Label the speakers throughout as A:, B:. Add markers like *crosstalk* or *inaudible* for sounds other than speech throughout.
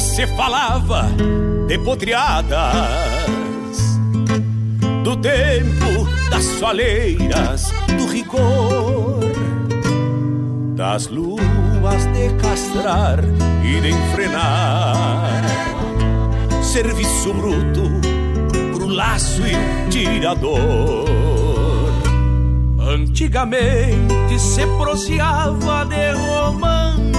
A: Se falava de potriadas do tempo das soleiras, do rigor, das luas de castrar e de enfrenar, serviço bruto pro laço e tirador. Antigamente se proseava de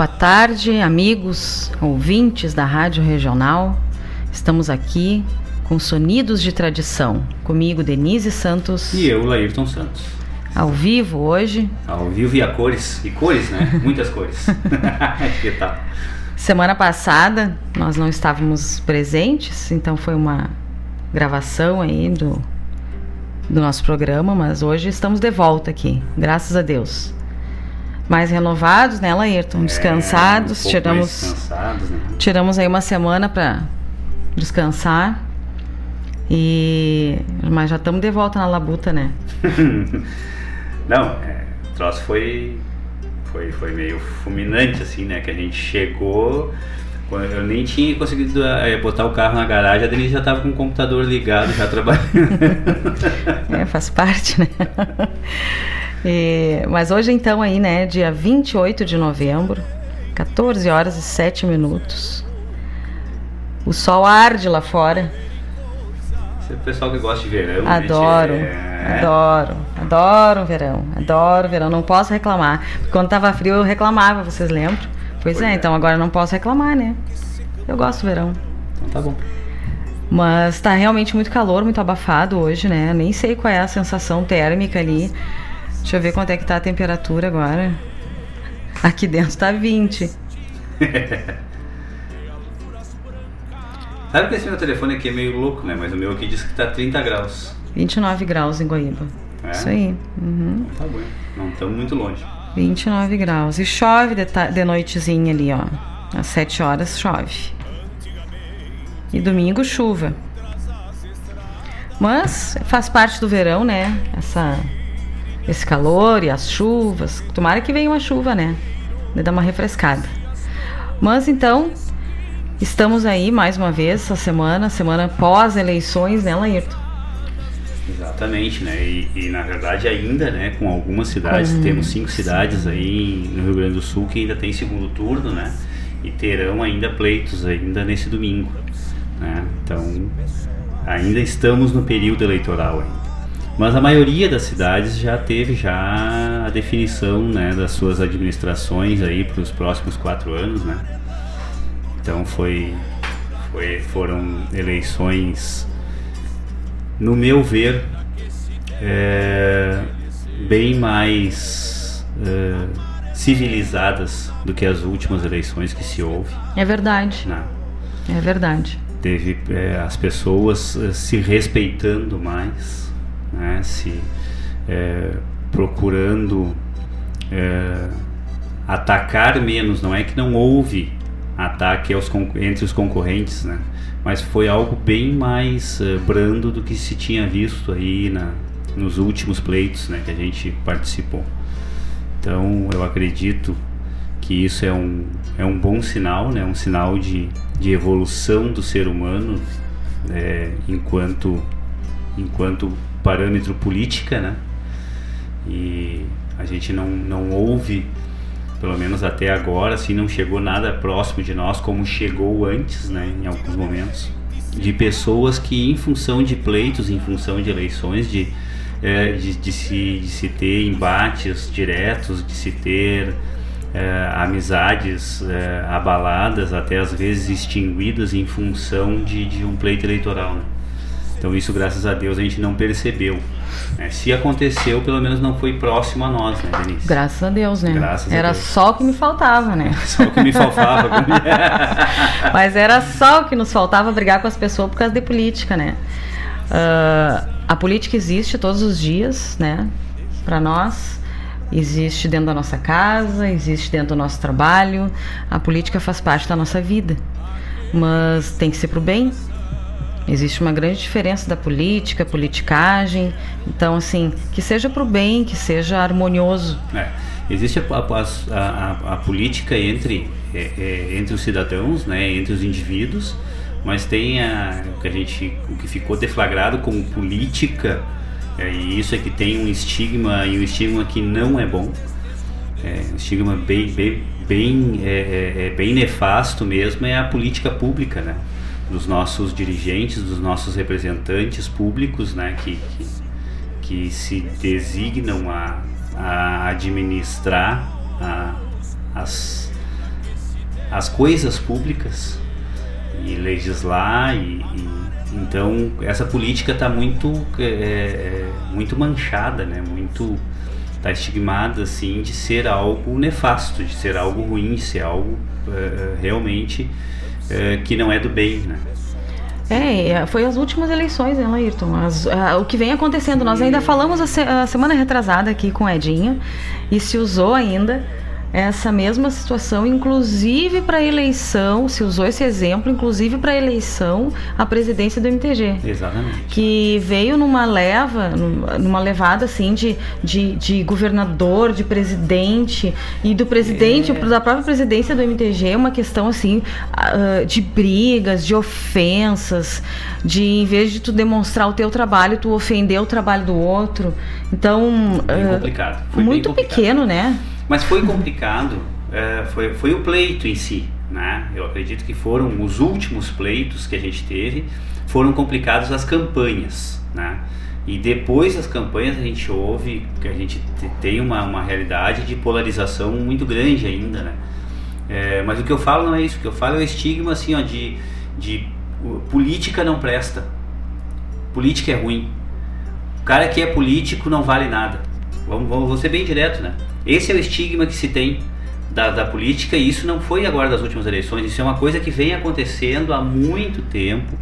B: Boa tarde, amigos, ouvintes da Rádio Regional. Estamos aqui com Sonidos de Tradição. Comigo, Denise Santos.
C: E eu, Laírton Santos.
B: ao vivo hoje.
C: Ao vivo e a cores. E cores, né? *laughs* Muitas cores. *laughs* que tal?
B: Semana passada nós não estávamos presentes, então foi uma gravação aí do, do nosso programa, mas hoje estamos de volta aqui, graças a Deus. Mais renovados, né, Laírton? Descansados,
C: é, um
B: tiramos,
C: descansados, né?
B: tiramos aí uma semana para descansar. E mas já estamos de volta na labuta, né? *laughs*
C: Não, é, o troço foi, foi, foi meio fulminante, assim, né? Que a gente chegou, eu nem tinha conseguido é, botar o carro na garagem, a Denise já estava com o computador ligado, já trabalhando. *laughs*
B: é, faz parte, né? *laughs* E, mas hoje então aí, né, dia 28 de novembro, 14 horas e 7 minutos. O sol arde lá fora.
C: Você é o pessoal que gosta de verão.
B: Adoro, é... adoro, adoro verão, adoro verão. Não posso reclamar. Quando tava frio eu reclamava, vocês lembram? Pois, pois é, é, então agora não posso reclamar, né? Eu gosto do verão.
C: Então tá bom.
B: Mas tá realmente muito calor, muito abafado hoje, né? Nem sei qual é a sensação térmica ali. Deixa eu ver quanto é que tá a temperatura agora. Aqui dentro tá 20.
C: Sabe que esse meu telefone aqui é meio louco, né? Mas o meu aqui diz que tá 30 graus.
B: 29 graus em Guaíba. É? Isso aí. Uhum.
C: Tá bom. Não estamos muito longe.
B: 29 graus. E chove de, de noitezinha ali, ó. Às 7 horas chove. E domingo chuva. Mas faz parte do verão, né? Essa, esse calor e as chuvas. Tomara que venha uma chuva, né? De dar uma refrescada. Mas então, Estamos aí mais uma vez essa semana, semana pós-eleições, né, Laírton?
C: Exatamente, né? E, e, na verdade ainda, né, com algumas cidades, uhum. temos cinco cidades aí no Rio Grande do Sul que ainda tem segundo turno, né? E terão ainda pleitos ainda nesse domingo, né? Então, ainda estamos no período eleitoral ainda. Mas a maioria das cidades já teve já a definição, né, das suas administrações aí para os próximos quatro anos, né? Então foi, foi foram eleições, no meu ver, é, bem mais é, civilizadas do que as últimas eleições que se houve.
B: É verdade. Né? É verdade.
C: Teve é, as pessoas é, se respeitando mais, né? se é, procurando é, atacar menos. Não é que não houve ataque aos, entre os concorrentes, né? Mas foi algo bem mais uh, brando do que se tinha visto aí na, nos últimos pleitos, né, que a gente participou. Então, eu acredito que isso é um, é um bom sinal, né, um sinal de, de evolução do ser humano é, enquanto, enquanto parâmetro política, né? E a gente não, não ouve pelo menos até agora, assim, não chegou nada próximo de nós como chegou antes, né, em alguns momentos, de pessoas que, em função de pleitos, em função de eleições, de, é, de, de, se, de se ter embates diretos, de se ter é, amizades é, abaladas, até às vezes extinguidas em função de, de um pleito eleitoral. Né? Então, isso, graças a Deus, a gente não percebeu. Né? Se aconteceu, pelo menos não foi próximo a nós, né, Denise?
B: Graças a Deus, né?
C: Graças
B: era só o que me faltava, né? *laughs*
C: só o que me faltava. *laughs*
B: Mas era só o que nos faltava brigar com as pessoas por causa de política, né? Uh, a política existe todos os dias, né? Para nós. Existe dentro da nossa casa, existe dentro do nosso trabalho. A política faz parte da nossa vida. Mas tem que ser pro bem, Existe uma grande diferença da política, politicagem. Então, assim, que seja para o bem, que seja harmonioso.
C: É. Existe a, a, a, a política entre, é, é, entre os cidadãos, né, entre os indivíduos, mas tem a, o que a gente, o que ficou deflagrado como política, é, e isso é que tem um estigma e um estigma que não é bom, é, um estigma bem, bem, bem, é, é, é bem nefasto mesmo é a política pública, né? Dos nossos dirigentes, dos nossos representantes públicos, né, que, que, que se designam a, a administrar a, as, as coisas públicas e legislar e, e então essa política está muito é, é, muito manchada, né, muito está estigmada assim de ser algo nefasto, de ser algo ruim, de ser algo uh, realmente uh, que não é do bem, né?
B: É, foi as últimas eleições, né, Ayrton? As, o que vem acontecendo, nós ainda falamos a, se, a semana retrasada aqui com o Edinho e se usou ainda essa mesma situação, inclusive para a eleição, se usou esse exemplo, inclusive para a eleição à presidência do MTG.
C: Exatamente.
B: Que veio numa leva, numa levada assim de, de, de governador, de presidente e do presidente, é. da própria presidência do MTG, uma questão assim uh, de brigas, de ofensas, de em vez de tu demonstrar o teu trabalho, tu ofender o trabalho do outro. Então,
C: uh, complicado.
B: Foi muito complicado. pequeno, né?
C: Mas foi complicado, é, foi, foi o pleito em si. Né? Eu acredito que foram os últimos pleitos que a gente teve, foram complicados as campanhas. Né? E depois das campanhas a gente ouve que a gente tem uma, uma realidade de polarização muito grande ainda. Né? É, mas o que eu falo não é isso, o que eu falo é o estigma assim, ó, de, de política não presta, política é ruim. O cara que é político não vale nada. Vamos, vamos, vou ser bem direto, né? Esse é o estigma que se tem da, da, política e isso não foi agora das últimas eleições, isso é uma coisa que vem acontecendo há muito tempo.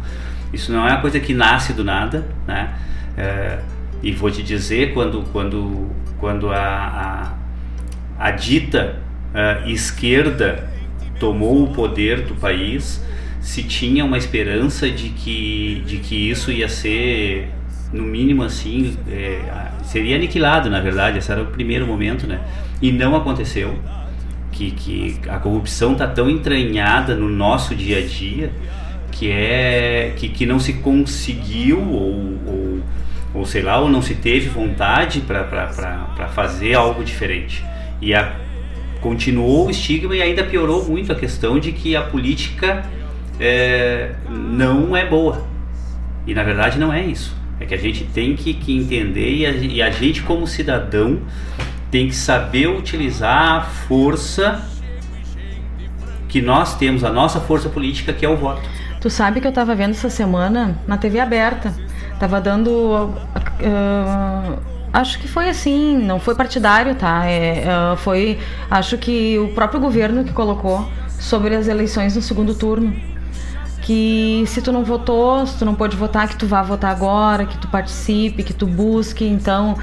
C: Isso não é uma coisa que nasce do nada, né? É, e vou te dizer, quando, quando, quando a, a, a dita a esquerda tomou o poder do país, se tinha uma esperança de que, de que isso ia ser no mínimo assim, é, seria aniquilado, na verdade, esse era o primeiro momento, né? E não aconteceu. Que, que a corrupção está tão entranhada no nosso dia a dia que é que, que não se conseguiu ou, ou, ou sei lá, ou não se teve vontade para fazer algo diferente. E a, continuou o estigma e ainda piorou muito a questão de que a política é, não é boa. E na verdade não é isso. É que a gente tem que, que entender e a, e a gente, como cidadão, tem que saber utilizar a força que nós temos, a nossa força política, que é o voto.
B: Tu sabe que eu estava vendo essa semana na TV aberta. Tava dando. Uh, acho que foi assim, não foi partidário, tá? É, uh, foi. Acho que o próprio governo que colocou sobre as eleições no segundo turno que se tu não votou, se tu não pode votar, que tu vá votar agora, que tu participe, que tu busque, então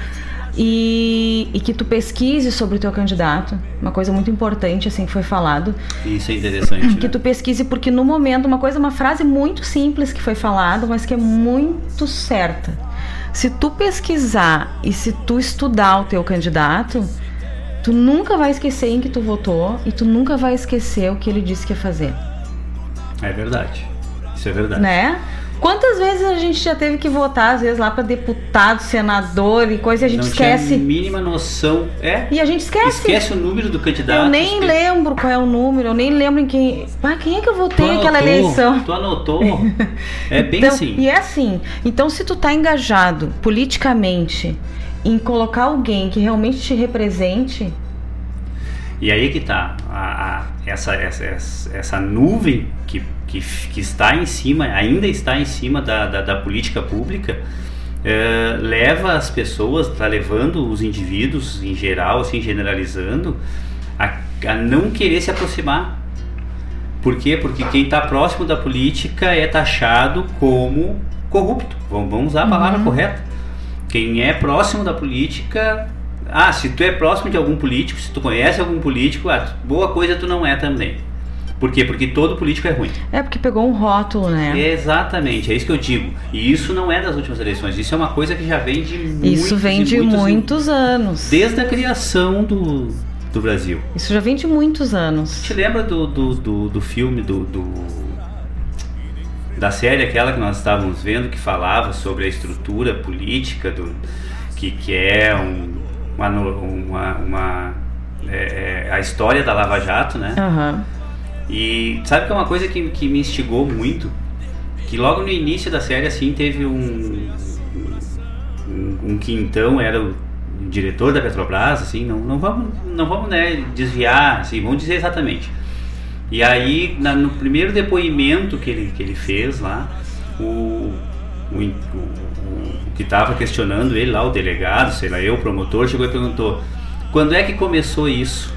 B: e, e, que tu pesquise sobre o teu candidato, uma coisa muito importante assim que foi falado.
C: Isso é interessante.
B: Que né? tu pesquise porque no momento uma coisa, uma frase muito simples que foi falada, mas que é muito certa. Se tu pesquisar e se tu estudar o teu candidato, tu nunca vai esquecer em que tu votou e tu nunca vai esquecer o que ele disse que ia fazer.
C: É verdade. Isso é verdade.
B: Né? Quantas vezes a gente já teve que votar, às vezes, lá para deputado, senador e coisa, e a gente
C: não
B: esquece.
C: Tinha a mínima noção. É.
B: E a gente esquece.
C: Esquece o número do candidato.
B: Eu nem lembro qual é o número, eu nem lembro em quem. Ah, quem é que eu votei naquela eleição?
C: Tu anotou. *laughs* É bem
B: então,
C: assim.
B: E é assim. Então, se tu tá engajado politicamente em colocar alguém que realmente te represente.
C: E aí que tá. A, a, essa, essa, essa nuvem que que, que está em cima, ainda está em cima da, da, da política pública, é, leva as pessoas, está levando os indivíduos em geral, assim, generalizando, a, a não querer se aproximar. Por quê? Porque quem está próximo da política é taxado como corrupto. Vamos usar a palavra uhum. correta. Quem é próximo da política. Ah, se tu é próximo de algum político, se tu conhece algum político, ah, boa coisa tu não é também. Por quê? Porque todo político é ruim.
B: É porque pegou um rótulo, né?
C: Exatamente, é isso que eu digo. E isso não é das últimas eleições, isso é uma coisa que já vem de muitos
B: Isso vem de muitos, muitos anos.
C: Desde a criação do, do Brasil.
B: Isso já vem de muitos anos.
C: Te lembra do, do, do, do filme do, do, da série aquela que nós estávamos vendo que falava sobre a estrutura política do que, que é um, uma, uma, uma é, é, a história da Lava Jato, né?
B: Uhum
C: e sabe que é uma coisa que, que me instigou muito? Que logo no início da série, assim, teve um, um, um que então era o diretor da Petrobras, assim, não, não vamos, não vamos né, desviar, assim, vamos dizer exatamente. E aí, na, no primeiro depoimento que ele, que ele fez lá, o, o, o, o que estava questionando ele lá, o delegado, sei lá, eu, o promotor, chegou e perguntou: quando é que começou isso?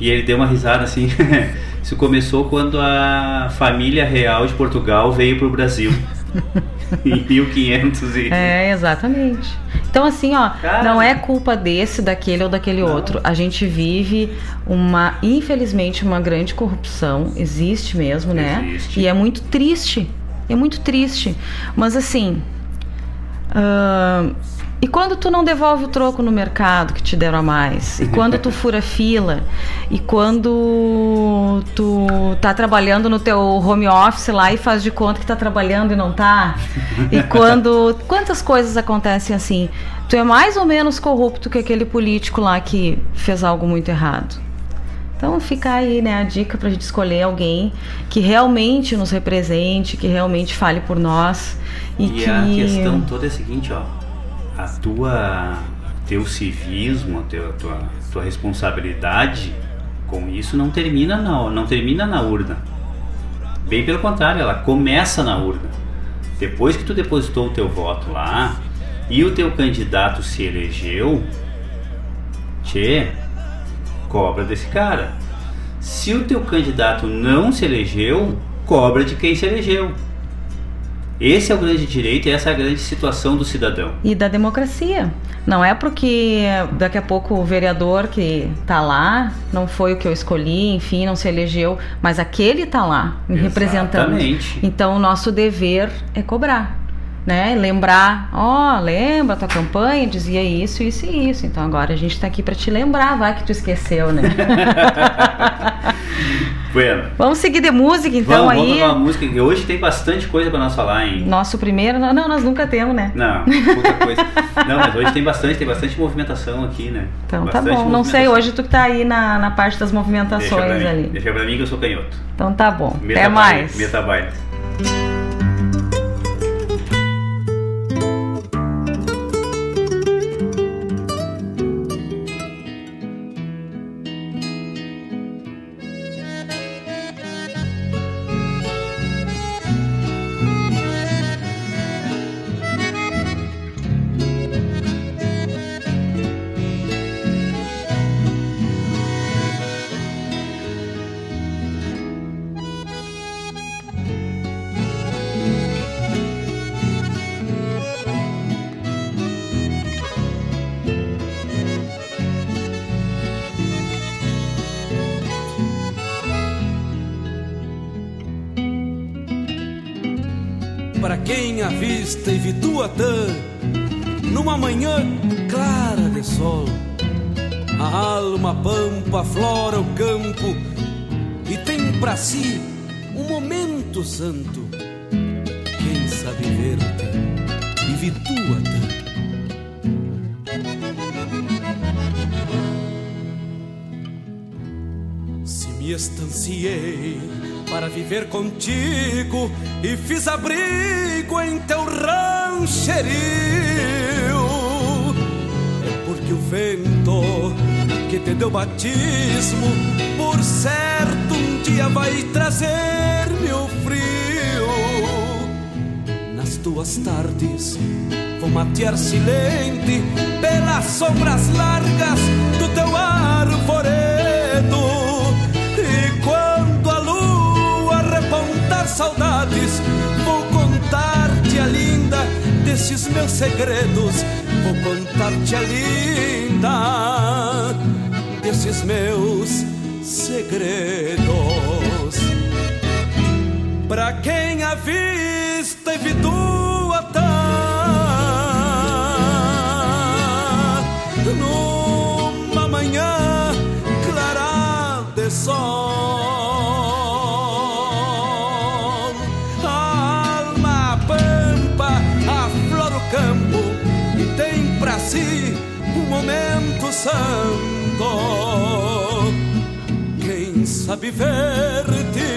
C: E ele deu uma risada assim. *laughs* isso começou quando a família real de Portugal veio para o Brasil. *laughs* em 1500 e...
B: É, exatamente. Então, assim, ó, Cara. não é culpa desse, daquele ou daquele não. outro. A gente vive uma, infelizmente, uma grande corrupção. Existe mesmo, né? Existe. E é muito triste. É muito triste. Mas, assim. Uh, e quando tu não devolve o troco no mercado que te deram a mais? E quando tu *laughs* fura fila? E quando tu tá trabalhando no teu home office lá e faz de conta que tá trabalhando e não tá? E *laughs* quando quantas coisas acontecem assim? Tu é mais ou menos corrupto que aquele político lá que fez algo muito errado. Então fica aí, né, a dica para a gente escolher alguém que realmente nos represente, que realmente fale por nós
C: e, e que... a questão toda é a seguinte, ó a tua teu civismo, a tua, tua, tua responsabilidade com isso não termina na, não termina na urna. Bem pelo contrário, ela começa na urna. Depois que tu depositou o teu voto lá e o teu candidato se elegeu, tchê, cobra desse cara. Se o teu candidato não se elegeu, cobra de quem se elegeu. Esse é o grande direito e essa é a grande situação do cidadão.
B: E da democracia. Não é porque daqui a pouco o vereador que está lá não foi o que eu escolhi, enfim, não se elegeu, mas aquele está lá me representando. Então o nosso dever é cobrar. Né? Lembrar, ó, oh, lembra tua campanha, dizia isso, isso e isso. Então agora a gente está aqui para te lembrar, vai que tu esqueceu, né? *laughs*
C: Bueno.
B: Vamos seguir de música então
C: vamos,
B: aí.
C: Vamos uma música que hoje tem bastante coisa para nós falar, hein?
B: Nosso primeiro, não, não, nós nunca temos, né?
C: Não, pouca coisa. não, mas hoje tem bastante, tem bastante movimentação aqui, né?
B: Então tá bom. Não sei, hoje tu que tá aí na, na parte das movimentações
C: Deixa
B: ali.
C: Deixa pra mim que eu sou canhoto.
B: Então tá bom. Meta Até mais.
C: Meta
A: pampa flora o campo e tem para si um momento santo. Quem sabe ver-te e Vituatã. Se me estanciei para viver contigo e fiz abrigo em teu rancherio. É porque o vento que te deu batismo, por certo um dia vai trazer-me o frio. Nas tuas tardes vou matear silente pelas sombras largas do teu arvoredo saudades. Vou contar-te a linda desses meus segredos. Vou contar-te a linda desses meus segredos. Pra quem a vista evitua tá numa manhã clara de sol. momento santo. Sabe ver-te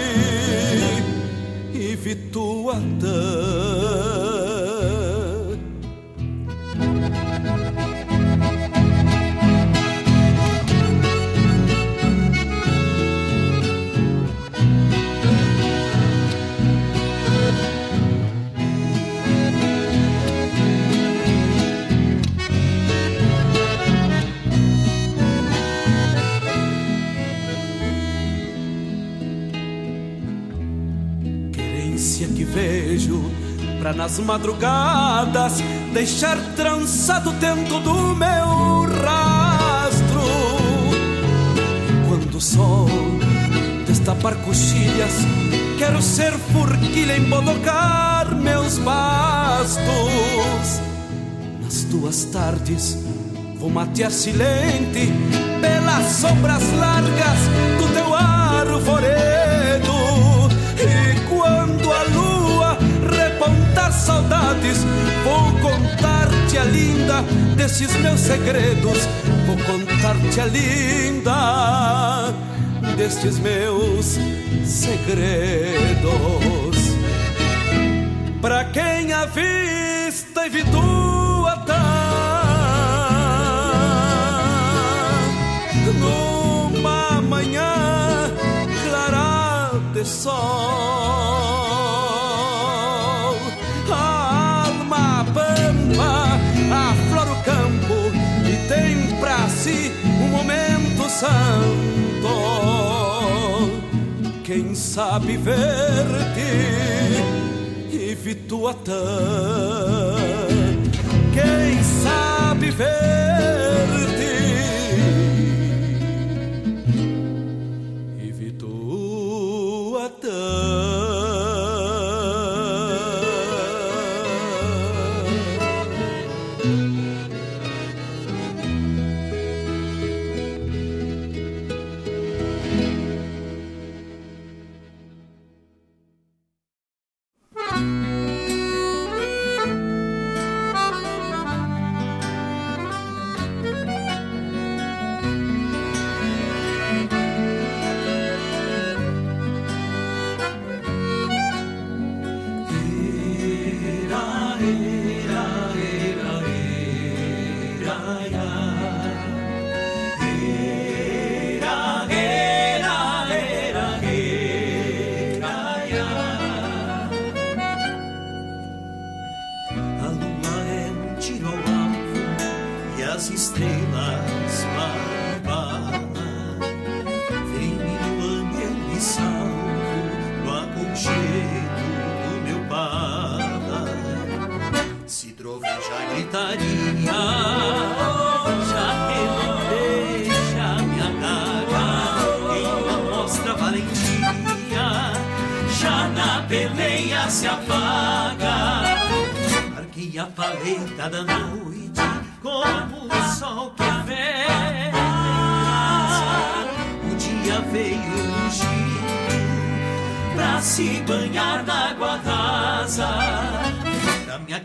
A: e vi tua ânsia pra nas madrugadas deixar trançado dentro do meu rastro. Quando o sol destapar coxilhas, quero ser forquilha em bodocar meus bastos. Nas tuas tardes vou matear silente pelas sombras largas do teu arvoredo. Repontar saudades, vou contar-te a linda desses meus segredos. Vou contar-te a linda destes meus segredos. Pra quem a vista evitua tá numa manhã clara de sol. Santo. Quem sabe ver-te e vituatã. Quem sabe ver-te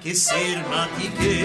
D: Pra me aquecer,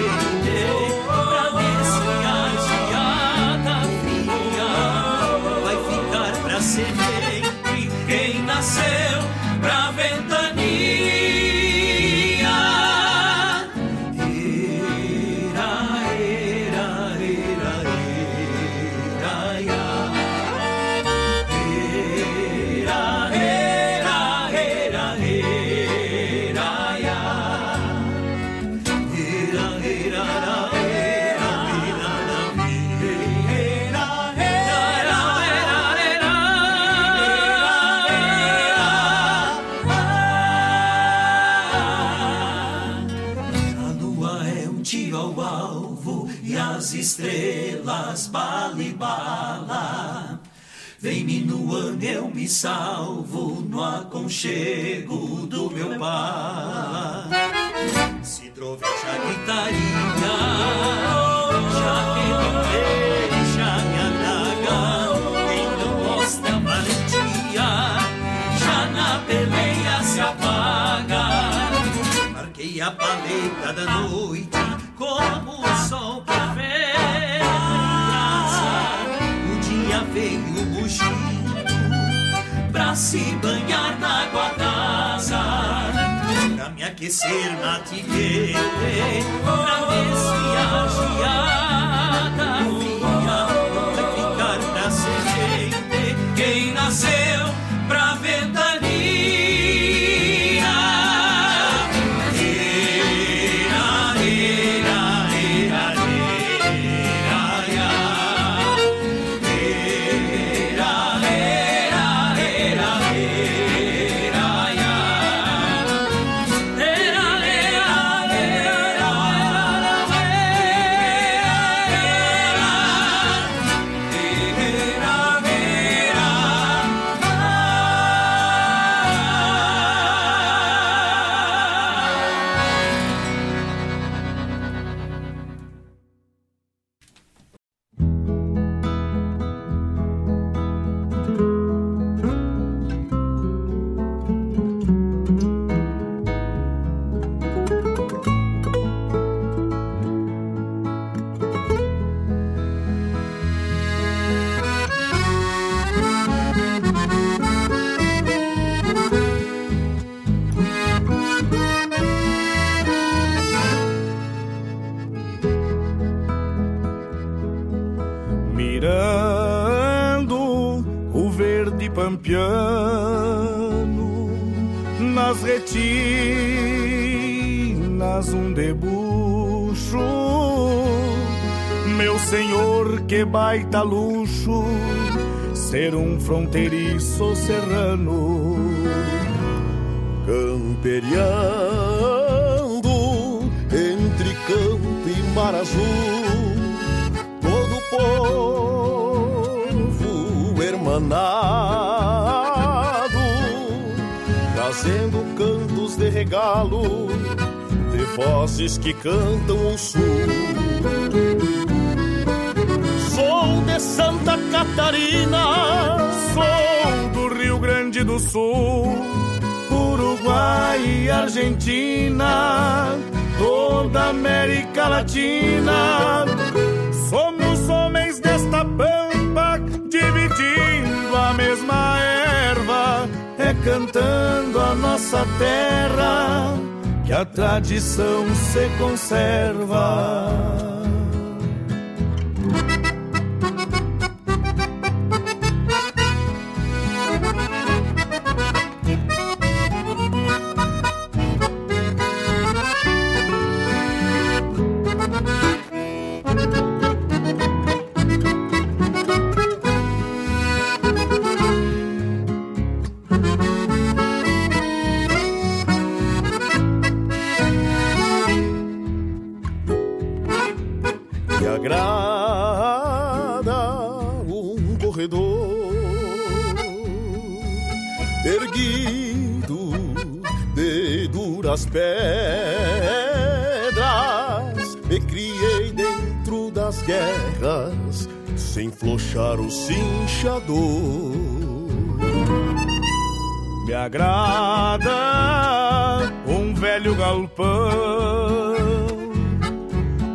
D: aconchego do meu bala. Se troveja a gritaria, já não deixa me adaga. Quem não mostra valentia, já na peleia se apaga. Marquei a paleta da noite Pra me aquecer, matiguei pra ver se a geada fria vai ficar pra semente. Quem nasceu
E: Meu senhor, que baita luxo, ser um fronteiriço serrano.
F: Camperiando entre campo e mar azul, todo povo hermanado, trazendo cantos de regalo, de vozes que cantam o sul. Sou de Santa Catarina,
E: Sou do Rio Grande do Sul, Uruguai e Argentina, toda América Latina. Somos homens desta pampa, dividindo a mesma erva, é cantando a nossa terra que a tradição se conserva.
F: Pedras. Me criei dentro das guerras sem flochar o cinchador.
E: Me agrada um velho galpão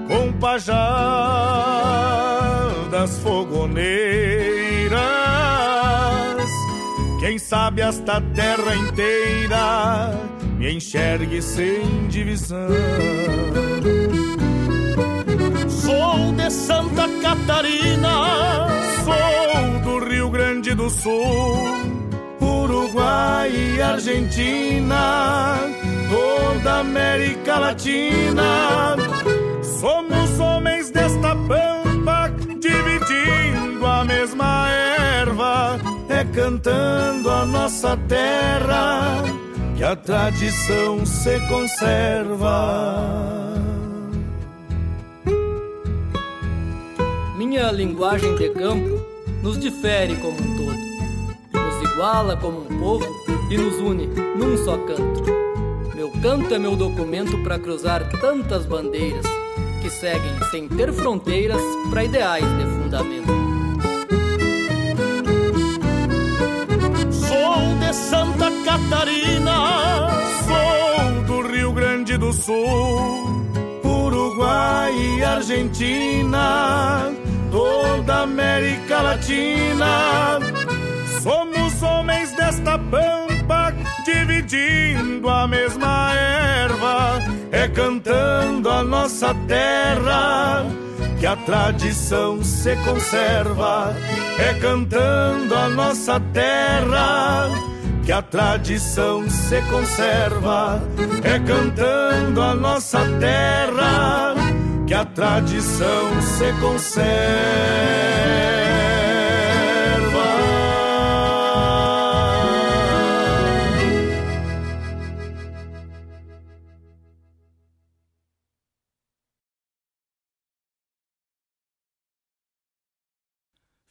E: com pajadas fogoneiras. Quem sabe esta terra inteira enxergue sem divisão.
F: Sou de Santa Catarina,
E: Sou do Rio Grande do Sul, Uruguai e Argentina, toda América Latina. Somos homens desta pampa, dividindo a mesma erva, é cantando a nossa terra que a tradição se conserva.
G: Minha linguagem de campo nos difere como um todo, nos iguala como um povo e nos une num só canto. Meu canto é meu documento para cruzar tantas bandeiras que seguem sem ter fronteiras para ideais de fundamento.
F: Catarina,
E: Sou do Rio Grande do Sul, Uruguai e Argentina, toda América Latina. Somos homens desta pampa, dividindo a mesma erva, é cantando a nossa terra que a tradição se conserva, é cantando a nossa terra que a tradição se conserva, é cantando a nossa terra que a tradição se conserva.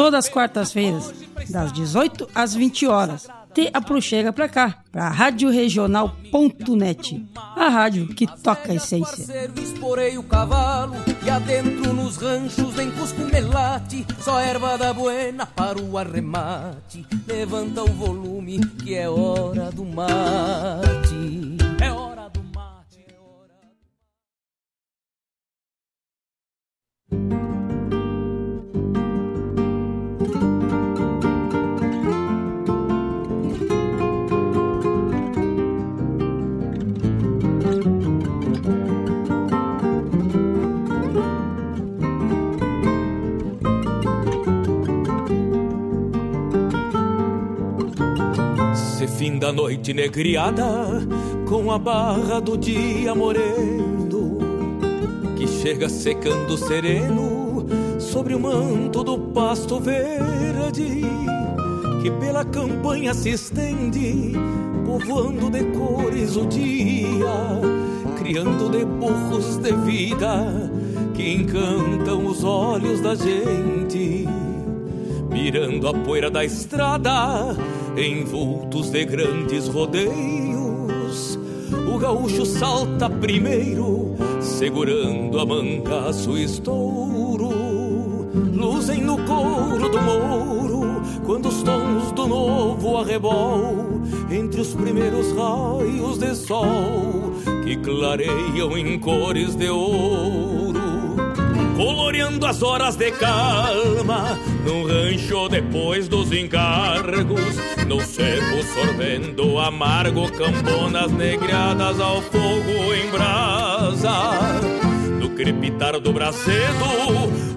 H: Todas as quartas-feiras, das 18 às 20 horas, te aproxega pra cá, pra radioregional.net, a rádio que toca a essência.
A: Esporei o cavalo e adentro nos ranchos em Cusco Melate, só erva da buena para o arremate. Levanta o volume que é hora do mate. É hora do mate. Se fim da noite negriada com a barra do dia moreno que chega secando sereno sobre o manto do pasto verde que pela campanha se estende povoando de cores o dia criando de burros de vida que encantam os olhos da gente mirando a poeira da estrada em vultos de grandes rodeios. O gaúcho salta primeiro, segurando a mangaço estouro. Luzem no couro do mouro, quando os tons do novo arrebol, entre os primeiros raios de sol, que clareiam em cores de ouro coloreando as horas de calma no rancho depois dos encargos, no seco sorvendo amargo cambonas negreadas ao fogo em brasa. No crepitar do bracedo,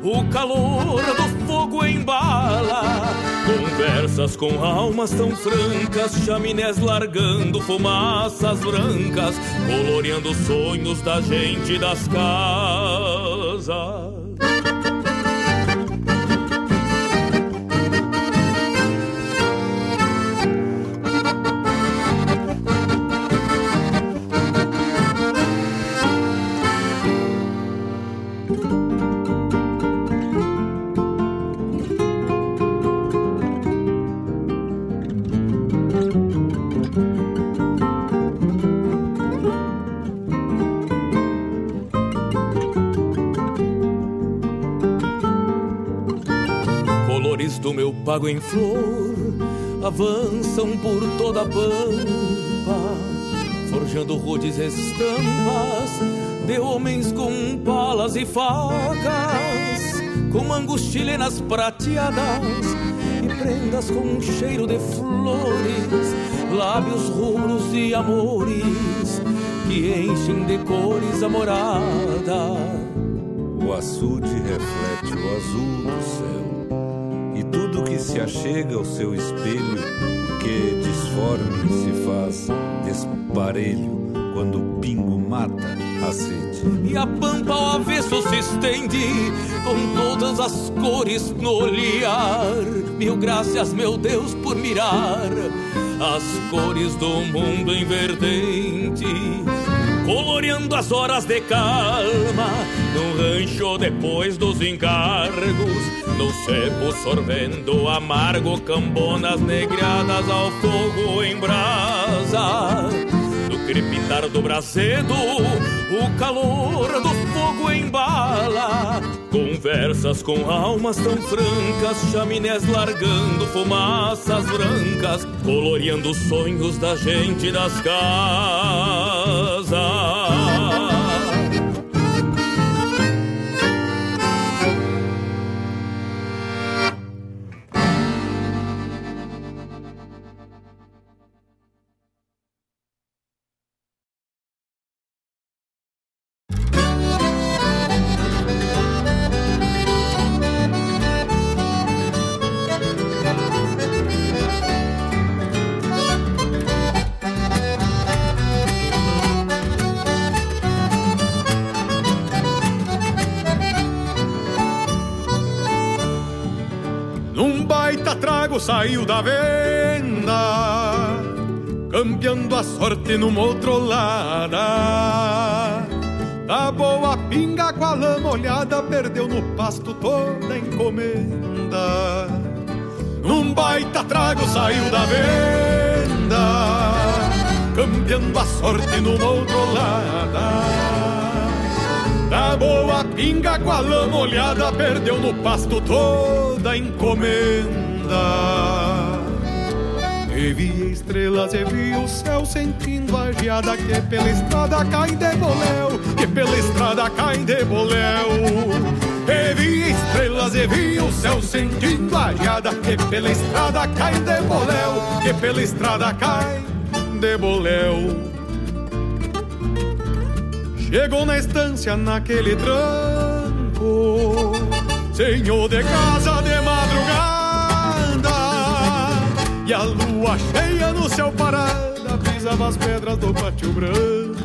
A: o calor do fogo embala. Conversas com almas tão francas, chaminés largando fumaças brancas, coloreando sonhos da gente das casas. Salazar pago em flor avançam por toda a pampa, forjando rudes estampas de homens com palas e facas, com chilenas prateadas e prendas com cheiro de flores, lábios rubros e amores que enchem de cores a morada.
I: O açude reflete o azul do céu se achega ao seu espelho, que disforme se faz desparelho quando o pingo mata a sede.
A: E a pampa ao avesso se estende com todas as cores no olhar. Mil graças, meu Deus, por mirar as cores do mundo em verdente coloreando as horas de calma no rancho depois dos encargos, no seco sorvendo amargo cambonas negreadas ao fogo em brasa. No crepitar do bracedo, o calor do fogo embala. Conversas com almas tão francas, chaminés largando fumaças brancas, coloreando os sonhos da gente das casas.
J: Da venda, campeando a sorte numa outrolada. Da boa pinga com a lama olhada, perdeu no pasto toda a encomenda. num baita trago saiu da venda, cambiando a sorte numa outrolada. Da boa pinga com a lama olhada, perdeu no pasto toda a encomenda. Via estrelas e via o céu sentindo a geada que pela estrada cai de boléu, que pela estrada cai de boléu. E via estrelas e via o céu sentindo a geada que pela estrada cai de boléu, que pela estrada cai de boléu. Chegou na estância naquele tranco, senhor de casa de e a lua cheia no céu parada pisava as pedras do pátio branco.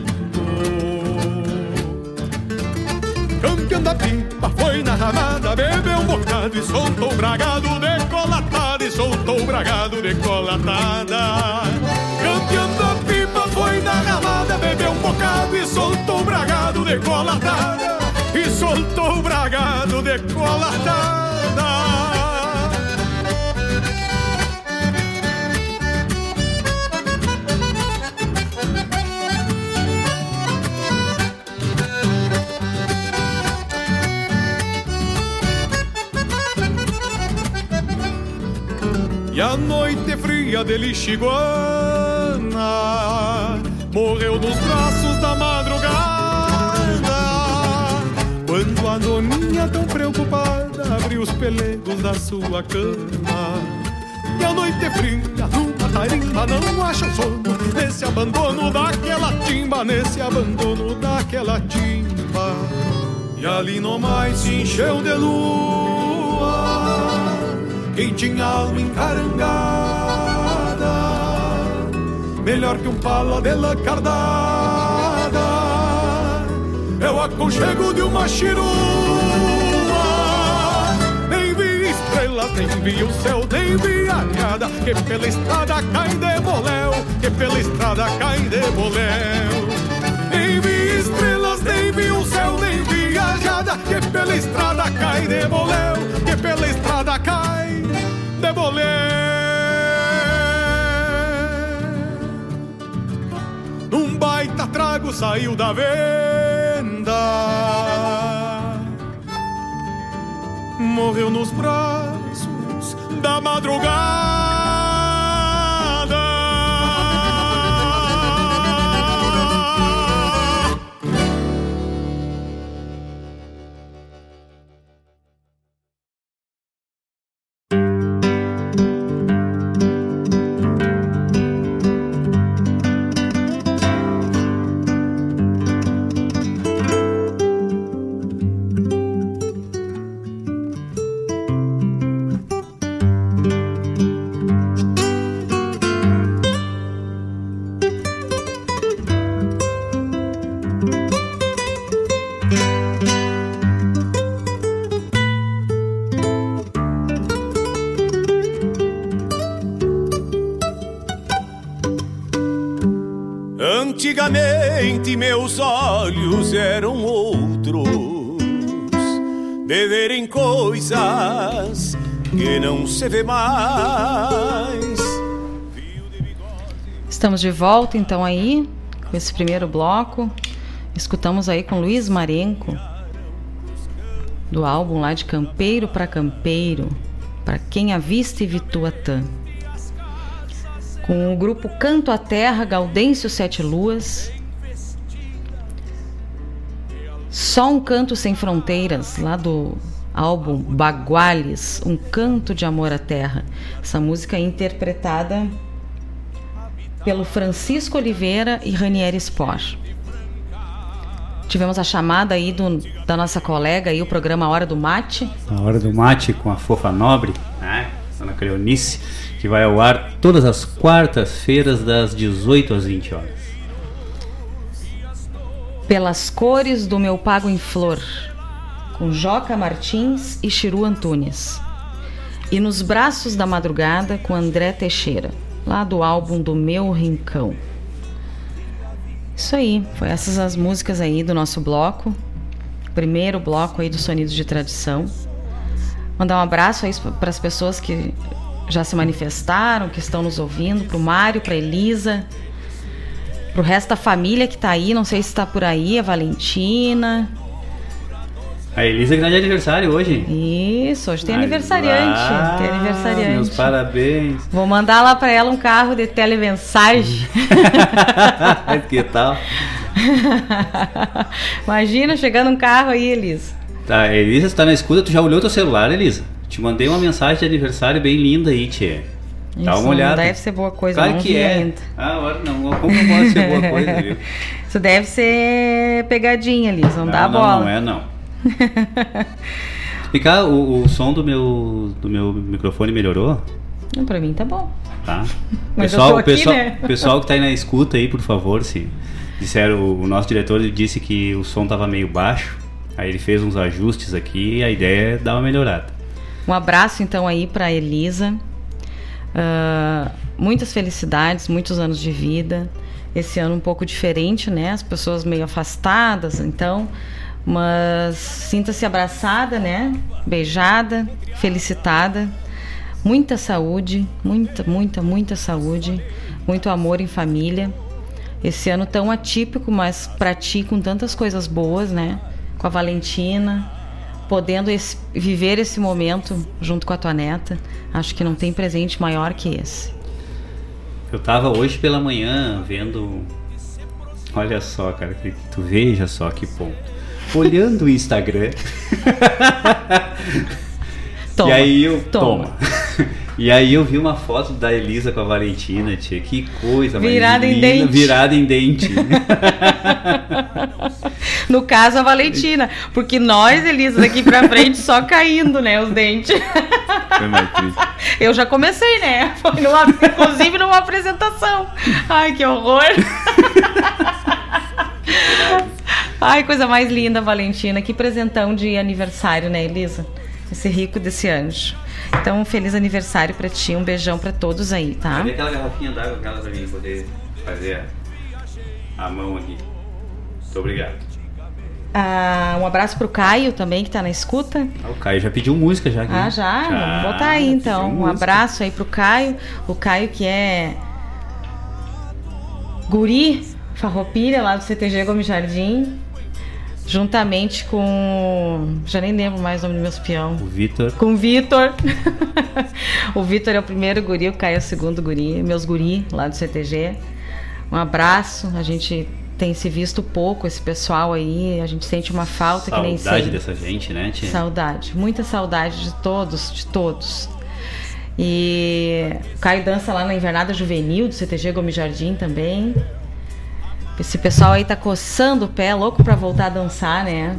J: Campeão da pipa foi na ramada, bebeu um bocado e soltou o bragado decolatada e soltou o bragado decolatada. Campeão da pipa foi na ramada, bebeu um bocado e soltou o bragado decolatada e soltou o bragado decolatada. E a noite fria de Lixiguana Morreu nos braços da madrugada. Quando a doninha tão preocupada Abriu os pelegos da sua cama. E a noite fria numa tarimba Não acha o sono. Nesse abandono daquela timba Nesse abandono daquela timba. E ali no mais se encheu de lua quem tinha alma encarangada, melhor que um pala de lã cardada, é o aconchego de uma chirua. Nem vi estrelas, nem vi o céu, nem vi a nada, que pela estrada cai de boléu, que pela estrada cai de boléu. Nem vi estrelas, nem vi o céu, nem vi que pela estrada cai de boléu, que pela estrada cai de bolé. Num baita trago saiu da venda, morreu nos braços da madrugada. Antigamente meus olhos eram outros, de verem coisas que não se vê mais.
B: Estamos de volta então aí com esse primeiro bloco. Escutamos aí com Luiz Marenco do álbum lá de Campeiro para Campeiro, para quem avista e Vituatã com o grupo Canto à Terra, Gaudêncio Sete Luas. Só um Canto Sem Fronteiras, lá do álbum Baguales, Um Canto de Amor à Terra. Essa música é interpretada pelo Francisco Oliveira e Ranieri Spor. Tivemos a chamada aí do, da nossa colega aí, o programa Hora do Mate.
C: A Hora do Mate com a Fofa Nobre, né? Ana Cleonice que vai ao ar todas as quartas-feiras, das 18 às 20 horas.
B: Pelas cores do meu pago em flor, com Joca Martins e Chiru Antunes. E nos braços da madrugada com André Teixeira, lá do álbum do Meu Rincão. Isso aí, foi essas as músicas aí do nosso bloco. Primeiro bloco aí dos Sonidos de Tradição. Mandar um abraço aí para as pessoas que já se manifestaram, que estão nos ouvindo, pro Mário, pra Elisa, pro resto da família que tá aí, não sei se tá por aí, a Valentina.
C: A Elisa que tá de aniversário hoje.
B: Isso, hoje tem aniversariante.
C: Ah,
B: tem aniversariante.
C: Meus parabéns.
B: Vou mandar lá pra ela um carro de telemensagem. *laughs*
C: que tal? *laughs*
B: Imagina chegando um carro aí, Elisa.
C: Tá, Elisa, você tá na escuta, tu já olhou teu celular, Elisa? Te mandei uma mensagem de aniversário bem linda aí, Tchê. Dá
B: Isso
C: uma olhada.
B: Não deve ser boa coisa,
C: Claro
B: não
C: que é.
B: ainda.
C: Ah, agora não. Como não pode ser boa coisa, viu? *laughs*
B: Isso deve ser pegadinha, Elisa. Não, dá a
C: não,
B: bola.
C: Não é, não. *laughs* E cá, o, o som do meu, do meu microfone melhorou?
B: Não, pra mim tá bom.
C: Tá. *laughs*
B: Mas
C: pessoal,
B: aqui,
C: pessoal,
B: né?
C: pessoal que tá aí na escuta aí, por favor, se disseram, o nosso diretor disse que o som tava meio baixo. Aí ele fez uns ajustes aqui e a ideia é dar uma melhorada.
B: Um abraço então aí pra Elisa. Ah, muitas felicidades, muitos anos de vida. Esse ano um pouco diferente, né? As pessoas meio afastadas, então. Mas sinta-se abraçada, né? Beijada, felicitada. Muita saúde, muita, muita, muita saúde. Muito amor em família. Esse ano tão atípico, mas pra ti com tantas coisas boas, né? Com a Valentina, podendo esse- viver esse momento junto com a tua neta. Acho que não tem presente maior que esse.
C: Eu tava hoje pela manhã vendo. Olha só, cara, que, tu veja só que ponto. Olhando o Instagram. *laughs*
B: Toma,
C: e aí eu.
B: toma.
C: E aí eu vi uma foto da Elisa com a Valentina, tia. Que coisa mais
B: Virada em dente.
C: Virada em dente. *laughs*
B: No caso, a Valentina. Porque nós, Elisa, daqui pra frente, só caindo, né? Os dentes.
C: Foi mais triste.
B: Eu já comecei, né? Foi numa, inclusive numa apresentação. Ai, que horror. Ai, coisa mais linda, Valentina. Que presentão de aniversário, né, Elisa? Esse rico desse anjo. Então, um feliz aniversário pra ti. Um beijão pra todos aí, tá?
C: Cadê aquela garrafinha d'água aquela pra mim poder fazer a, mão aqui? Muito obrigado.
B: Ah, um abraço pro Caio também, que tá na escuta.
C: Ah, o Caio já pediu música já. aqui.
B: Ah, já? Vamos botar aí então. Um
C: música.
B: abraço aí pro Caio. O Caio que é guri farroupilha lá do CTG Gomes Jardim. Juntamente com. Já nem lembro mais o nome do meu espião.
C: O Vitor.
B: Com o Vitor. *laughs* o Vitor é o primeiro guri, o Caio é o segundo guri. Meus guri lá do CTG. Um abraço. A gente tem se visto pouco, esse pessoal aí. A gente sente uma falta que nem sei.
C: Saudade dessa gente, né, tia?
B: Saudade, muita saudade de todos, de todos. E o Caio dança lá na Invernada Juvenil do CTG Gomes Jardim também. Esse pessoal aí tá coçando o pé, louco pra voltar a dançar, né?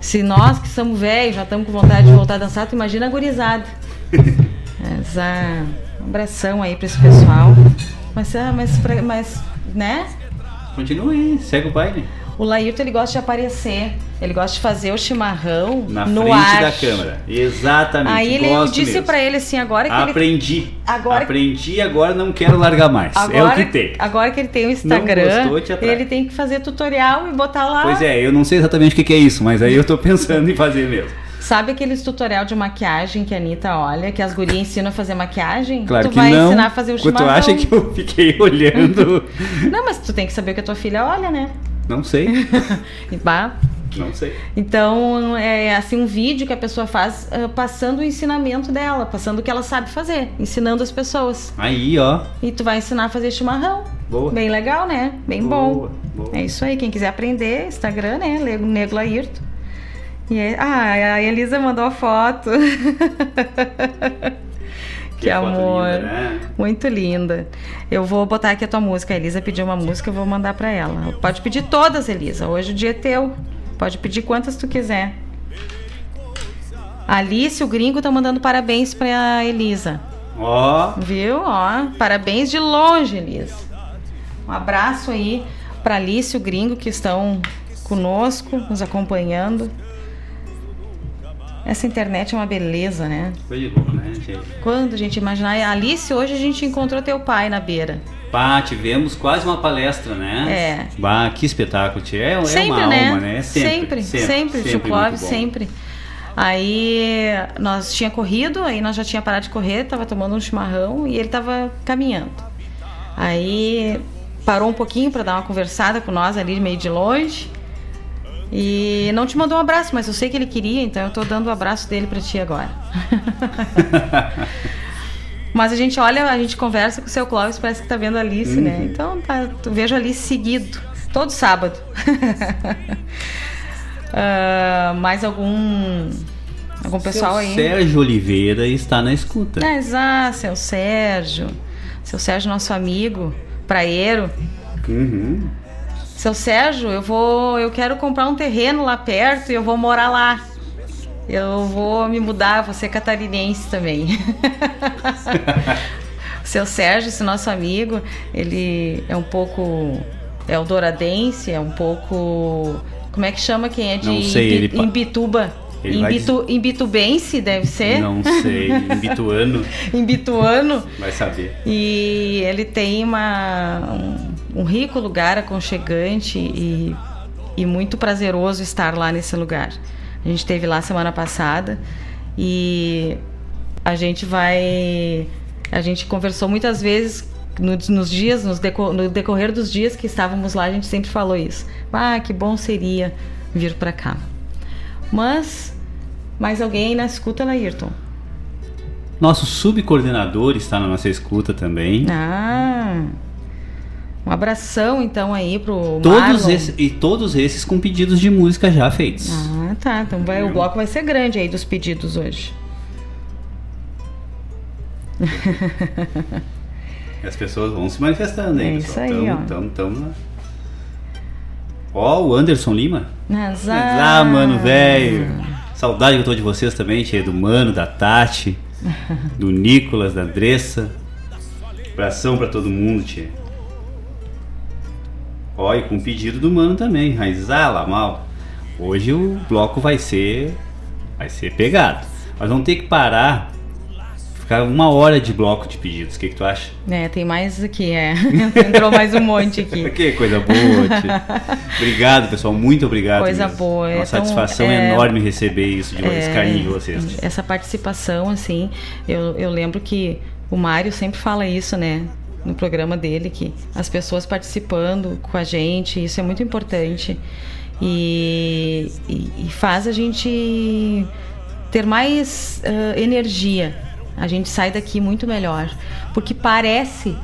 B: Se nós que somos velhos já estamos com vontade de voltar a dançar, tu imagina a gurizada. Mas, ah, um abração aí pra esse pessoal. Mas, ah, mas, mas né?
C: Continua aí, segue o baile.
B: O Laírton ele gosta de aparecer, ele gosta de fazer o chimarrão
C: Na
B: no
C: frente
B: ar.
C: da câmera. Exatamente.
B: Aí ele eu disse pra ele assim, agora que ele
C: Aprendi.
B: Agora-
C: Aprendi agora não quero largar mais. é o que tem.
B: Agora que ele tem o Instagram,
C: gostou, te
B: ele tem que fazer tutorial e botar lá.
C: Pois é, eu não sei exatamente o que que é isso, mas aí eu tô *laughs* pensando em fazer mesmo.
B: Sabe aqueles tutorial de maquiagem que a Anitta olha, que as gurias ensinam a fazer maquiagem?
C: Claro
B: tu
C: que
B: vai
C: não.
B: ensinar a fazer o
C: Tu
B: chimarrão.
C: acha que eu fiquei *laughs* olhando?
B: Não, mas tu tem que saber o que a tua filha olha, né?
C: Não sei. *laughs*
B: Bah,
C: Não sei.
B: Então, é assim um vídeo que a pessoa faz ah, passando o ensinamento dela, passando o que ela sabe fazer, ensinando as pessoas.
C: Aí, ó.
B: E tu vai ensinar a fazer chimarrão.
C: Boa.
B: Bem legal, né? Bem
C: Boa,
B: bom.
C: boa.
B: É isso aí. Quem quiser aprender, Instagram, né? Nego, Nego Laírto. E é- ah, a Elisa mandou a foto. *laughs* que,
C: foto
B: amor.
C: linda, né?
B: Muito linda. Eu vou botar aqui a tua música. A Elisa pediu uma música, eu vou mandar pra ela. Pode pedir todas, Elisa. Hoje o dia é teu. Pode pedir quantas tu quiser. Alice, o gringo, tá mandando parabéns pra Elisa.
C: Ó.
B: Viu? Ó, parabéns de longe, Elisa. Um abraço aí para Alice e o Gringo que estão conosco, nos acompanhando. Essa internet é uma beleza, né?
C: Coisa de louco, né, gente?
B: Quando a gente imaginar. Alice, hoje a gente encontrou teu pai na beira.
C: Pá, tivemos quase uma palestra, né?
B: É.
C: Bah, que espetáculo, tia. É, é
B: sempre,
C: uma
B: né?
C: alma, né?
B: Sempre, sempre, sempre, Clóvis,
C: bom.
B: sempre. Aí nós tinha corrido, aí nós já tinha parado de correr, tava tomando um chimarrão e ele tava caminhando. Aí parou um pouquinho para dar uma conversada com nós ali meio de longe. E não te mandou um abraço, mas eu sei que ele queria, então eu tô dando o abraço dele para ti agora. *laughs* mas a gente olha, a gente conversa com o seu Clóvis, parece que tá vendo a Alice, né?
C: Uhum.
B: Então tá, tu vejo a Alice seguido, todo sábado. *laughs* Ah, mais algum algum pessoal aí?
C: Sérgio Oliveira está na escuta.
B: Ah, exato, seu Sérgio. Seu Sérgio, nosso amigo, praieiro.
C: Uhum.
B: Seu Sérgio, eu vou, eu quero comprar um terreno lá perto e eu vou morar lá. Eu vou me mudar, vou ser catarinense também. *laughs* Seu Sérgio, esse nosso amigo, ele é um pouco é o douradense, é um pouco como é que chama quem é de
C: Não sei,
B: Imbi-
C: ele
B: Imbituba?
C: Ele
B: Imbitubense deve ser?
C: Não sei, em Bituano *laughs*
B: Imbituano.
C: vai saber.
B: E ele tem uma, um, um rico lugar aconchegante e, e muito prazeroso estar lá nesse lugar. A gente esteve lá semana passada e a gente vai. A gente conversou muitas vezes no- nos dias, nos deco- no decorrer dos dias que estávamos lá, a gente sempre falou isso. Ah, que bom seria vir para cá. Mas, mais alguém na escuta, Laírton?
C: Nosso subcoordenador está na nossa escuta também.
B: Ah. Um abração então aí pro
C: Todos
B: Marlon.
C: esses, e todos esses com pedidos de música já feitos.
B: Ah, tá. Então vai, o bloco vai ser grande aí dos pedidos hoje. *laughs*
C: As pessoas vão se manifestando aí,
B: É
C: pessoal.
B: isso aí, ó.
C: tamo, tamo, tamo lá. Ó, o Anderson Lima.
B: Azar.
C: Ah, mano, velho. Saudade que eu tô de vocês também, tia. Do Mano, da Tati, do *laughs* Nicolas, da Andressa. Abração pra todo mundo, tia. Ó, e com pedido do Mano também. Raizala, mal. Hoje o bloco vai ser. Vai ser pegado. Mas vamos ter que parar. Ficar uma hora de bloco de pedidos. O que, que tu acha?
B: É, tem mais aqui, é. *laughs* Entrou mais um monte aqui. *laughs*
C: Que coisa boa, tia. Obrigado, pessoal. Muito obrigado.
B: Coisa
C: mesmo.
B: boa, é
C: Uma
B: tão-
C: satisfação
B: é-
C: enorme receber isso, de esse carinho de vocês.
B: Essa participação, assim, eu, eu lembro que o Mário sempre fala isso, né? No programa dele, que as pessoas participando com a gente, isso é muito importante. E, e, e faz a gente ter mais ah, energia. A gente sai daqui muito melhor. Porque parece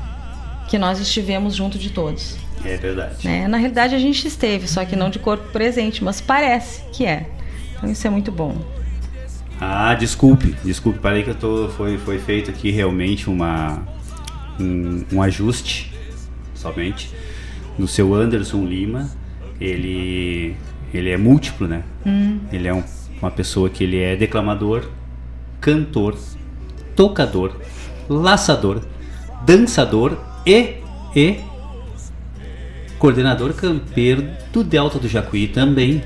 B: que nós estivemos junto de todos.
C: É verdade.
B: né? Na realidade a gente esteve, só que não de corpo presente, mas parece que é. Então isso é muito bom.
C: Ah, desculpe, desculpe, parei que eu tô. Foi, foi feito aqui realmente uma, um, um ajuste somente no seu Anderson Lima. Ele, ele é múltiplo, né? Ele é um- uma pessoa que ele é declamador, cantor, tocador, laçador, dançador e, e coordenador campeiro do Delta do Jacuí também.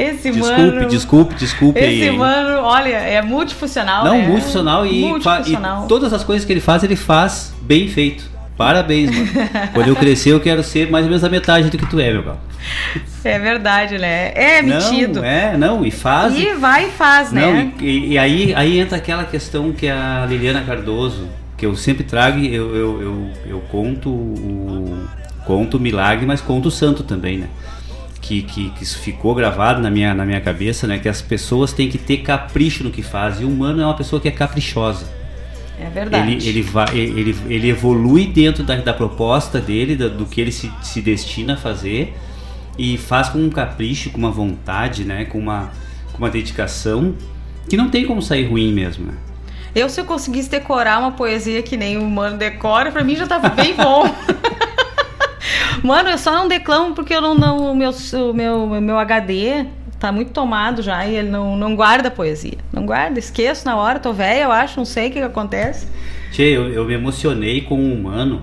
B: Esse
C: Desculpe,
B: mano.
C: desculpe, desculpe aí.
B: Esse mano, olha, é multifuncional.
C: Não,
B: né?
C: multifuncional e,
B: multifuncional.
C: e todas as coisas que ele faz, ele faz bem feito. Parabéns, mano. *laughs* Quando eu crescer, eu quero ser mais ou menos a metade do que tu é, meu galo.
B: É verdade, né? É metido.
C: Não, é, não, e faz.
B: E vai e faz,
C: não,
B: né?
C: e, e- aí, aí entra aquela questão que a Liliana Cardoso, que eu sempre trago, eu, eu, eu, eu conto o. Conto o milagre, mas conto o santo também, né? Que, que, que isso ficou gravado na minha, na minha cabeça, né? Que as pessoas têm que ter capricho no que fazem. E o humano é uma pessoa que é caprichosa.
B: É verdade.
C: Ele, ele, vai, ele, ele evolui dentro da, da proposta dele, da- do que ele se, se destina a fazer, e faz com um capricho, com uma vontade, né? com, uma, com uma dedicação, que não tem como sair ruim mesmo. Né?
B: Eu, se eu conseguisse decorar uma poesia que nem o mano decora, pra mim já tava bem bom. *laughs* Mano, eu só não declamo porque eu não, não o meu, o meu, o meu HD tá muito tomado já e ele não, não guarda poesia. Não guarda, esqueço na hora, tô velha, eu acho, não sei o que, que acontece.
C: Tchê, eu, eu me emocionei com o humano,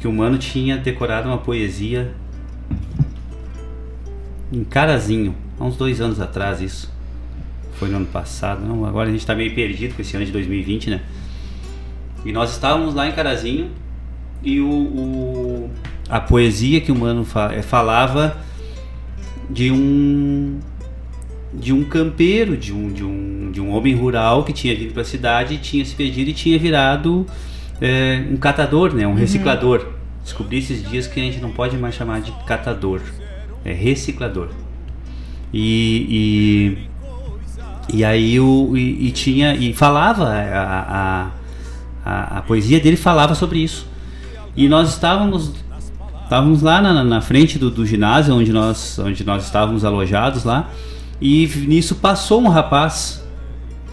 C: que o humano tinha decorado uma poesia em Carazinho, há uns dois anos atrás isso. Foi no ano passado, não, agora a gente tá meio perdido com esse ano de 2020, né? E nós estávamos lá em Carazinho e o, o- a poesia que o mano eh, falava de um de um campeiro, de um, de um, de um homem rural que tinha vindo para a cidade, tinha se perdido e tinha virado é, um catador, né? Um reciclador. Descobri esses dias que a gente não pode mais chamar de catador, é reciclador. E, e, e aí o, e, e tinha e falava a, a, a, a poesia dele falava sobre isso. E nós estávamos estávamos lá na, na frente do, do, ginásio onde nós onde nós estávamos alojados lá e nisso passou um rapaz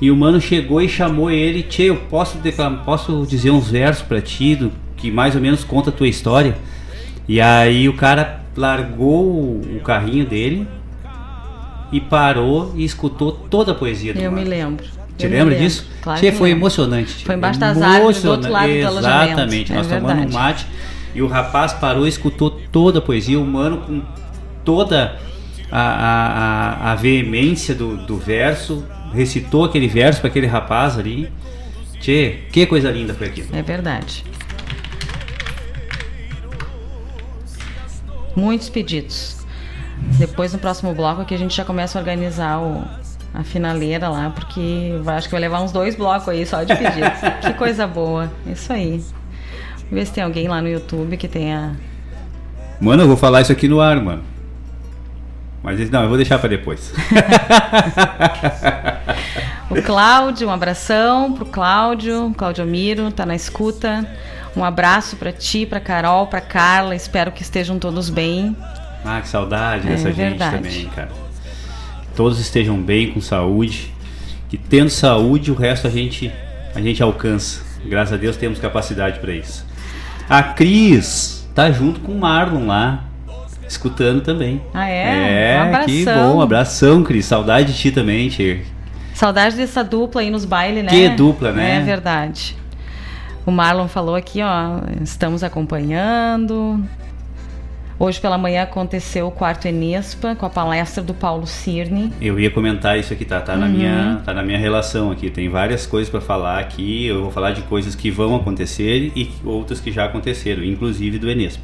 C: e o mano chegou e chamou ele Tchê, eu posso declamar, posso dizer uns versos para ti do, que mais ou menos conta a tua história e aí o cara largou o carrinho dele e parou e escutou toda a poesia do
B: Eu
C: mano.
B: me lembro.
C: Te
B: Eu
C: lembra disso?
B: Claro
C: Tchê, foi emocionante.
B: Foi embaixo das árvores, do outro lado do
C: Emocionante.
B: alojamento.
C: Exatamente.
B: É
C: Nós tomando um
B: verdade.
C: mate e o rapaz parou e escutou toda a poesia. O mano com toda a, a, a, a veemência do, do verso recitou aquele verso para aquele rapaz ali. Tchê, que coisa linda foi aquilo.
B: É verdade. Muitos pedidos. Depois no próximo bloco aqui a gente já começa a organizar o, a finaleira lá, porque acho que vai levar uns dois blocos aí só de pedidos. *laughs* que coisa boa. Isso aí. Ver se tem alguém lá no YouTube que tenha.
C: Mano, eu vou falar isso aqui no ar, mano. Mas não, eu vou deixar para depois. *laughs*
B: O Cláudio, um abração pro Cláudio, Cláudio Miro, tá na escuta. Um abraço pra ti, pra Carol, pra Carla. Espero que estejam todos bem.
C: Ah, que saudade
B: É
C: dessa gente
B: verdade.
C: também, cara. Que todos estejam bem, com saúde. Que tendo saúde, o resto a gente, a gente alcança. Graças a Deus temos capacidade para isso. A Cris tá junto com o Marlon lá, escutando também.
B: Ah, é?
C: É,
B: Um abração.
C: que bom. Abração, Cris. Saudade de ti também, Tchê.
B: Saudade dessa dupla aí nos bailes, né?
C: Que dupla, né?
B: É verdade. O Marlon falou aqui, ó, estamos acompanhando. Hoje pela manhã aconteceu o quarto Enespa com a palestra do Paulo Cirne.
C: Eu ia comentar isso aqui, tá? Tá, na,
B: Uhum.
C: minha, tá na minha relação aqui. Tem várias coisas para falar aqui. Eu vou falar de coisas que vão acontecer e outras que já aconteceram, inclusive do Enespa.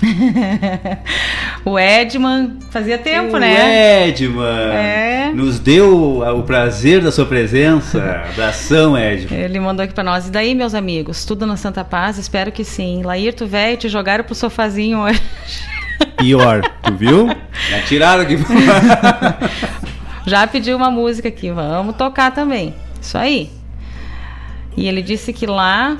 C: *laughs*
B: o Edman, fazia tempo,
C: o
B: né?
C: Edman
B: É.
C: nos deu o prazer da sua presença. *laughs* Abração, Edman.
B: Ele mandou aqui pra nós. E daí, meus amigos? Tudo na Santa Paz? Espero que sim. Laírto, velho, te jogaram pro sofazinho hoje. *laughs*
C: Pior, tu viu? *laughs* Já tiraram aqui.
B: Já pediu uma música aqui, vamos tocar também. Isso aí. E ele disse que lá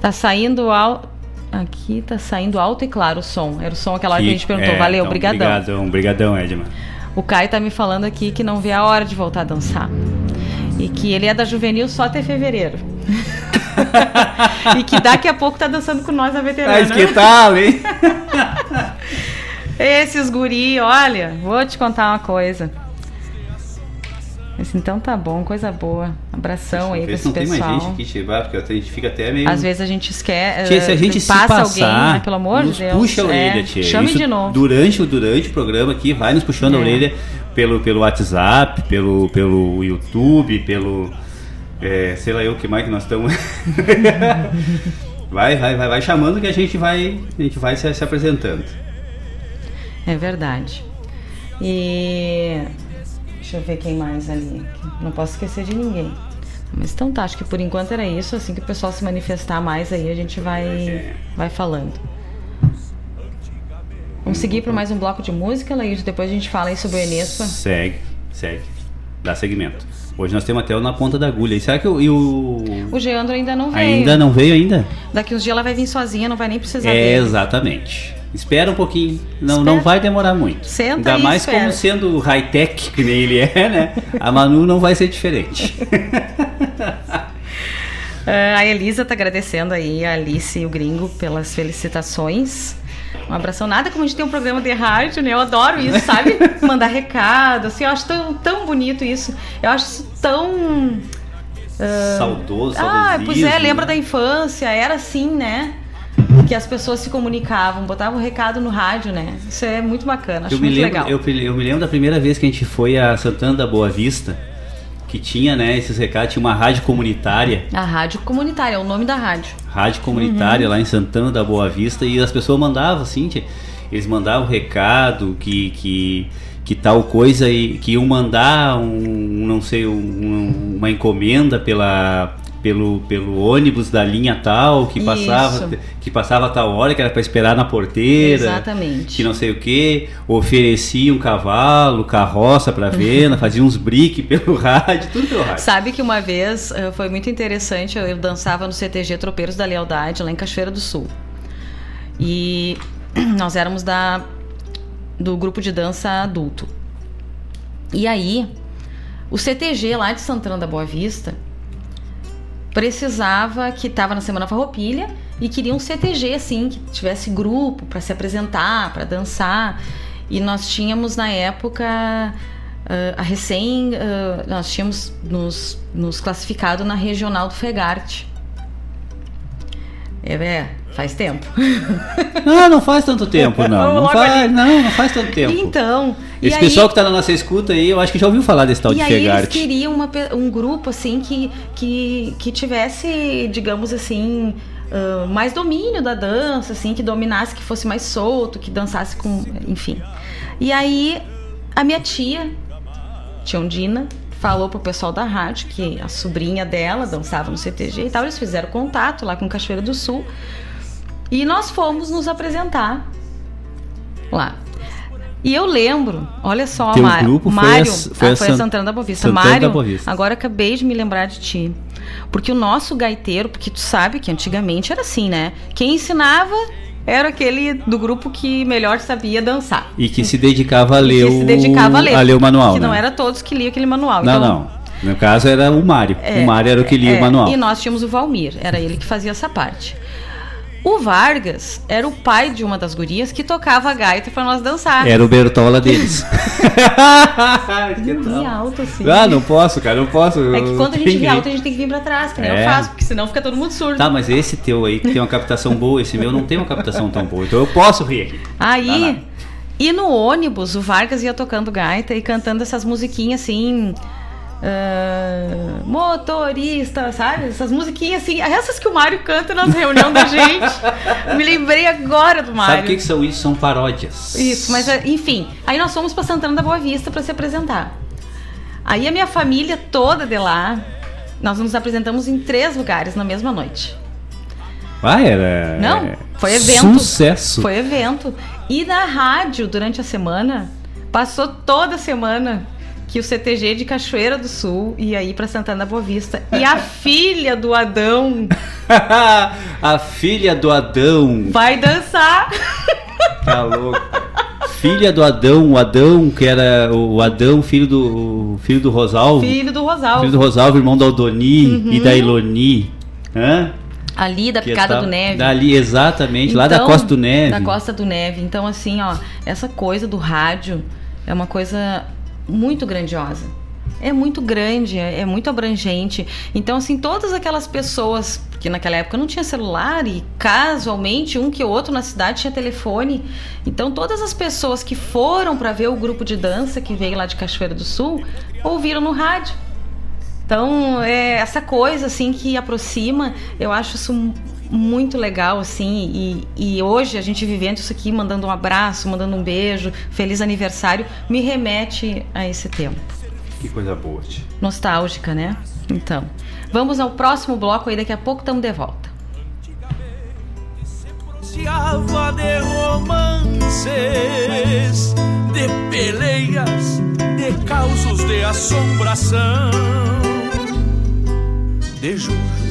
B: tá saindo alto. Aqui tá saindo alto e claro o som. Era o som aquela hora que a gente perguntou.
C: É,
B: Valeu,
C: então,
B: brigadão.
C: Obrigadão, obrigadão, Edman.
B: O Caio tá me falando aqui que não vê a hora de voltar a dançar. E que ele é da juvenil só até fevereiro. *laughs* e que daqui a pouco tá dançando com nós na veterana.
C: Mas que tal, hein? *laughs*
B: Esses guri, olha, vou te contar uma coisa. Esse, então tá bom, coisa boa. Abração aí pra
C: Vê se
B: esse
C: não tem mais
B: pessoal.
C: gente aqui, Chivar, porque a gente fica até meio.
B: Às vezes a gente esquece.
C: Tia, se a gente
B: passa
C: passar,
B: alguém, né, pelo amor de Deus.
C: puxa a orelha,
B: é,
C: tia.
B: Chame
C: Isso
B: de novo.
C: Durante, o- durante o programa aqui, vai nos puxando a
B: É.
C: orelha pelo, pelo WhatsApp, pelo, pelo YouTube, pelo. é, sei lá eu que mais que nós estamos. *laughs* vai, vai, vai, vai chamando que a gente vai, a gente vai se, se apresentando.
B: É verdade. E deixa eu ver quem mais ali. Não posso esquecer de ninguém. Mas então tá, acho que por enquanto era isso. Assim que o pessoal se manifestar mais aí, a gente vai, vai falando. Vamos seguir para mais um bloco de música, Laís. Depois a gente fala aí sobre o Enespa.
C: Segue, segue. Dá segmento. Hoje nós temos até o na ponta da agulha. E será que o. e o-
B: O Geandro ainda não veio.
C: Ainda não veio ainda?
B: Daqui uns dias ela vai vir sozinha, não vai nem precisar
C: É,
B: dele.
C: exatamente. Espera um pouquinho. Não,
B: Espera.
C: não vai demorar muito.
B: Senta
C: Ainda
B: aí
C: mais
B: espera.
C: como sendo high-tech que nem ele é, né? A Manu não vai ser diferente. *laughs*
B: Ah, a Elisa tá agradecendo aí a Alice e o Gringo pelas felicitações. Um abração. Nada como a gente tem um programa de rádio, né? Eu adoro isso, *laughs* sabe? Mandar recado, assim, eu acho tão, tão bonito isso. Eu acho isso tão.
C: Saudoso,
B: Ah, pois é, lembra
C: né?
B: da infância, era assim, né? Que as pessoas se comunicavam, botavam o recado no rádio, né? Isso é muito bacana, acho
C: Eu me,
B: muito
C: lembro,
B: legal.
C: eu, eu me lembro da primeira vez que a gente foi a Santana da Boa Vista, que tinha, né, esses recados, tinha uma rádio comunitária,
B: A rádio comunitária, é o nome da rádio.
C: rádio comunitária lá em Santana da Boa Vista, e as pessoas mandavam assim, tia, eles mandavam recado que, que, que tal coisa e que iam mandar um, não sei, um, uma encomenda pela pelo, pelo ônibus da linha tal que passava
B: Isso.
C: que passava a tal hora que era para esperar na porteira
B: Exatamente.
C: que não sei o que oferecia um cavalo carroça para venda *laughs* fazia uns briques pelo rádio tudo pelo rádio
B: Sabe que uma vez eh, foi muito interessante, eu, eu dançava no CTG Tropeiros da Lealdade, lá em Cachoeira do Sul. E *clears throat* nós éramos da do grupo de dança adulto. E aí, o CTG lá de Santana da Boa Vista precisava que estava na Semana Farroupilha e queria um CTG assim, que tivesse grupo para se apresentar, para dançar. E nós tínhamos na época ah, a recém ah, nós tínhamos nos, nos classificado na regional do Fegarte. É, é, faz tempo. *laughs*
C: não não faz tanto tempo não não faz não não faz tanto tempo
B: Então,
C: esse
B: aí-
C: pessoal que tá na nossa escuta aí eu acho que já ouviu falar desse tal de
B: aí eles queriam uma um grupo assim que, que, que tivesse, digamos assim, ah, mais domínio da dança, assim, que dominasse, que fosse mais solto, que dançasse com, enfim. E aí a minha tia, Tiondina, falou pro pessoal da rádio que a sobrinha dela dançava no CTG e tal, eles fizeram contato lá com Cachoeira do Sul. E nós fomos nos apresentar lá. E eu lembro, olha só,
C: Teu
B: Mário.
C: grupo foi
B: Mário,
C: a- foi
B: ah,
C: a
B: foi a Santana da Boa Vista.
C: Santana
B: Mário,
C: da Boa Vista.
B: agora acabei de me lembrar de ti. Porque o nosso gaiteiro, porque tu sabe que antigamente era assim, né? Quem ensinava era aquele do grupo que melhor sabia dançar.
C: e que se dedicava a ler,
B: se dedicava a ler.
C: o manual
B: Que não
C: né?
B: era todos que liam aquele manual.
C: não
B: então,
C: não no caso era o Mário
B: é,
C: o Mário era o que lia
B: é,
C: o manual
B: E nós tínhamos o Valmir, era ele que fazia essa parte. O Vargas era o pai de uma das gurias que tocava a gaita pra nós dançar.
C: Era o Bertola *laughs* deles. que tal?
B: alto assim.
C: Ah, não posso, cara, não posso.
B: É que quando a gente ri alto, a gente tem que vir pra trás, que nem
C: É.
B: eu faço, porque senão fica todo mundo surdo.
C: Tá, mas esse teu aí que tem uma captação boa, esse meu não tem uma captação tão boa. Então eu posso rir aqui.
B: Aí, e no ônibus, o Vargas ia tocando gaita e cantando essas musiquinhas assim. Ah, motorista, sabe? Essas musiquinhas assim, essas que o Mário canta nas reuniões da gente. Me lembrei agora do Mário.
C: Sabe o que, que são isso? São paródias.
B: Isso, mas é, enfim. Aí nós fomos pra Santana da Boa Vista pra se apresentar. Aí a minha família toda de lá, nós nos apresentamos em três lugares na mesma noite.
C: Ah, era.
B: Não, foi evento.
C: Sucesso.
B: Foi evento. E na rádio, durante a semana, passou toda semana que o CTG de Cachoeira do Sul ia ir pra Santana da Boa Vista. E a filha do Adão *laughs*
C: a filha do Adão.
B: vai dançar.
C: Tá louco. Filha do Adão, o Adão, que era o Adão, filho do filho do Rosalvo.
B: Filho do Rosalvo.
C: Filho do Rosalvo, irmão da Aldoni e da Iloni. Hã?
B: Ali da
C: Que
B: Picada
C: tava-
B: do Neve.
C: Dali, exatamente, lá da
B: Então,
C: Costa do Neve.
B: Da Costa do Neve. Então, assim, ó, essa coisa do rádio é uma coisa muito grandiosa. É muito grande, é é muito abrangente. Então, assim, todas aquelas pessoas que naquela época não tinha celular e casualmente um que outro na cidade tinha telefone. Então, todas as pessoas que foram para ver o grupo de dança que veio lá de Cachoeira do Sul ouviram no rádio. Então, é essa coisa assim que aproxima, eu acho isso muito legal assim, e, e hoje a gente vivendo isso aqui, mandando um abraço, mandando um beijo, feliz aniversário, me remete a esse tempo.
C: Que coisa boa. tia.
B: Nostálgica, né? Então, vamos ao próximo bloco aí, daqui a pouco estamos de volta.
A: Pronunciava de romances, de peleias, de causos de assombração, de jujos.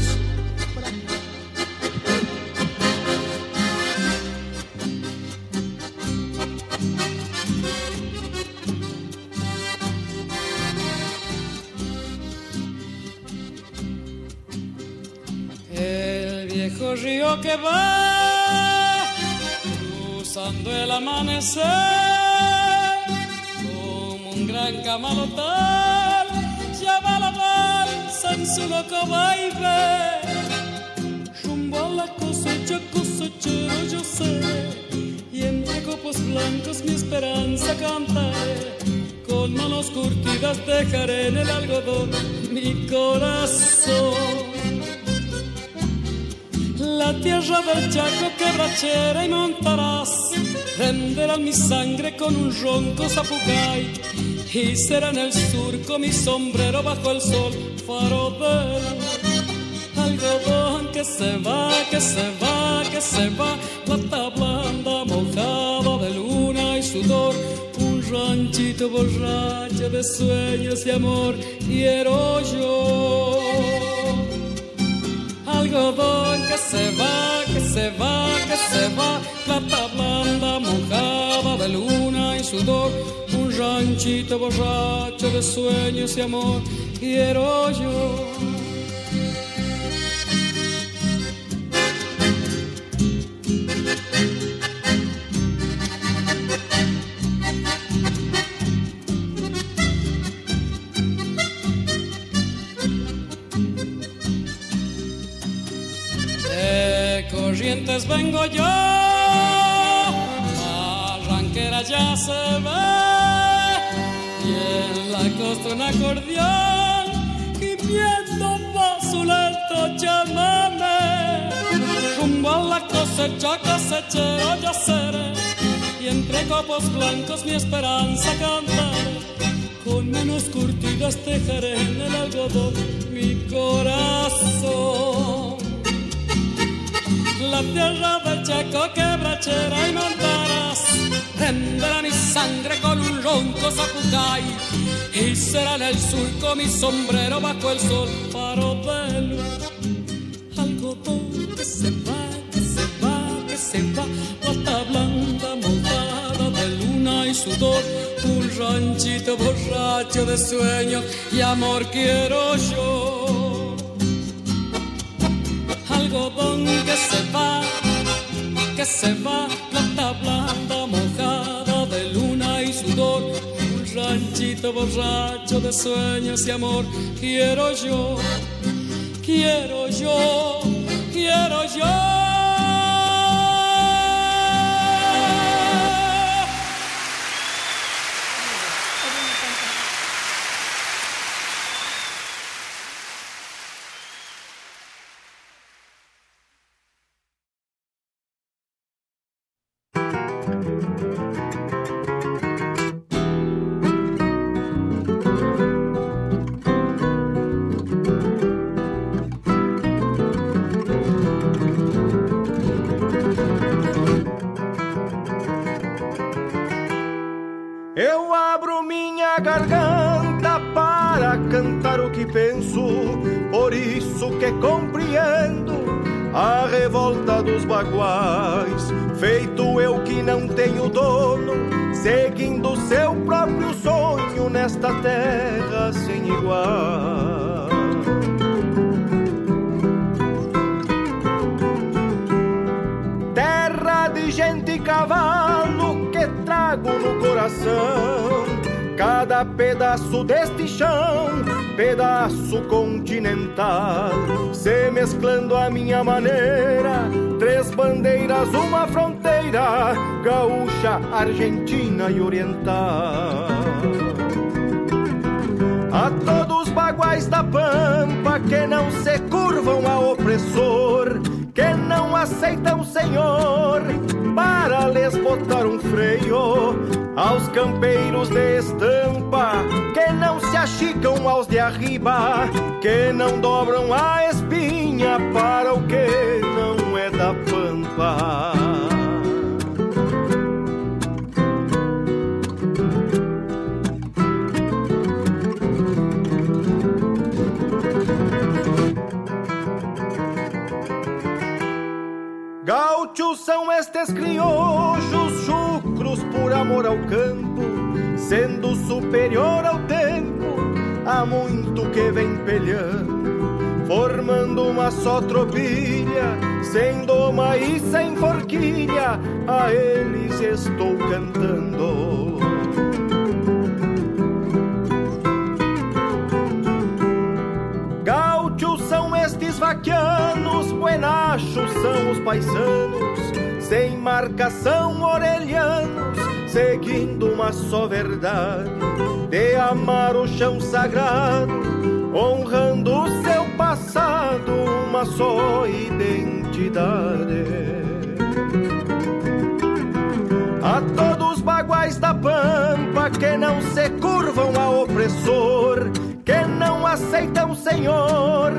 K: Río que va cruzando el amanecer como un gran camalotal. Ya va la balsa en su loco baile rumbo a la cosecha cosechero yo sé. Y entre copos blancos mi esperanza cantaré. Con manos curtidas dejaré en el algodón mi corazón la tierra del Chaco quebrachera y montarás. Renderán mi sangre con un ronco zapucay y será en el surco mi sombrero bajo el sol. Faro del algodón que se va, que se va, que se va, plata blanda mojada de luna y sudor, un ranchito borracho de sueños y amor, quiero yo que se va, que se va, que se va, plata blanda mojada de luna y sudor, un ranchito borracho de sueños y amor, quiero yo. Corrientes vengo yo, arranquera ya se ve, y en la costa un acordeón, gimiendo pa' su lento chamame, rumbo a la cosecha cosechero yo seré, y entre copos blancos mi esperanza cantaré, con manos curtidas tejeré en el algodón mi corazón. La tierra del Chaco quebrachera y montarás Renderá mi sangre con un ronco zapucay Y será en el surco mi sombrero bajo el sol Faro de luz. Que se va, que se va, que se va Plata blanda mojada de luna y sudor. Un ranchito borracho de sueño y amor quiero yo algodón que se va, que se va, plata blanda mojada de luna y sudor, un ranchito borracho de sueños y amor, quiero yo, quiero yo, quiero yo.
F: Não tenho dono, seguindo seu próprio sonho nesta terra sem igual. Terra de gente e cavalo que trago no coração. Cada pedaço deste chão, pedaço continental, se mesclando à minha maneira. Três bandeiras, uma fronteira, gaúcha, argentina e oriental. A todos os baguais da pampa que não se curvam ao opressor, que não aceitam senhor para lhes botar um freio. Aos campeiros de estampa que não se achicam aos de arriba, que não dobram a espinha para o que não é da pampa. Gauchos são estes criojos, chucros por amor ao campo, sendo superior ao tempo, há muito que vem pelhando, formando uma só tropilha, sem doma e sem forquilha, a eles estou cantando. Vaquianos, buenachos são os paisanos, sem marcação orelhanos, seguindo uma só verdade, de amar o chão sagrado, honrando seu passado, uma só identidade. A todos os baguais da pampa que não se curvam ao opressor, que não aceitam senhor,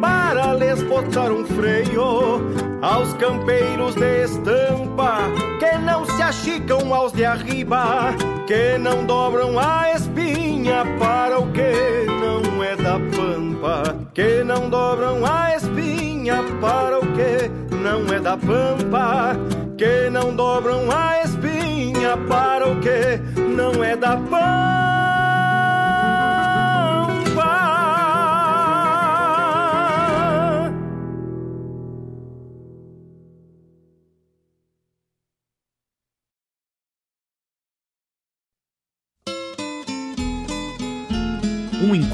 F: para lhes botar um freio aos campeiros de estampa, que não se achicam aos de arriba, que não dobram a espinha para o que não é da pampa, que não dobram a espinha para o que não é da pampa, que não dobram a espinha para o que não é da pampa.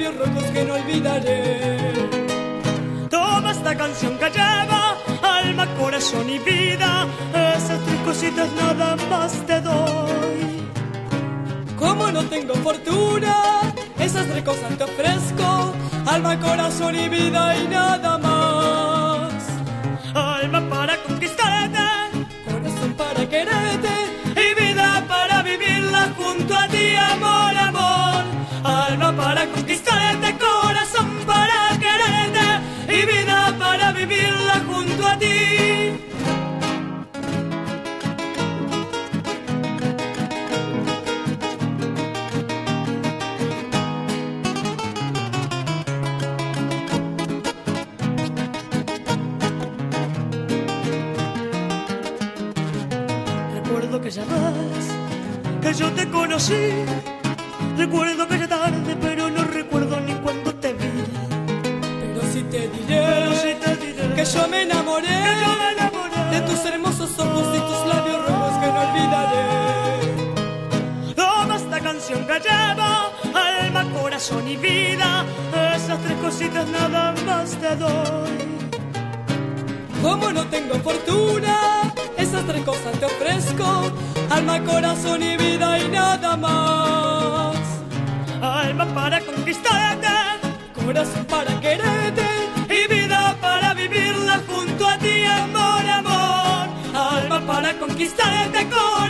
L: Labios rojos que no olvidaré. Toda esta canción que lleva alma, corazón y vida, esas tres cositas nada más te doy. Como no tengo fortuna, esas tres cosas te ofrezco, alma, corazón y vida y nada más. Alma para conquistarte, corazón para quererte y vida para vivirla junto a ti, amor. Ti. Para conquistarte, corazón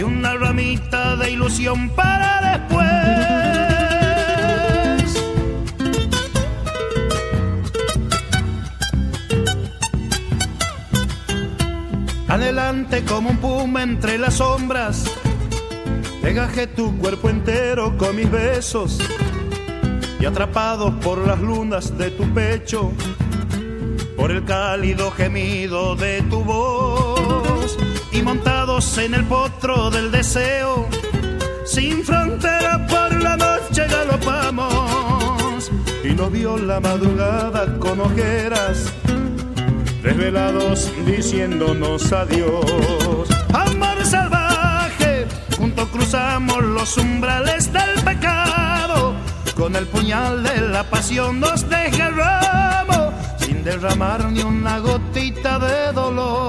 M: y una ramita de ilusión para después. Adelante como un puma entre las sombras, pegaje tu cuerpo entero con mis besos. Y atrapados por las lunas de tu pecho, por el cálido gemido de tu voz y montados en el potro del deseo, sin frontera por la noche galopamos y nos vio la madrugada con ojeras, desvelados diciéndonos adiós. Amor salvaje, juntos cruzamos los umbrales del pecado, con el puñal de la pasión nos desgarramos, sin derramar ni una gotita de dolor.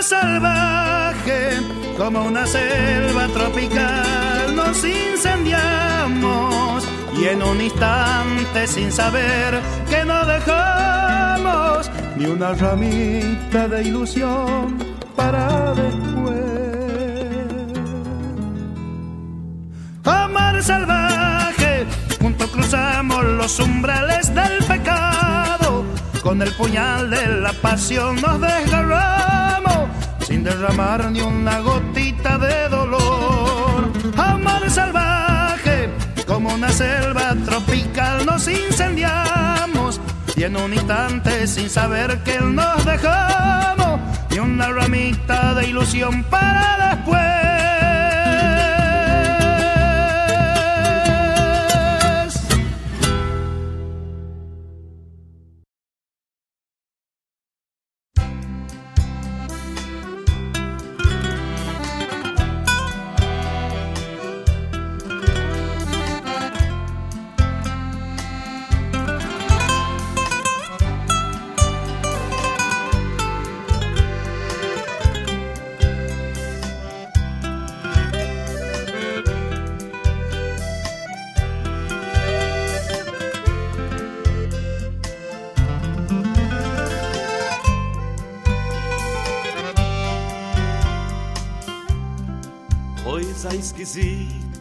M: Salvaje, como una selva tropical, nos incendiamos y en un instante sin saber que no dejamos ni una ramita de ilusión para después. Amor salvaje, juntos cruzamos los umbrales del pecado. Con el puñal de la pasión nos desgarramos sin derramar ni una gotita de dolor. Amor salvaje, como una selva tropical nos incendiamos y en un instante sin saber que nos dejamos y una ramita de ilusión para después.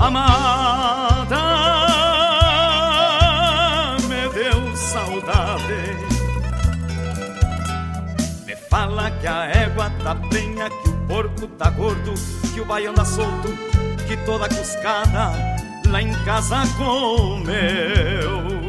A: Amada, me deu saudade. Me fala que a égua tá prenha, que o porco tá gordo, que o baiano tá solto, que toda cuscada lá em casa comeu.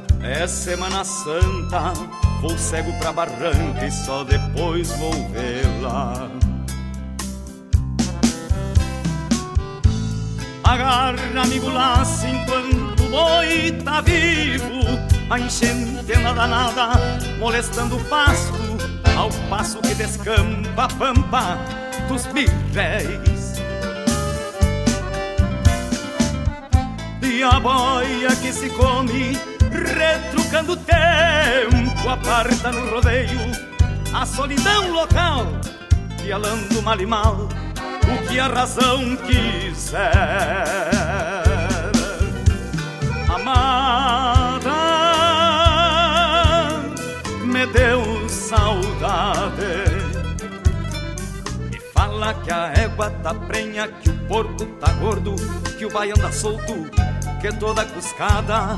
A: é Semana Santa Vou cego pra barranca e só depois vou vê-la. Agarra, amigo, laço enquanto o boi tá vivo. A enchente anda danada, molestando o pasto, ao passo que descampa a pampa dos birréis. E a boia que se come retrucando o tempo, aparta no rodeio a solidão local, pialando mal e mal o que a razão quiser. Amada, me deu saudade. Me fala que a égua tá prenha, que o porco tá gordo, que o baiano tá solto, que toda cuscada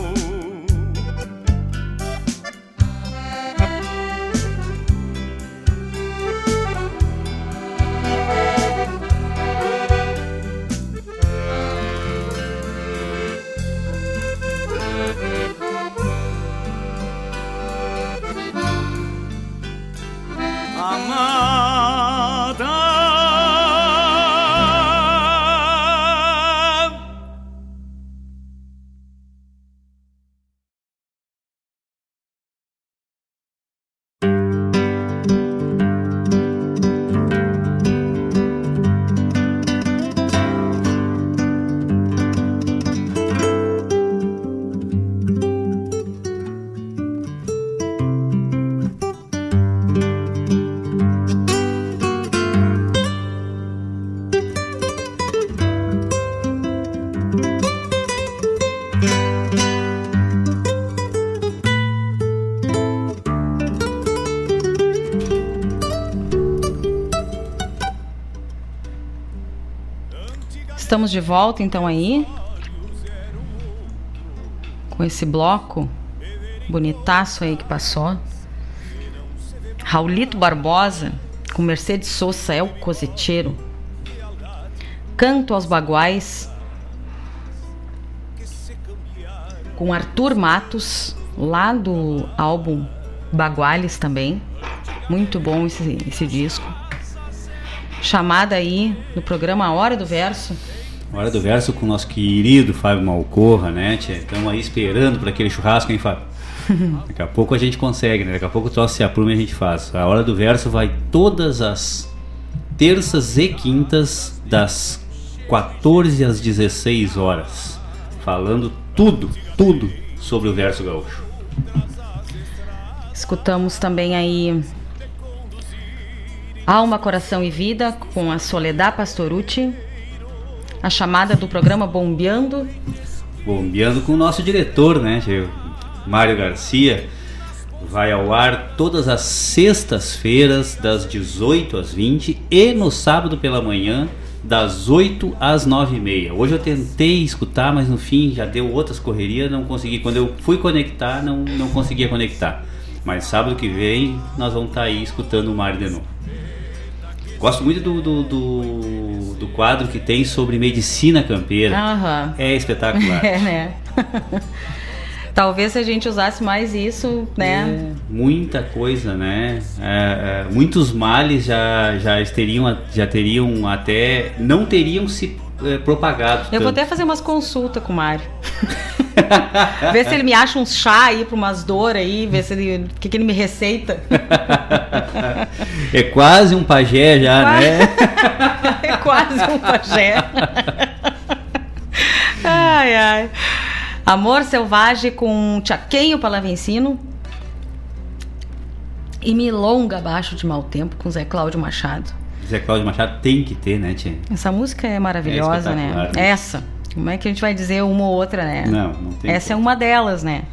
B: Estamos de volta então aí com esse bloco bonitaço aí que passou. Raulito Barbosa com Mercedes Sosa é o coseteiro. Canto aos Baguais com Arthur Matos lá do álbum Baguales também. Muito bom esse, esse disco. Chamada aí no programa Hora do Verso
C: Hora do verso com o nosso querido Fábio Malcorra, né, tia? Estamos aí esperando para aquele churrasco, hein, Fábio? *laughs* Daqui a pouco a gente consegue, né? Daqui a pouco o troço se aprume e a gente faz. A Hora do Verso vai todas as terças e quintas, das 14 às 16 horas. Falando tudo, tudo sobre o verso gaúcho.
B: Escutamos também aí Alma, Coração e Vida com a Soledad Pastorucci a chamada do programa Bombeando
C: bombeando com o nosso diretor, né? Mário Garcia. Vai ao ar todas as sextas-feiras, das 18 às 20 e no sábado pela manhã, das 8 às 9 e meia. Hoje eu tentei escutar, mas no fim já deu outras correrias, não consegui. Quando eu fui conectar, não, não conseguia conectar. Mas sábado que vem nós vamos estar aí escutando o Mário de novo. Gosto muito do, do, do, do quadro que tem sobre medicina campeira.
B: Aham.
C: É espetacular. *laughs*
B: É, né? *laughs* Talvez se a gente usasse mais isso, né?
C: Muita coisa, né? É, é, muitos males já, já, teriam, já teriam até. não teriam se é, propagado.
B: Eu vou
C: tanto.
B: até fazer umas consultas com o Mário. *laughs* *laughs* ver se ele me acha uns chá aí pra umas dores aí, ver se ele. O que, que ele me receita. *laughs*
C: É quase um pajé já,
B: Quase.
C: né? *laughs*
B: é quase um pajé. ai, ai. Amor Selvagem com Chaquenho Palavencino. E Milonga Abaixo de Mau Tempo com Zé Cláudio Machado.
C: Zé Cláudio Machado tem que ter, né, Tia?
B: Essa música é maravilhosa,
C: É
B: né?
C: né?
B: Essa. Como é que a gente vai dizer uma ou outra, né?
C: Não, não tem
B: Essa é uma delas, né?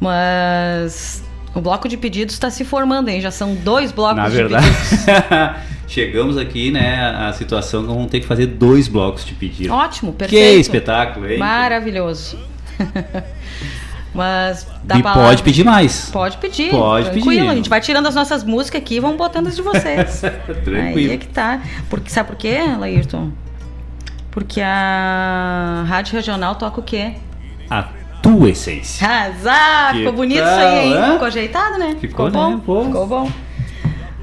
B: Mas o bloco de pedidos está se formando, hein? Já são dois blocos
C: Na
B: de
C: verdade,
B: pedidos. *laughs*
C: chegamos aqui, né, a situação que vamos ter que fazer dois blocos de pedido.
B: Ótimo,
C: Que
B: perfeito.
C: espetáculo, hein?
B: Maravilhoso. *laughs* Mas dá
C: E
B: palavra.
C: pode pedir mais.
B: Pode pedir.
C: Pode
B: tranquilo.
C: pedir.
B: A gente vai tirando as nossas músicas aqui e vamos botando as de vocês. *laughs*
C: Tranquilo.
B: Aí é que tá. Porque, sabe por quê, Laírton? Porque a Rádio Regional toca o quê?
C: A tua essência. Que
B: Ficou bonito
C: tal,
B: isso aí, hein? Ficou ajeitado, né?
C: Ficou,
B: bom.
C: né?
B: Ficou bom.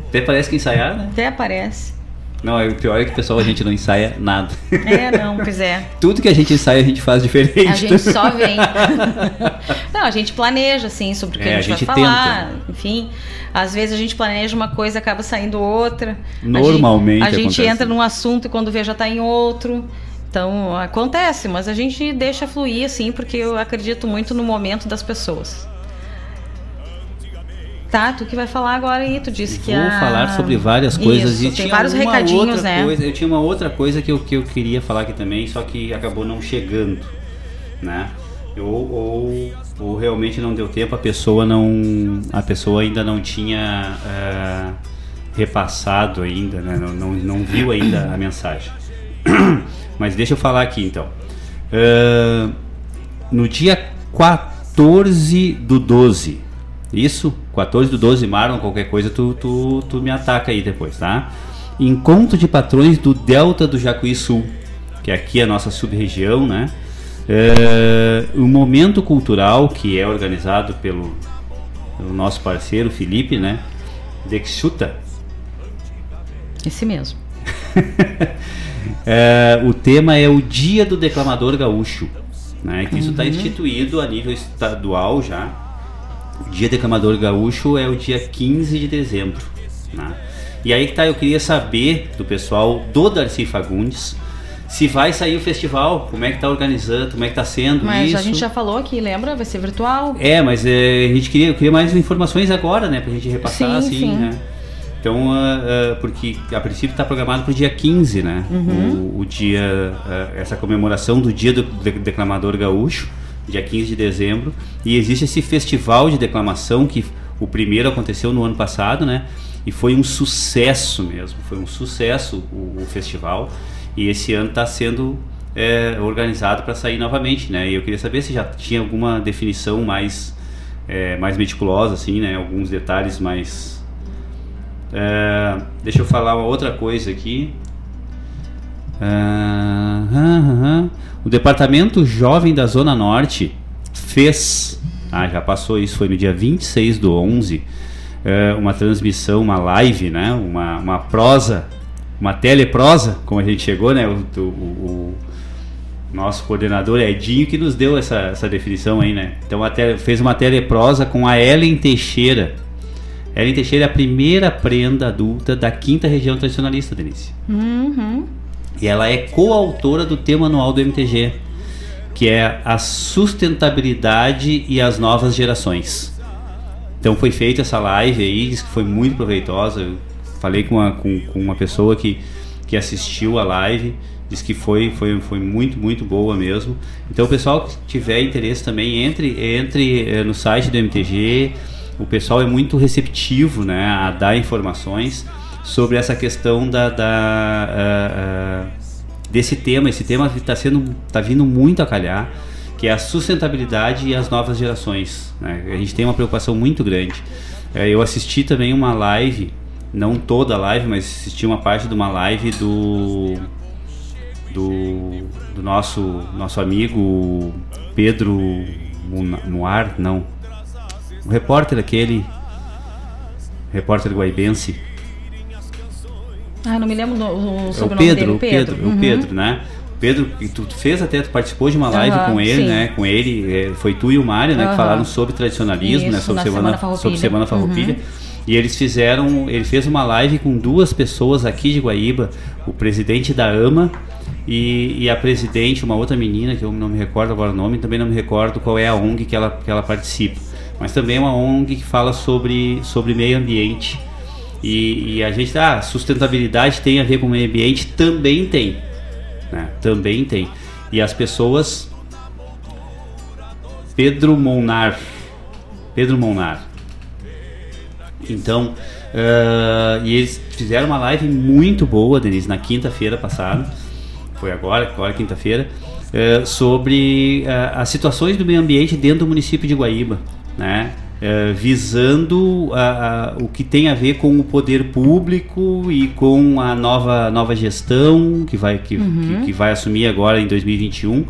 C: Até parece que ensaiar, né?
B: Até parece.
C: Não, o pior é que o pessoal a gente não ensaia nada.
B: É, não, pois é. *laughs*
C: Tudo que a gente ensaia a gente faz diferente.
B: A gente só vem. *laughs* Não, a gente planeja, assim, sobre o que
C: É,
B: a
C: a
B: gente,
C: gente
B: vai falar.
C: tenta.
B: Enfim, às vezes a gente planeja uma coisa acaba saindo outra. A
C: Normalmente
B: gente, a gente entra num assunto e quando vê já tá em outro. Então, acontece, mas a gente deixa fluir, assim, porque eu acredito muito no momento das pessoas. Tu que vai falar agora aí, tu disse que
C: Vou
B: a...
C: falar sobre várias coisas
B: Isso,
C: e
B: tem vários recadinhos, né?
C: Coisa, eu tinha uma outra coisa que eu, que eu queria falar aqui também, só que acabou não chegando, né? Ou, ou, ou realmente não deu tempo, a pessoa não, a pessoa ainda não tinha eh, repassado ainda, né? Não, não, não viu ainda a mensagem. *coughs* Mas deixa eu falar aqui então. Eh, no dia 14 do 12, isso? 14 do 12, Marlon, qualquer coisa tu, tu, tu me ataca aí depois, tá? Encontro de patrões do Delta do Jacuí Sul, que é aqui a nossa sub-região, né? É, um momento cultural que é organizado pelo, pelo nosso parceiro Felipe, né? Dexuta.
B: Esse mesmo.
C: É, *laughs* o tema é o Dia do Declamador Gaúcho, né? Que isso está
B: Uhum.
C: instituído a nível estadual já. O Dia Declamador Gaúcho é o dia 15 de dezembro, né? E aí que tá, eu queria saber do pessoal do Darcy Fagundes se vai sair o festival, como é que tá organizando, como é que tá sendo
B: Mas
C: isso.
B: a gente já falou aqui, lembra? Vai ser virtual.
C: É, mas é, a gente queria, eu queria mais informações agora, né? Pra gente repassar,
B: Sim,
C: assim,
B: sim.
C: né? Então, ah, ah, porque a princípio está programado para o dia 15, né?
B: Uhum.
C: O, o dia, ah, essa comemoração do Dia do De- Declamador Gaúcho, dia 15 de dezembro. E existe esse festival de declamação que o primeiro aconteceu no ano passado, né? E foi um sucesso mesmo, foi um sucesso o, o festival. E esse ano está sendo é, organizado para sair novamente, né? E eu queria saber se já tinha alguma definição mais, é, mais meticulosa, assim, né? Alguns detalhes mais é, deixa eu falar uma outra coisa aqui. Ah, ah. O Departamento Jovem da Zona Norte fez, ah, já passou isso, foi no dia 26 do 11, é, uma transmissão, uma live, né? uma, uma prosa, uma teleprosa, como a gente chegou, né? O, o- o nosso coordenador Edinho que nos deu essa, essa definição aí, né? Então a tele- fez uma teleprosa com a Ellen Teixeira. Ellen Teixeira é a primeira prenda adulta da quinta região tradicionalista, Denise.
B: Uhum.
C: E ela é coautora do tema anual do MTG, que é a sustentabilidade e as novas gerações. Então foi feita essa live aí, que foi muito proveitosa. Eu falei com uma, com, com uma pessoa que, que assistiu a live, diz que foi, foi, foi muito, muito boa mesmo. Então, o pessoal que tiver interesse também, entre, entre eh, no site do MTG. O pessoal é muito receptivo né, a dar informações sobre essa questão da, da uh, uh, desse tema. Esse tema está sendo tá vindo muito a calhar, que é a sustentabilidade e as novas gerações. Né? A gente tem uma preocupação muito grande. Uh, eu assisti também uma live, não toda a live, mas assisti uma parte de uma live do do, do nosso nosso amigo Pedro Moar, não, o repórter aquele repórter guaibense
B: ah, não me lembro o
C: é
B: sobrenome
C: o Pedro,
B: dele.
C: O Pedro, uhum. o Pedro, né? Pedro, tu fez até, tu participou de uma live uhum, com ele, sim. né? Com ele, é, foi tu e o Mário, né? Uhum. Que falaram sobre tradicionalismo, né?
B: Isso,
C: né? Sobre
B: semana,
C: semana, sobre semana farroupilha. E eles fizeram, ele fez uma live com duas pessoas aqui de Guaíba, o presidente da AMA e, e, a presidente, uma outra menina que eu não me recordo agora o nome, também não me recordo qual é a ONG que ela, que ela participa. Mas também é uma ONG que fala sobre, sobre meio ambiente e, e, a gente, ah, sustentabilidade tem a ver com o meio ambiente? Também tem. Né? Também tem. E as pessoas. Pedro Monar. Pedro Monar. Então, uh, e eles fizeram uma live muito boa, Denise, na quinta-feira passada. Foi agora, agora quinta-feira. Uh, sobre uh, as situações do meio ambiente dentro do município de Guaíba, né? Eh, visando a, a, o que tem a ver com o poder público e com a nova, nova gestão que vai, que, uhum. que, que, vai assumir agora em 2021.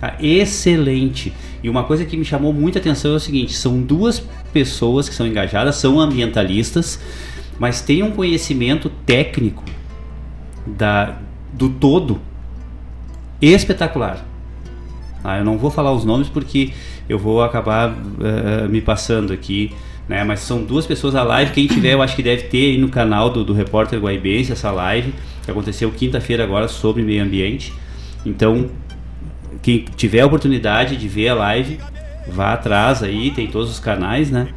C: Tá? Excelente. E uma coisa que me chamou muita atenção é o seguinte: são duas pessoas que são engajadas, são ambientalistas, mas têm um conhecimento técnico da, do todo espetacular. Ah, eu não vou falar os nomes porque eu vou acabar uh, me passando aqui, né? Mas são duas pessoas a live. Quem tiver, eu acho que deve ter aí no canal do, do Repórter Guaibense essa live que aconteceu quinta-feira agora sobre meio ambiente. Então, quem tiver a oportunidade de ver a live, vá atrás aí, tem todos os canais, né?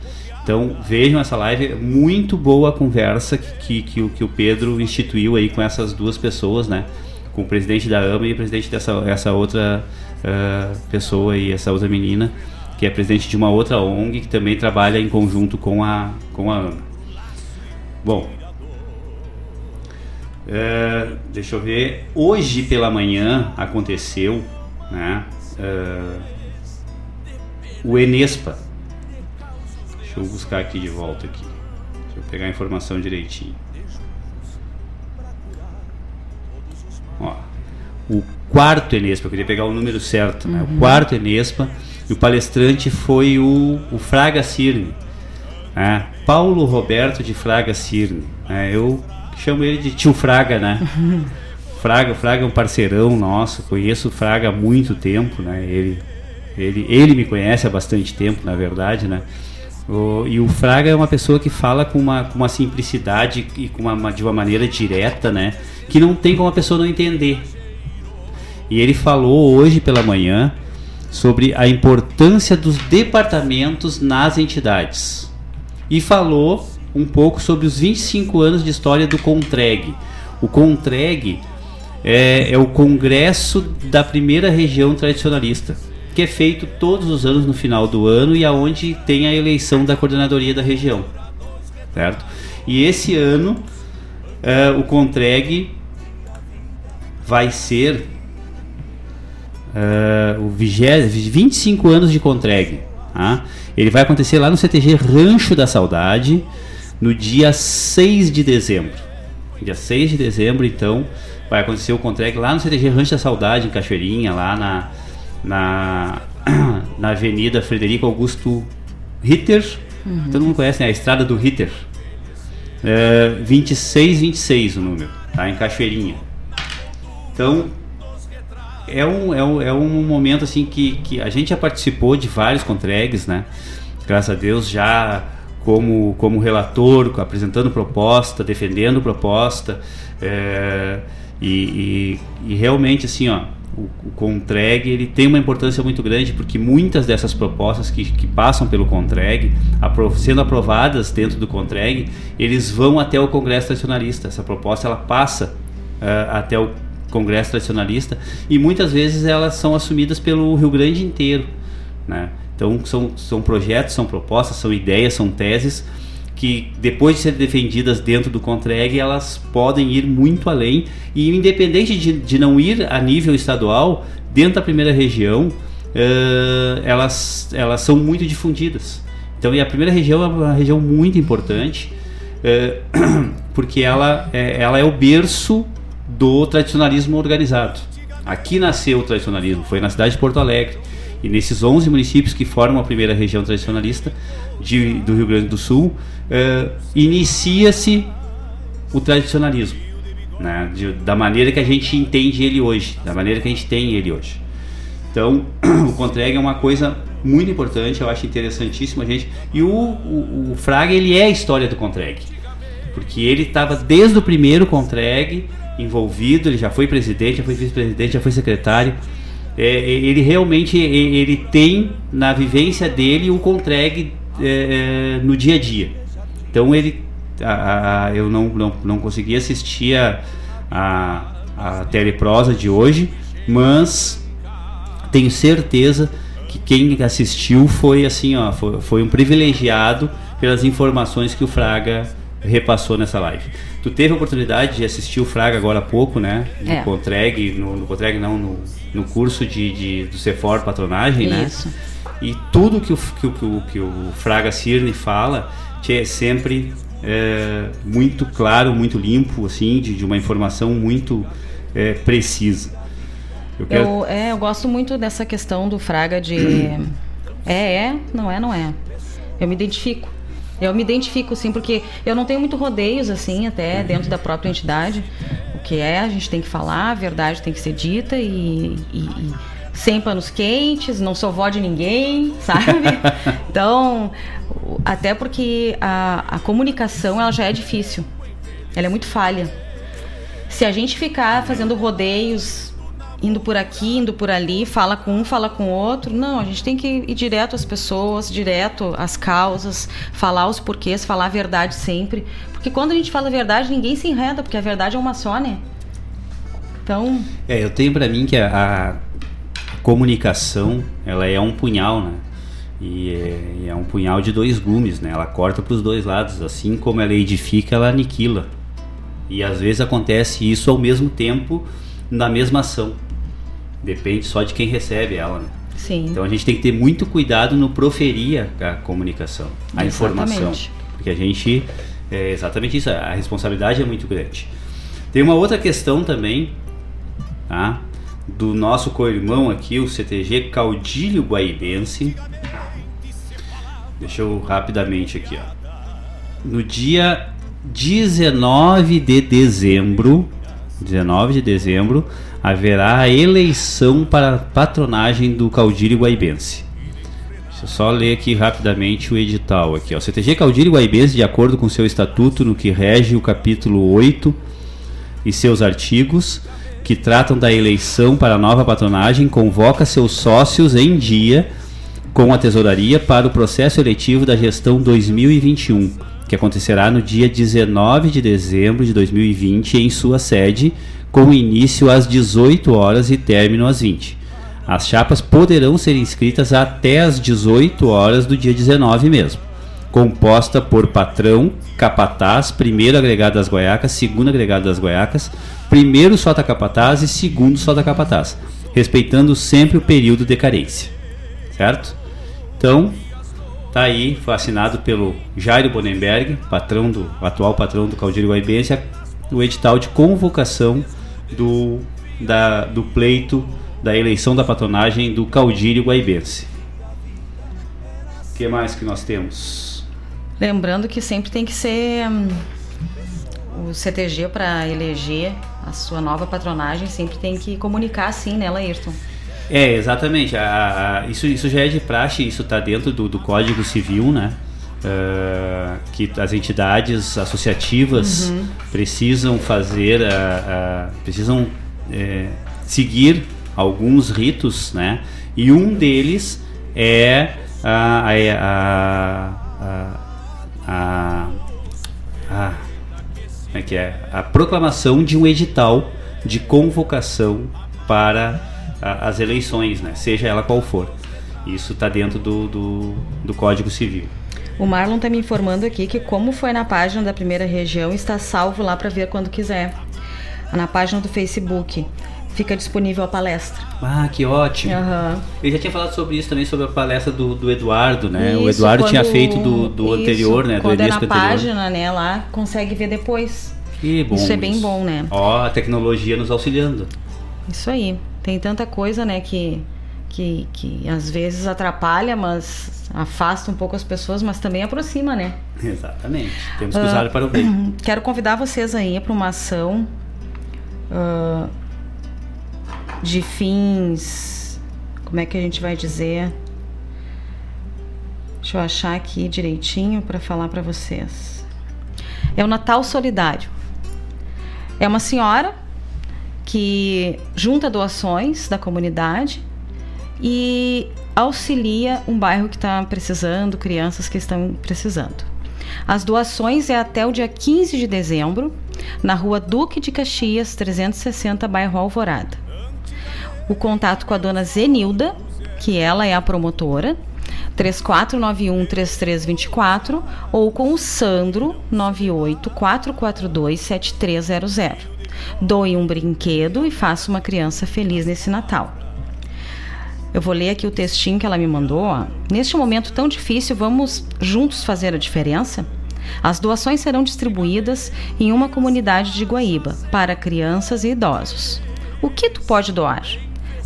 C: Então vejam essa live, muito boa a conversa que, que, que o Pedro instituiu aí com essas duas pessoas, né? Com o presidente da AMA e o presidente dessa essa outra uh, pessoa e essa outra menina, que é presidente de uma outra ONG que também trabalha em conjunto com a, com a AMA. Bom, uh, deixa eu ver. Hoje pela manhã aconteceu né, uh, o Enespa. Deixa eu buscar aqui de volta aqui. Deixa eu pegar a informação direitinho. Ó, o quarto Enespa, eu queria pegar o número certo, né? Uhum. O quarto Enespa, e o palestrante foi o, o Fraga Cirne, né? Paulo Roberto de Fraga Cirne. Né? Eu chamo ele de tio Fraga, né? Fraga, Fraga é um parceirão nosso, conheço o Fraga há muito tempo, né? Ele, ele, ele me conhece há bastante tempo, na verdade, né? O, e o Fraga é uma pessoa que fala com uma, com uma simplicidade e com uma, de uma maneira direta, né? Que não tem como a pessoa não entender. E ele falou hoje pela manhã sobre a importância dos departamentos nas entidades. E falou um pouco sobre os 25 anos de história do Contreg. O Contreg é, é o congresso da primeira região tradicionalista, que é feito todos os anos no final do ano e aonde tem a eleição da coordenadoria da região, certo? E esse ano é, o Contreg vai ser uh, o 25 anos de Contreg. Tá? Ele vai acontecer lá no CTG Rancho da Saudade, no dia 6 de dezembro. Dia 6 de dezembro, então, vai acontecer o Contreg lá no CTG Rancho da Saudade, em Cachoeirinha, lá na, na, *clears throat* na Avenida Frederico Augusto Ritter. Uhum. Todo mundo conhece né? a Estrada do Ritter. Uh, 2626 o número, tá? Em Cachoeirinha. Então, é um, é um, é um momento assim que, que a gente já participou de vários contregues, né? Graças a Deus já como, como relator, apresentando proposta, defendendo proposta. É, e, e, e, realmente assim, ó, o, o Contreg ele tem uma importância muito grande porque muitas dessas propostas que, que passam pelo Contreg, sendo aprovadas dentro do Contreg, eles vão até o Congresso Nacionalista. Essa proposta ela passa até o Congresso Tradicionalista e muitas vezes elas são assumidas pelo Rio Grande inteiro, né? Então são, são projetos, são propostas, são ideias, são teses que depois de serem defendidas dentro do Contreg, elas podem ir muito além e independente de, de não ir a nível estadual, dentro da primeira região, uh, elas, elas são muito difundidas. Então, e a primeira região é uma região muito importante, uh, *clears throat* porque ela é, ela é o berço do tradicionalismo organizado. Aqui nasceu o tradicionalismo, foi na cidade de Porto Alegre. E nesses 11 municípios que formam a primeira região tradicionalista de, do Rio Grande do Sul, uh, inicia-se o tradicionalismo, né? de, da maneira que a gente entende ele hoje, da maneira que a gente tem ele hoje. Então, *clears throat* o Contreg é uma coisa muito importante, eu acho interessantíssimo a gente. E o, o, o Fraga, ele é a história do Contreg, porque ele estava desde o primeiro Contreg envolvido, ele já foi presidente, já foi vice-presidente, já foi secretário. É, ele realmente ele tem na vivência dele o Contreg é, é, no dia a dia. Então ele, a, a, eu não, não, não consegui assistir a, a, a teleprosa de hoje, mas tenho certeza que quem assistiu foi assim, ó, foi, foi um privilegiado pelas informações que o Fraga repassou nessa live. Tu teve a oportunidade de assistir o Fraga agora há pouco, né? No é. Contreg, no, no Contreg não, no, no curso de, de, do Cefor Patronagem, né? Isso. né? E tudo que o, que, o, que o Fraga Cirne fala é sempre é, muito claro, muito limpo, assim, de, de uma informação muito é, precisa.
B: Eu, quero... eu, é, eu gosto muito dessa questão do Fraga de *clears throat* é, é, não é, não é. Eu me identifico. Eu me identifico, sim, porque eu não tenho muito rodeios, assim, até uhum. dentro da própria entidade. O que é, a gente tem que falar, a verdade tem que ser dita e, e, e sem panos quentes, não sou vó de ninguém, *laughs* sabe? então, até porque a, a comunicação, ela já é difícil. Ela é muito falha. Se a gente ficar fazendo rodeios indo por aqui, indo por ali, fala com um, fala com o outro. Não, a gente tem que ir direto às pessoas, direto às causas, falar os porquês, falar a verdade sempre. Porque quando a gente fala a verdade, ninguém se enreda, porque a verdade é uma só, né? Então.
C: É, eu tenho para mim que a, a, comunicação, ela é um punhal, né? E é, é um punhal de dois gumes, né? Ela corta para os dois lados. Assim como ela edifica, ela aniquila. E às vezes acontece isso ao mesmo tempo na mesma ação. Depende só de quem recebe ela, né?
B: Sim.
C: Então a gente tem que ter muito cuidado no proferir a, comunicação, a exatamente. informação. Porque a gente. É exatamente isso, a responsabilidade é muito grande. Tem uma outra questão também, tá? Do nosso co-irmão aqui, o CTG Caudilho Guaibense. Deixa eu rapidamente aqui, ó. No dia 19 de dezembro, 19 de dezembro, haverá eleição para patronagem do Caudilho Guaibense. Deixa eu só ler aqui rapidamente o edital. Aqui, ó. CTG Caudilho Guaibense, de acordo com seu estatuto, no que rege o capítulo 8 e seus artigos, que tratam da eleição para a nova patronagem, convoca seus sócios em dia com a tesouraria para o processo eletivo da gestão 2021, que acontecerá no dia 19 de dezembro de 2020 em sua sede, com início às 18 horas e término às 20. As chapas poderão ser inscritas até às 18 horas do dia 19 mesmo. Composta por patrão, capataz, primeiro agregado das goiacas, segundo agregado das goiacas, primeiro sota capataz e segundo sota capataz, respeitando sempre o período de carência. Certo? Então, tá aí, foi assinado pelo Jairo Bonenberg, patrão do atual patrão do Caldeiro Guaibense, o edital de convocação do, da, do pleito da eleição da patronagem do caudilho guaibense. O que mais que nós temos?
B: Lembrando que sempre tem que ser hum, o CTG para eleger a sua nova patronagem, sempre tem que comunicar assim, né, Laírton?
C: É, exatamente. A, a, isso, isso já é de praxe, isso está dentro do, do Código Civil, né? Uh, que as entidades associativas uhum. precisam fazer, uh, precisam é, seguir alguns ritos, né? E um deles é a, a, a, a, a né, que é a proclamação de um edital de convocação para a, as eleições, né, seja ela qual for. Isso está dentro do, do, do Código Civil.
B: O Marlon está me informando aqui que como foi na página da primeira região, está salvo lá para ver quando quiser. Na página do Facebook fica disponível a palestra.
C: Ah, que ótimo.
B: Uhum.
C: Eu já tinha falado sobre isso também, sobre a palestra do, do Eduardo, né? Isso, o Eduardo quando, tinha feito do, do isso, anterior, né? Do
B: quando é na anterior. página, né? Lá consegue ver depois.
C: Que bom.
B: Isso é bem bom, né?
C: Ó, a tecnologia nos auxiliando.
B: Isso aí. Tem tanta coisa, né, que, que, que às vezes atrapalha, mas afasta um pouco as pessoas, mas também aproxima, né?
C: Exatamente. Temos que usar uh, para o bem. *clears throat*
B: Quero convidar vocês aí para uma ação uh, de fins. Como é que a gente vai dizer? Deixa eu achar aqui direitinho para falar para vocês. É o Natal Solidário. É uma senhora que junta doações da comunidade e auxilia um bairro que está precisando, crianças que estão precisando. As doações é até o dia 15 de dezembro, na rua Duque de Caxias, 360, bairro Alvorada. O contato com a dona Zenilda, que ela é a promotora, 3491-3324 ou com o Sandro 984427300. Doe um brinquedo e faça uma criança feliz nesse Natal. Eu vou ler aqui o textinho que ela me mandou. Neste momento tão difícil, vamos juntos fazer a diferença? As doações serão distribuídas em uma comunidade de Guaíba para crianças e idosos. O que tu pode doar?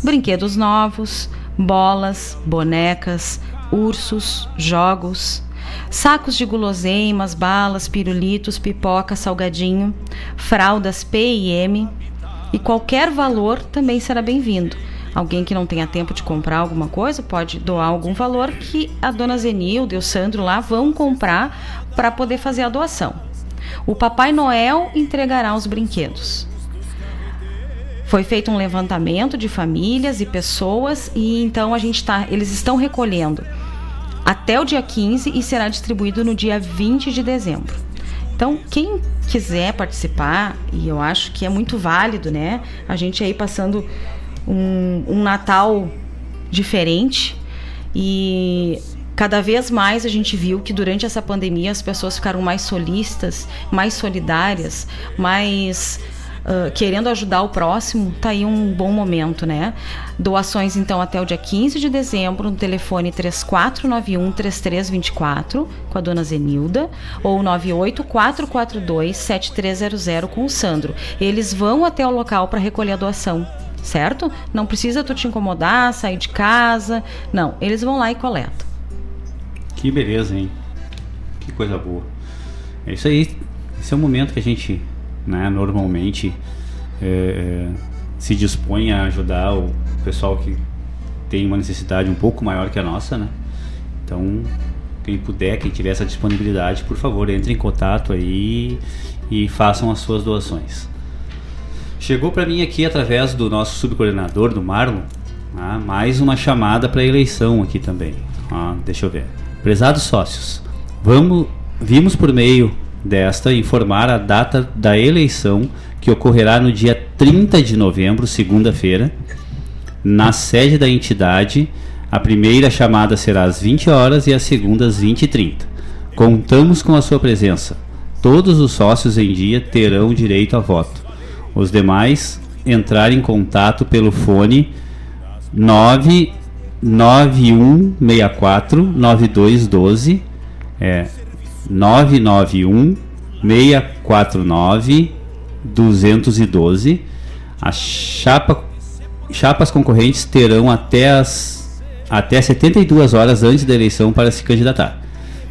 B: Brinquedos novos, bolas, bonecas, ursos, jogos, sacos de guloseimas, balas, pirulitos, pipoca, salgadinho, fraldas P e M e qualquer valor também será bem-vindo alguém que não tenha tempo de comprar alguma coisa pode doar algum valor que a dona Zenilda e o Sandro lá vão comprar para poder fazer a doação. O Papai Noel entregará os brinquedos. Foi feito um levantamento de famílias e pessoas e então a gente tá, eles estão recolhendo até o dia 15 e será distribuído no dia 20 de dezembro. Então, quem quiser participar, e eu acho que é muito válido, né? A gente aí passando um, um Natal diferente e cada vez mais a gente viu que durante essa pandemia as pessoas ficaram mais solistas, mais solidárias, mais uh, querendo ajudar o próximo. Tá aí um bom momento, né? Doações então até o dia 15 de dezembro no telefone 3491 3324 com a dona Zenilda ou 98442 7300 com o Sandro. Eles vão até o local para recolher a doação certo? Não precisa tu te incomodar, sair de casa. Não, eles vão lá e coletam.
C: Que beleza, hein? Que coisa boa. É isso aí. Esse é o momento que a gente, né, normalmente é, é, se dispõe a ajudar o pessoal que tem uma necessidade um pouco maior que a nossa, né? Então, quem puder, quem tiver essa disponibilidade, por favor, entre em contato aí e façam as suas doações. Chegou para mim aqui através do nosso subcoordenador, do Marlon, ah, mais uma chamada para eleição aqui também. Ah, deixa eu ver. Prezados sócios, vamos, vimos por meio desta informar a data da eleição que ocorrerá no dia 30 de novembro, segunda-feira, na sede da entidade. A primeira chamada será às 20 horas e a segunda às 20 e 30. Contamos com a sua presença. Todos os sócios em dia terão direito a voto. Os demais entrar em contato pelo fone 99164 9212 é 991 649 212 a chapa chapas concorrentes terão até as até 72 horas antes da eleição para se candidatar.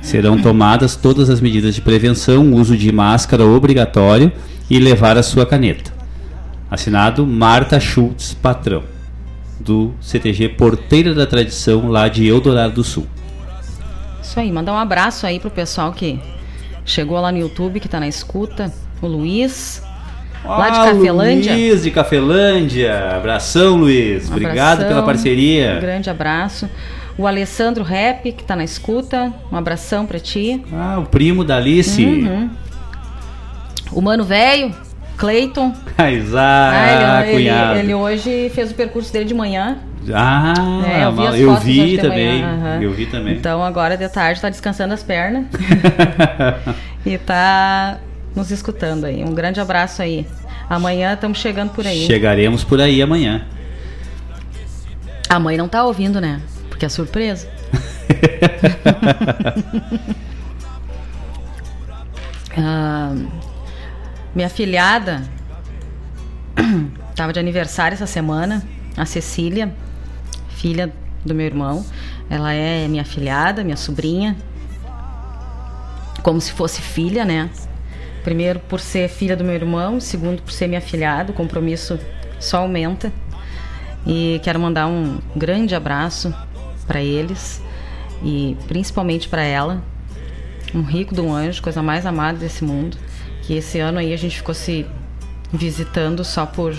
C: Serão tomadas todas as medidas de prevenção, uso de máscara obrigatório e levar a sua caneta. Assinado Marta Schultz, patrão, do CTG Porteira da Tradição, lá de Eldorado do Sul.
B: Isso aí, mandar um abraço aí pro pessoal que chegou lá no YouTube, que tá na escuta. O Luiz,
C: ah, lá de Cafelândia. Luiz de Cafelândia. Abração, Luiz. Um Obrigado abração, pela parceria.
B: Um grande abraço. O Alessandro Rep, que tá na escuta. Um abração para ti.
C: Ah, o primo da Alice. Uhum.
B: O mano velho, Cleiton.
C: Aiza, *laughs*
B: Ah, ele, ele- ele hoje fez o percurso dele de manhã.
C: Ah,
B: É, eu vi
C: eu vi também.
B: aham.
C: Eu vi também.
B: Então agora de tarde tá descansando as pernas *laughs* e tá nos escutando aí. Um grande abraço aí. Amanhã estamos chegando por aí.
C: Chegaremos por aí amanhã.
B: A mãe não tá ouvindo, né? Porque é surpresa. *laughs* Ah, minha filhada tava de aniversário essa semana, a Cecília, filha do meu irmão. Ela é minha filhada, minha sobrinha. Como se fosse filha, né? Primeiro por ser filha do meu irmão, segundo por ser minha filhada, o compromisso só aumenta. E quero mandar um grande abraço para eles e principalmente para ela, um rico um anjo, coisa mais amada desse mundo. Que esse ano aí a gente ficou se visitando só por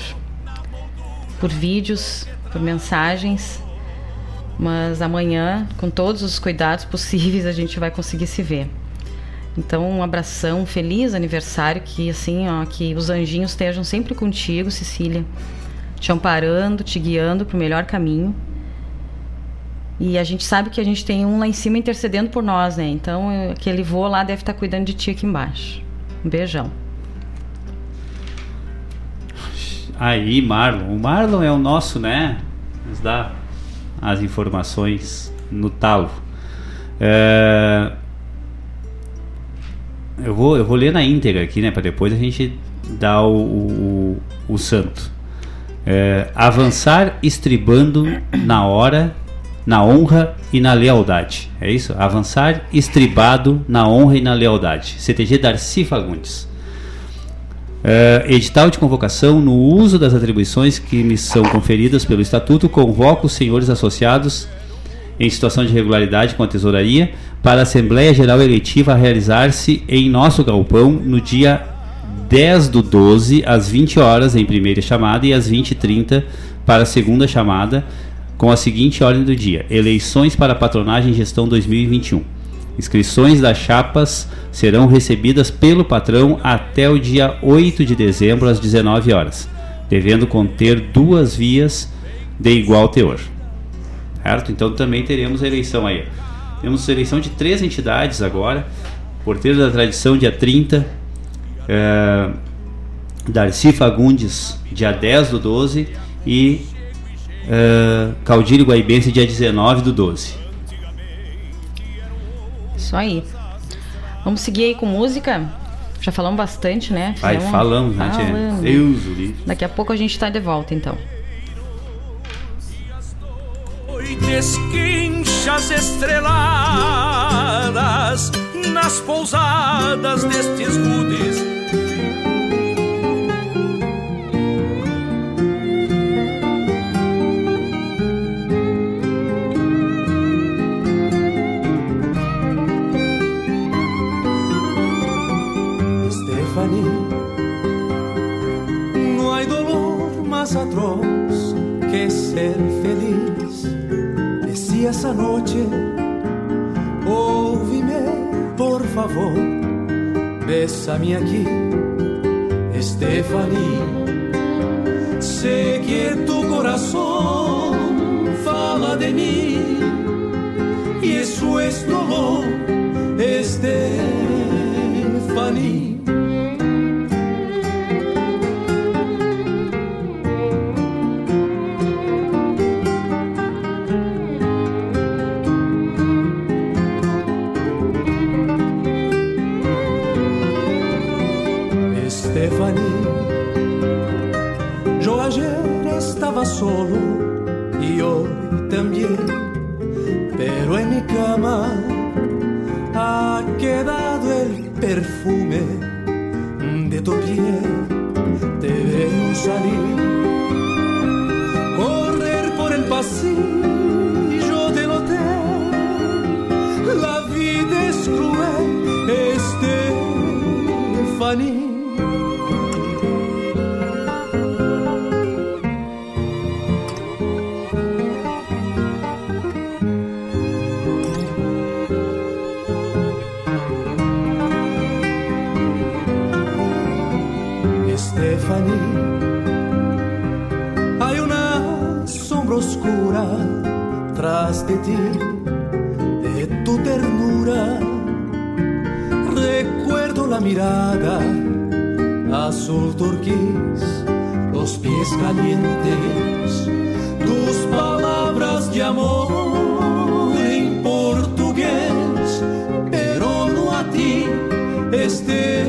B: por vídeos, por mensagens, mas amanhã, com todos os cuidados possíveis, a gente vai conseguir se ver. Então, um abração, um feliz aniversário, que assim, ó, que os anjinhos estejam sempre contigo, Cecília, te amparando, te guiando para o melhor caminho. E a gente sabe que a gente tem um lá em cima intercedendo por nós, né? Então, aquele vô lá deve estar cuidando de ti aqui embaixo. Um beijão.
C: Aí, Marlon. O Marlon é o nosso, né? Nos dá as informações no talo. É, Eu, vou, eu vou ler na íntegra aqui, né? Para depois a gente dar o, o, o santo. É, avançar estribando na hora, na honra e na lealdade. É isso? Avançar estribado na honra e na lealdade. CTG Darcy Fagundes. É, edital de convocação no uso das atribuições que me são conferidas pelo Estatuto, convoco os senhores associados em situação de irregularidade com a Tesouraria para a Assembleia Geral Eletiva a realizar-se em nosso galpão no dia 10 do 12, às 20 horas em primeira chamada e às 20h30 para a segunda chamada, com a seguinte ordem do dia: Eleições para patronagem e gestão 2021. Inscrições das chapas serão recebidas pelo patrão até o dia 8 de dezembro, às 19 horas, devendo conter duas vias de igual teor. Certo? Então também teremos eleição aí. Temos eleição de três entidades agora. Porteiro da Tradição, dia 30. É, Darcy Fagundes, dia 10 do 12. E é, Caudilho Guaibense, dia 19 do 12.
B: Isso aí. Vamos seguir aí com música. Já falamos bastante, né?
C: Aí
B: Fizemos-
C: falamos, né?
B: Falamos.
C: Deus o.
B: Daqui a pouco a gente tá de volta, então.
A: Noites quinchas estreladas nas pousadas destes rudes.
N: Que ser feliz. Decía esa noche, óvime por favor, bésame aquí, Stephanie. Sé que tu corazón fala de mí y eso es dolor. Stephanie, solo y hoy también, pero en mi cama ha quedado el perfume de tu piel. Te veo salir, correr por el pasillo tras de ti, de tu ternura. Recuerdo la mirada azul turquís, los pies calientes, tus palabras de amor en portugués, pero no a ti,
O: Estefanía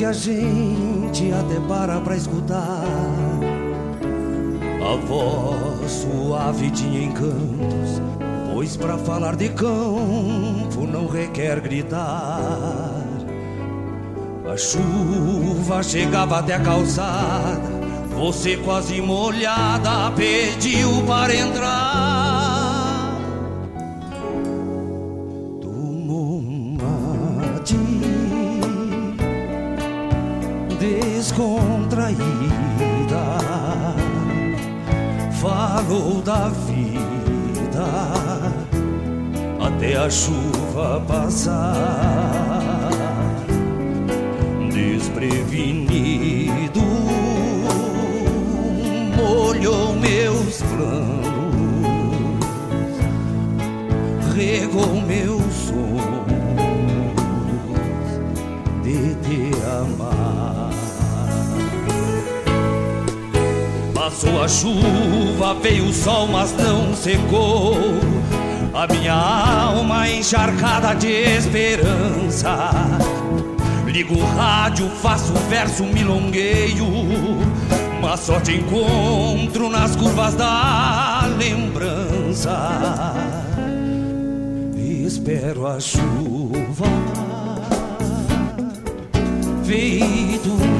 A: Que a gente até para pra escutar. A voz suave tinha encantos Pois pra falar de campo não requer gritar. A chuva chegava até a calçada Você quase molhada pediu para entrar vida até a chuva passar Passou a chuva, veio o sol, mas não secou. A minha alma encharcada de esperança. Ligo o rádio, faço verso, milongueio. Mas só te encontro nas curvas da lembrança espero a chuva feito um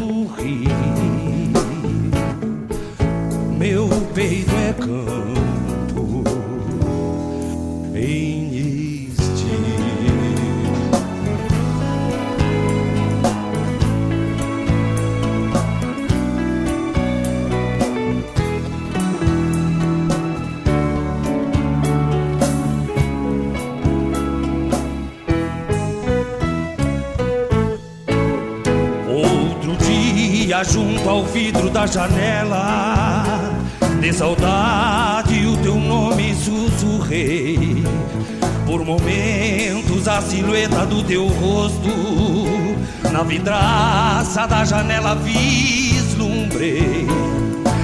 A: ao vidro da janela. De saudade o teu nome sussurrei Por momentos a silhueta do teu rosto. Na vidraça da janela vislumbrei.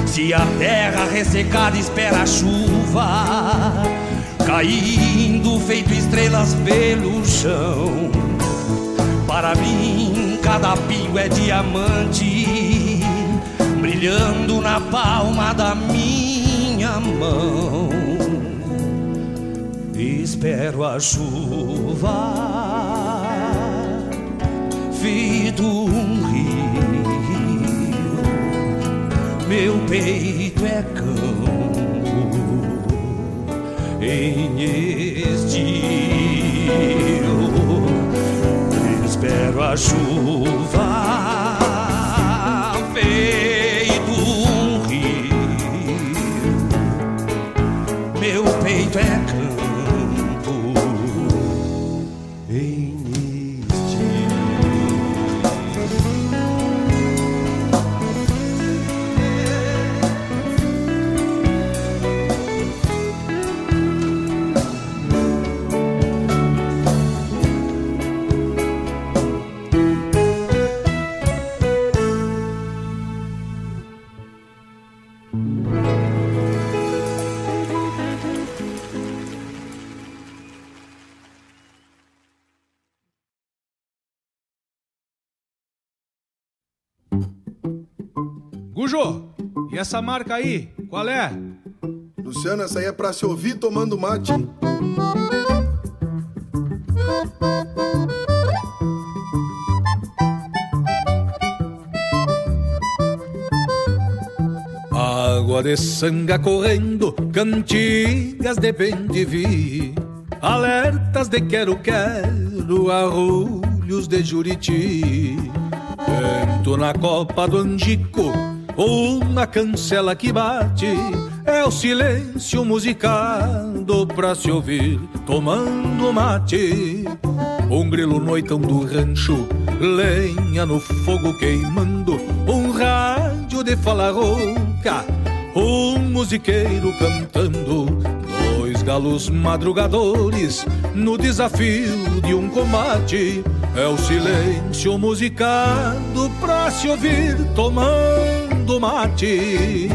A: Se a terra ressecada espera a chuva Caindo feito estrelas pelo chão. Para mim, cada pingo é diamante, brilhando na palma da minha mão. Espero a chuva, feito um rio. Meu peito é campo em estio espero a chuva
J: e essa marca aí, qual é?
P: Luciano, essa aí é pra se ouvir tomando mate.
A: Água de sanga correndo, cantigas de bem de vi, alertas de quero-quero, arrulhos de juriti. Vento na copa do angico, uma cancela que bate, é o silêncio musicado pra se ouvir tomando mate. Um grilo noitão do rancho, lenha no fogo queimando, um rádio de fala rouca, um musiqueiro cantando, dois galos madrugadores no desafio de um combate. É o silêncio musicado pra se ouvir tomando mate.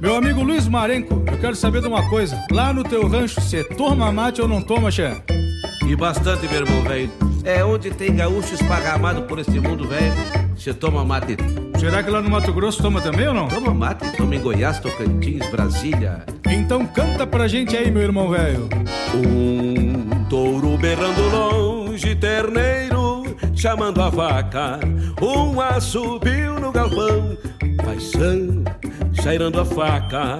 J: Meu amigo Luiz Marenco, eu quero saber de uma coisa. Lá no teu rancho, você toma mate ou não toma, Xé?
Q: E bastante, meu irmão, velho. É onde tem gaúcho esparramado por esse mundo, velho. Você toma mate.
J: Será que lá no Mato Grosso toma também ou não?
Q: Toma mate, toma em Goiás, Tocantins, Brasília.
J: Então canta pra gente aí, meu irmão velho.
A: Um touro berrando longe, terneiro chamando a vaca. Um assobio no galpão, paisano cheirando a faca.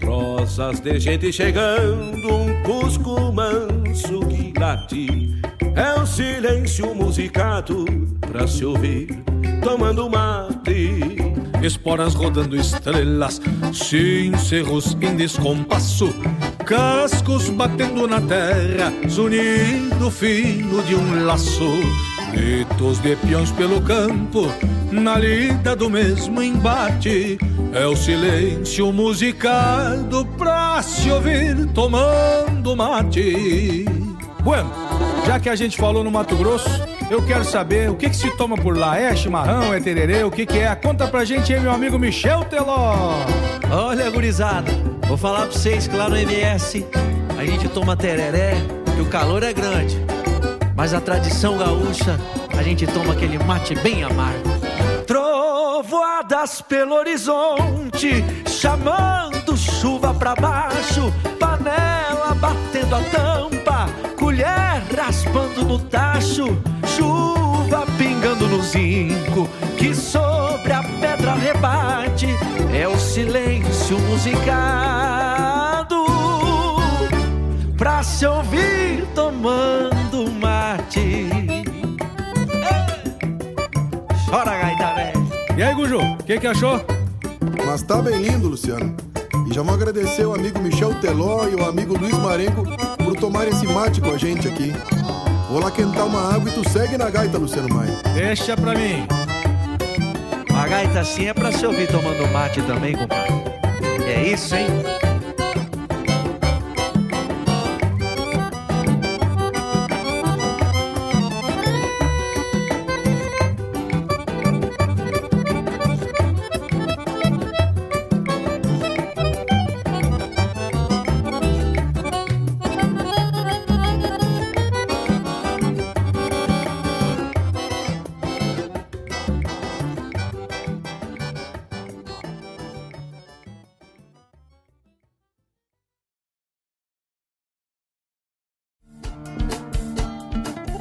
A: Prosas de gente chegando, um cusco manso que late. É o silêncio musicado pra se ouvir, tomando mate.
J: Esporas rodando estrelas, cincerros em descompasso, cascos batendo na terra, zunindo fino de um laço. Gritos de peões pelo campo, na lida do mesmo embate. É o silêncio musicado pra se ouvir tomando mate. Bueno, já que a gente falou no Mato Grosso, eu quero saber o que, que se toma por lá. É chimarrão, é tererê, o que, que é? Conta pra gente aí, meu amigo Michel Teló.
R: Olha, gurizada, vou falar pra vocês que lá no MS a gente toma tereré, que o calor é grande. Mas a tradição gaúcha, a gente toma aquele mate bem amargo.
A: Trovoadas pelo horizonte, chamando chuva pra baixo, panela batendo a tampa, colher raspando no tacho, chuva pingando no zinco, que sobre a pedra rebate, é o silêncio musicado pra se ouvir Chora, gaita, velho.
J: E aí, Guju, o que, que achou?
P: Mas tá bem lindo, Luciano. E já vou agradecer o amigo Michel Teló e o amigo Luiz Marenco por tomar esse mate com a gente aqui. Vou lá quentar uma água e tu segue na gaita, Luciano Maia.
J: Deixa pra mim.
R: A gaita assim é pra se ouvir tomando mate também, compadre. É isso, hein?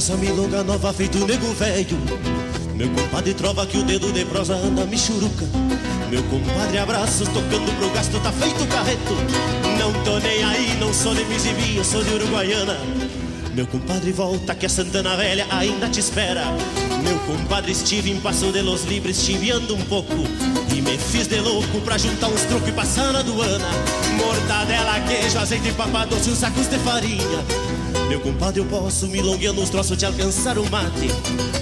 S: Essa milonga nova feito nego velho. Meu compadre trova que o dedo de prosa anda michuruca. Meu compadre abraços tocando pro gasto tá feito carreto. Não tô nem aí, não sou de Mizimbi, eu sou de Uruguaiana. Meu compadre volta que a Santana Velha ainda te espera. Meu compadre estive em Passo de los Libres chiviando um pouco E me fiz de louco pra juntar uns trocos e passar na aduana Mortadela, queijo, azeite, papa doce e uns sacos de farinha Meu compadre eu posso milongueando uns troços de alcançar o mate.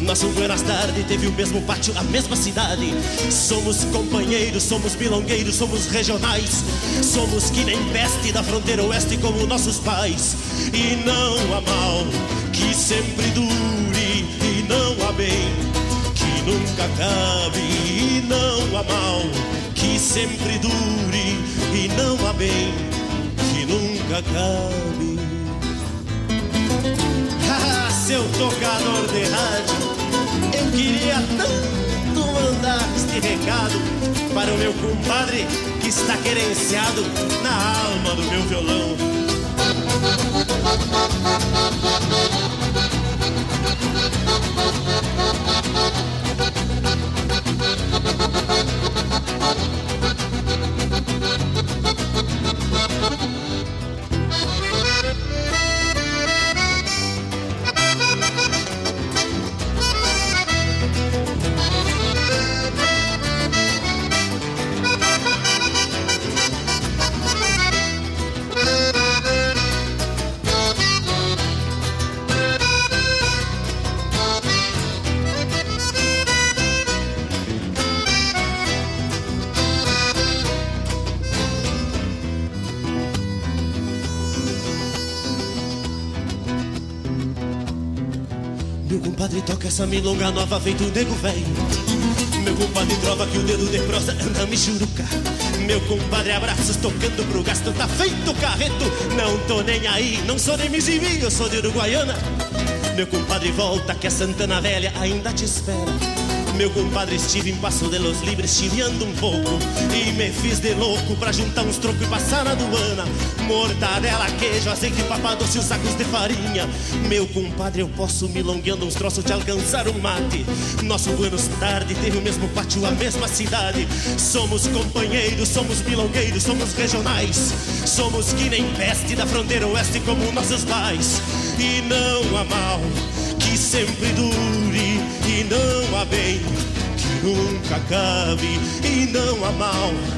S: Nosso Buenas Tarde teve o mesmo pátio, a mesma cidade. Somos companheiros, somos milongueiros, somos regionais. Somos que nem peste da fronteira oeste como nossos pais. E não há mal que sempre dure e não há bem que nunca acabe. E não há mal que sempre dure e não há bem que nunca acabe. Seu tocador de rádio, eu queria tanto mandar este recado para o meu compadre que está querenciado na alma do meu violão. Milonga nova feito nego velho. Meu compadre trova que o dedo de prosa anda michuruca Meu compadre abraços tocando pro gasto tá feito carreto. Não tô nem aí, não sou de Mizimi, eu sou de Uruguaiana. Meu compadre volta que a Santana Velha ainda te espera. Meu compadre estive em Passo de los Libres chileando um pouco. E me fiz de louco pra juntar uns trocos e passar na aduana Mortadela, queijo, azeite, papa doce os sacos de farinha. Meu compadre, eu posso milongueando uns troços de alcançar um mate. Nosso Buenos Tarde teve o mesmo pátio, a mesma cidade. Somos companheiros, somos milongueiros, somos regionais. Somos que nem peste da fronteira oeste como nossos pais. E não há mal que sempre dure e não há bem que nunca acabe. E não há mal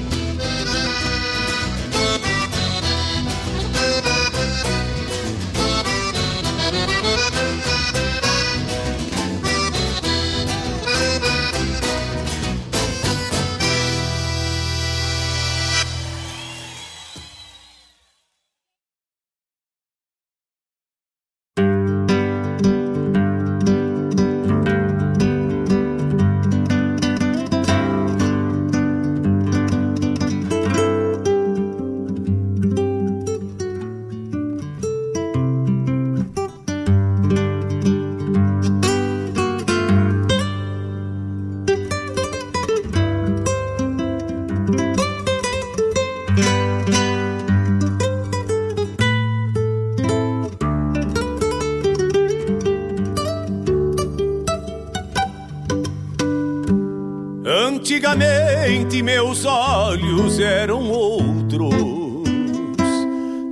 J: Antigamente meus olhos eram outros,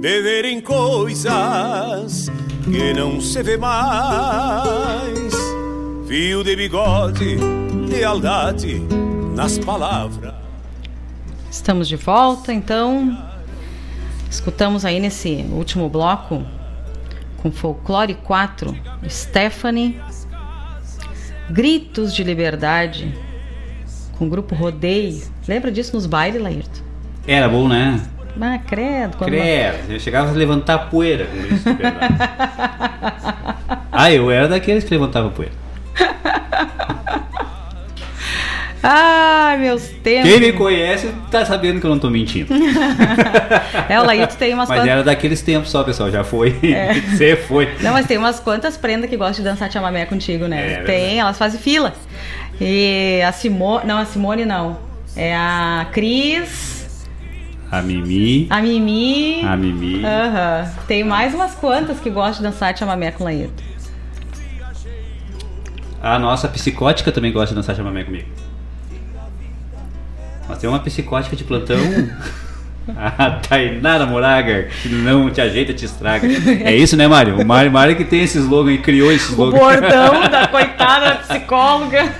J: de verem coisas que não se vê mais. Fio de bigode, lealdade nas palavras.
B: Estamos de volta, então. Escutamos aí nesse último bloco com Folclore 4, Stephanie, Gritos de Liberdade, com o grupo Rodeio. Lembra disso nos bailes, Laírto?
C: Era bom, né?
B: Ah, credo. Quando
C: Credo, eu chegava a levantar poeira com isso, verdade. *laughs* Ah, eu era daqueles que levantava poeira.
B: Ai, *laughs* meus tempos.
C: Quem me conhece tá sabendo que eu não tô mentindo. *laughs*
B: é, o Laíto tem umas
C: Mas
B: quantas...
C: era daqueles tempos só, pessoal. Já foi.
B: É.
C: Você foi.
B: Não, mas tem umas quantas prendas que gostam de dançar chamamé contigo, né?
C: É,
B: tem, elas fazem fila. E a Simone. Não, a Simone não. É a Cris,
C: A Mimi.
B: a Mimi.
C: A Mimi.
B: Aham. Tem mais umas quantas que gostam de dançar chamamé com o Laíto.
C: A nossa psicótica também gosta de dançar chamamé comigo. Nós temos uma psicótica de plantão. *laughs* A Tainara Moraga, que não te ajeita, te estraga. É isso, né, Mário? O Mário, Mário que tem esse slogan e criou esse
B: O
C: slogan.
B: bordão *laughs* da coitada da psicóloga.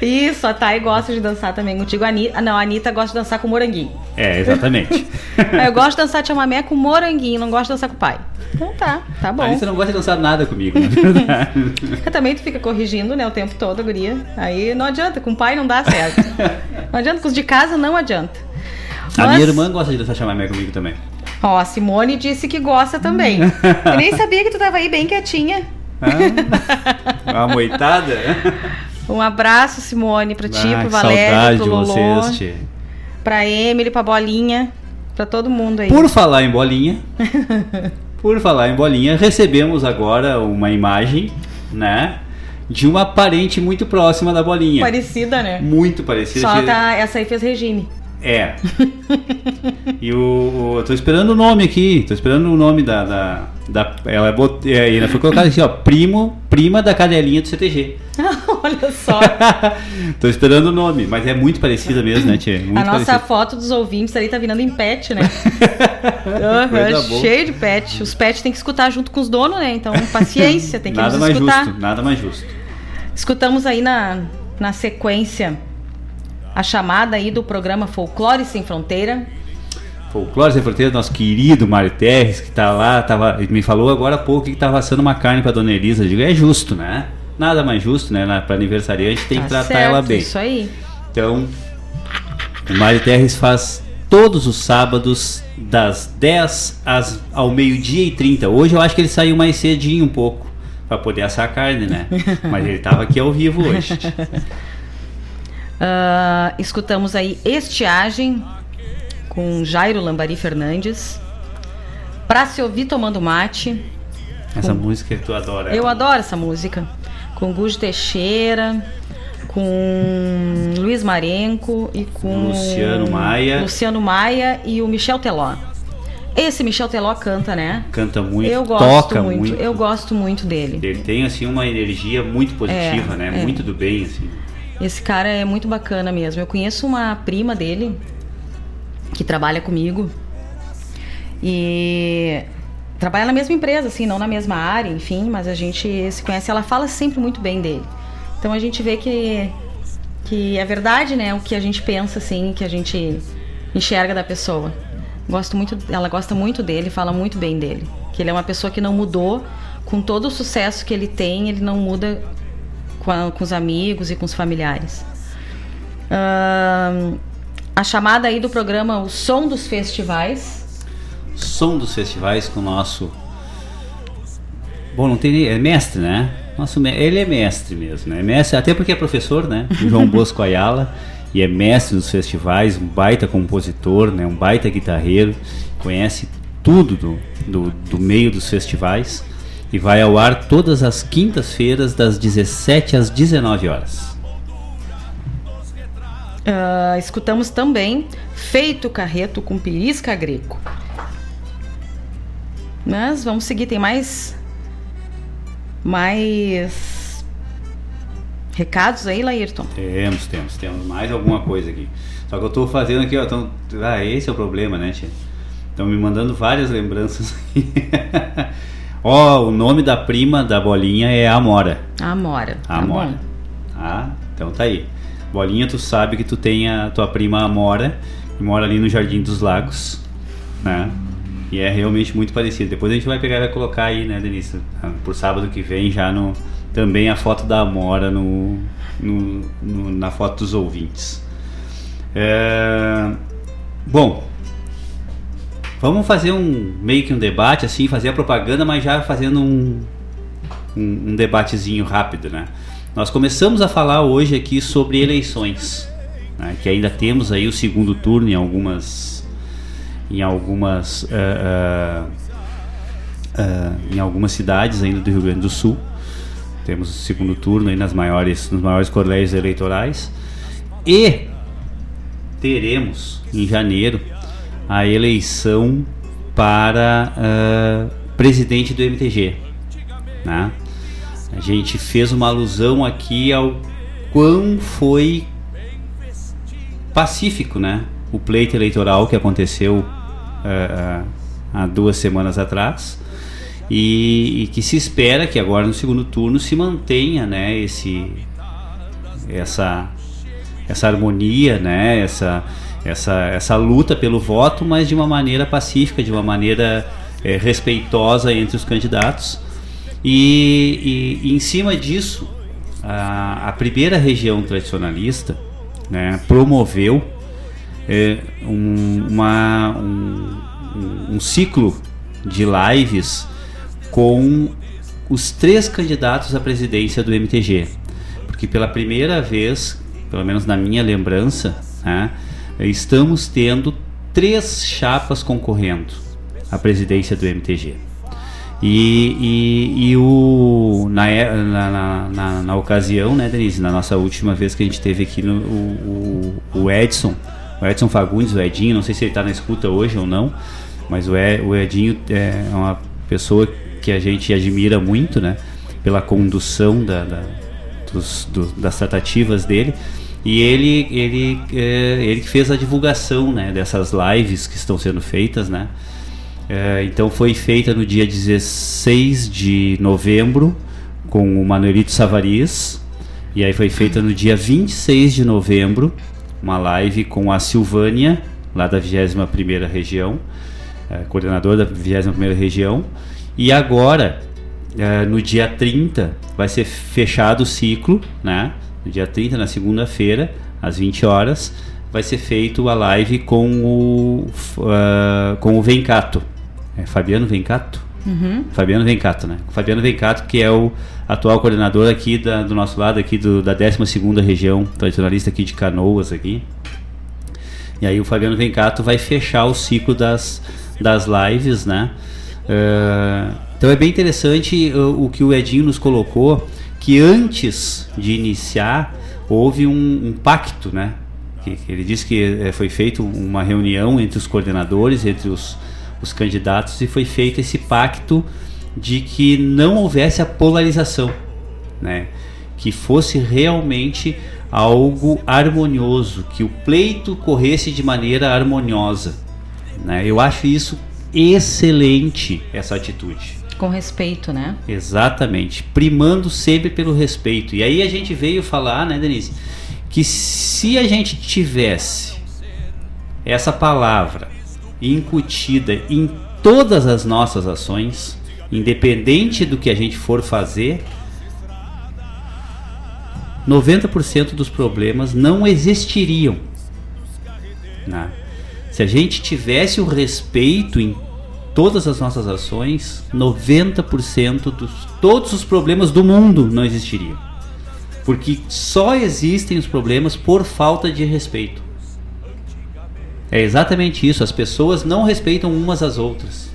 B: Isso, a Thay gosta de dançar também contigo. A Anitta, não, a Anitta gosta de dançar com moranguinho.
C: É, exatamente. *laughs*
B: Eu gosto de dançar chamamé com moranguinho, não gosto de dançar com o pai. Então tá, tá bom.
C: A Anitta não gosta de dançar nada comigo, na verdade. *laughs*
B: Também tu fica corrigindo, né, o tempo todo, a guria. Aí não adianta, com o pai não dá certo. *laughs* Não adianta, com os de casa não adianta.
C: A
B: Mas-
C: minha irmã gosta de dançar chamamé comigo também.
B: Ó, a Simone disse que gosta também. Eu nem sabia que tu tava aí bem quietinha.
C: Uma moitada? *laughs*
B: Um abraço, Simone, pra ti,
C: Ah,
B: pro Valério, pro
C: de
B: Lolô,
C: vocês,
B: pra Emily, pra Bolinha, pra todo mundo aí.
C: Por falar em bolinha, *laughs* por falar em bolinha, recebemos agora uma imagem, né? De uma parente muito próxima da bolinha.
B: Parecida, né?
C: Muito parecida.
B: Só tá, essa aí fez regime.
C: É. *laughs* E o, o- eu tô esperando o nome aqui. Tô esperando o nome da. da, da- ela, bot, é, ela foi colocada assim, ó. Primo, prima da cadelinha do CTG. *laughs*
B: Olha só. *laughs*
C: Tô esperando o nome, mas é muito parecida mesmo, né, Tia? Muito
B: a nossa
C: parecida.
B: foto dos ouvintes ali tá virando em pet, né?
C: Boa.
B: cheio de pet. Os pets tem que escutar junto com os donos, né? Então, paciência, tem que
C: Nada mais
B: escutar.
C: justo, nada mais justo.
B: Escutamos aí na, na sequência a chamada aí do programa Folclore Sem Fronteira.
C: Folclore Sem Fronteiras, nosso querido Mário Terres, que tá lá, tava, me falou agora há pouco que tava assando uma carne pra Dona Elisa. Eu digo, é justo, né? Nada mais justo, né? Pra aniversariante tem que
B: Tá
C: tratar
B: certo,
C: ela bem.
B: Isso aí.
C: Então, o Mário Terres faz todos os sábados, das 10 às, ao meio-dia e 30. Hoje eu acho que ele saiu mais cedinho um pouco, pra poder assar a carne, né? *laughs* Mas ele tava aqui ao vivo hoje.
B: Ah, escutamos aí Estiagem com Jairo Lambari Fernandes. Pra se ouvir tomando mate.
C: Essa música que tu adora.
B: Eu adoro essa música. Com Gujo Teixeira, com Luiz Marenco e com
C: Luciano Maia.
B: Luciano Maia e o Michel Teló. Esse Michel Teló canta, né?
C: Canta muito,
B: eu gosto
C: toca
B: muito,
C: muito.
B: Eu gosto muito dele.
C: Ele tem assim uma energia muito positiva,
B: É,
C: né?
B: é.
C: Muito do bem, assim.
B: Esse cara é muito bacana mesmo. Eu conheço uma prima dele que trabalha comigo e trabalha na mesma empresa, assim, não na mesma área, enfim, mas a gente se conhece. Ela fala sempre muito bem dele. Então a gente vê que que é verdade, né? O que a gente pensa, assim, que a gente enxerga da pessoa. Gosto muito, ela gosta muito dele, fala muito bem dele. Que ele é uma pessoa que não mudou, com todo o sucesso que ele tem, ele não muda com, a- com os amigos e com os familiares. Ahn, a chamada aí do programa O Som dos Festivais.
C: Som dos festivais com o nosso. Bom, não tem nem. É mestre, né? Nosso, ele é mestre mesmo, né? Mestre, até porque é professor, né? *laughs* João Bosco Ayala. E é mestre dos festivais, um baita compositor, né? Um baita guitarreiro. Conhece tudo do, do, do meio dos festivais. E vai ao ar todas as quintas-feiras, das 17 às 19 horas.
B: Ah, escutamos também Feito Carreto com Pirisca Greco. Mas vamos seguir, tem mais. Mais. Recados aí, Laírton?
C: Temos, temos, temos mais alguma coisa aqui. Só que eu tô fazendo aqui, ó. Tão, ah, esse é o problema, né, tia? Estão me mandando várias lembranças aqui. *laughs* ó, o nome da prima da bolinha é Amora.
B: Amora. Tá
C: Amora.
B: bom.
C: Ah, então tá aí. Bolinha, tu sabe que tu tem a tua prima Amora, que mora ali no Jardim dos Lagos, né? E é realmente muito parecido. Depois a gente vai pegar e vai colocar aí, né, Denise? Ah, Por sábado que vem já no também a foto da Amora no, no- no- na foto dos ouvintes. É, bom, vamos fazer um meio que um debate assim, fazer a propaganda, mas já fazendo um um, um debatezinho rápido, né? Nós começamos a falar hoje aqui sobre eleições, né, que ainda temos aí o segundo turno em algumas, em algumas, uh, uh, uh, em algumas cidades ainda do Rio Grande do Sul. Temos o segundo turno aí nas maiores, nos maiores colégios eleitorais e teremos em janeiro a eleição para presidente do MTG, né? A gente fez uma alusão aqui ao quão foi pacífico, né? O pleito eleitoral que aconteceu uh, há duas semanas atrás e, e, que se espera que agora no segundo turno se mantenha, né? Esse, essa, essa harmonia, né? Essa, essa, essa luta pelo voto, mas de uma maneira pacífica, de uma maneira é, respeitosa entre os candidatos e, e, e em cima disso, a, a, primeira região tradicionalista né, promoveu é, um, uma, um, um ciclo de lives com os três candidatos à presidência do MTG. Porque pela primeira vez, pelo menos na minha lembrança, né, estamos tendo três chapas concorrendo à presidência do MTG. E, e, e o, na, na, na, na, ocasião, né, Denise, na nossa última vez que a gente teve aqui no, o, o Edson, o Edson Fagundes, o Edinho, não sei se ele está na escuta hoje ou não, mas o, Ed, o Edinho é uma pessoa que a gente admira muito, né, pela condução da, da dos, do, das tratativas dele. E ele, ele, é, ele que fez a divulgação né, dessas lives que estão sendo feitas, né? É, então foi feita no dia 16 de novembro com o Manuelito Savariz. E aí foi feita no dia 26 de novembro uma live com a Silvânia, lá da 21ª região, é, coordenadora da 21ª região. E agora, é, no dia 30, vai ser fechado o ciclo, né? No dia 30, na segunda-feira, às 20 horas, vai ser feito a live com o, uh, com o Vencato, é Fabiano Vencato? Uhum. Fabiano Vencato, né? Fabiano Vencato, que é o atual coordenador aqui da, do nosso lado, aqui do, da 12ª região tradicionalista aqui de Canoas aqui. E aí o Fabiano Vencato vai fechar o ciclo das, das lives, né? Uh, então é bem interessante o, o, que o Edinho nos colocou, que antes de iniciar houve um, um pacto, né? Que, ele disse que eh, foi feita uma reunião entre os coordenadores, entre os os candidatos e foi feito esse pacto de que não houvesse a polarização, né? que fosse realmente algo harmonioso, que o pleito corresse de maneira harmoniosa. Né? Eu acho isso excelente, essa atitude.
B: Com respeito, né?
C: Exatamente, primando sempre pelo respeito. E aí a gente veio falar, né, Denise, que se a gente tivesse essa palavra incutida em todas as nossas ações, independente do que a gente for fazer, 90% dos problemas não existiriam. Né? Se a gente tivesse o respeito em todas as nossas ações, 90% dos todos os problemas do mundo não existiriam. Porque só existem os problemas por falta de respeito. É exatamente isso. As pessoas não respeitam umas às outras.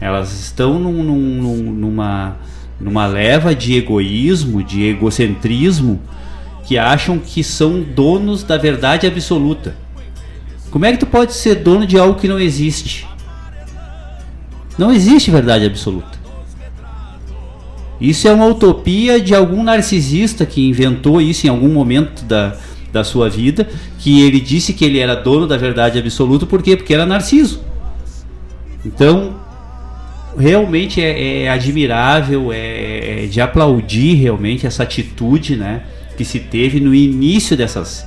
C: Elas estão num, num, numa, numa leva de egoísmo, de egocentrismo, que acham que são donos da verdade absoluta. Como é que tu pode ser dono de algo que não existe? Não existe verdade absoluta. Isso é uma utopia de algum narcisista que inventou isso em algum momento da, da sua vida, que ele disse que ele era dono da verdade absoluta, por quê? Porque era narciso. Então, realmente é, é admirável, é, é, de aplaudir realmente essa atitude, né, que se teve no início dessas,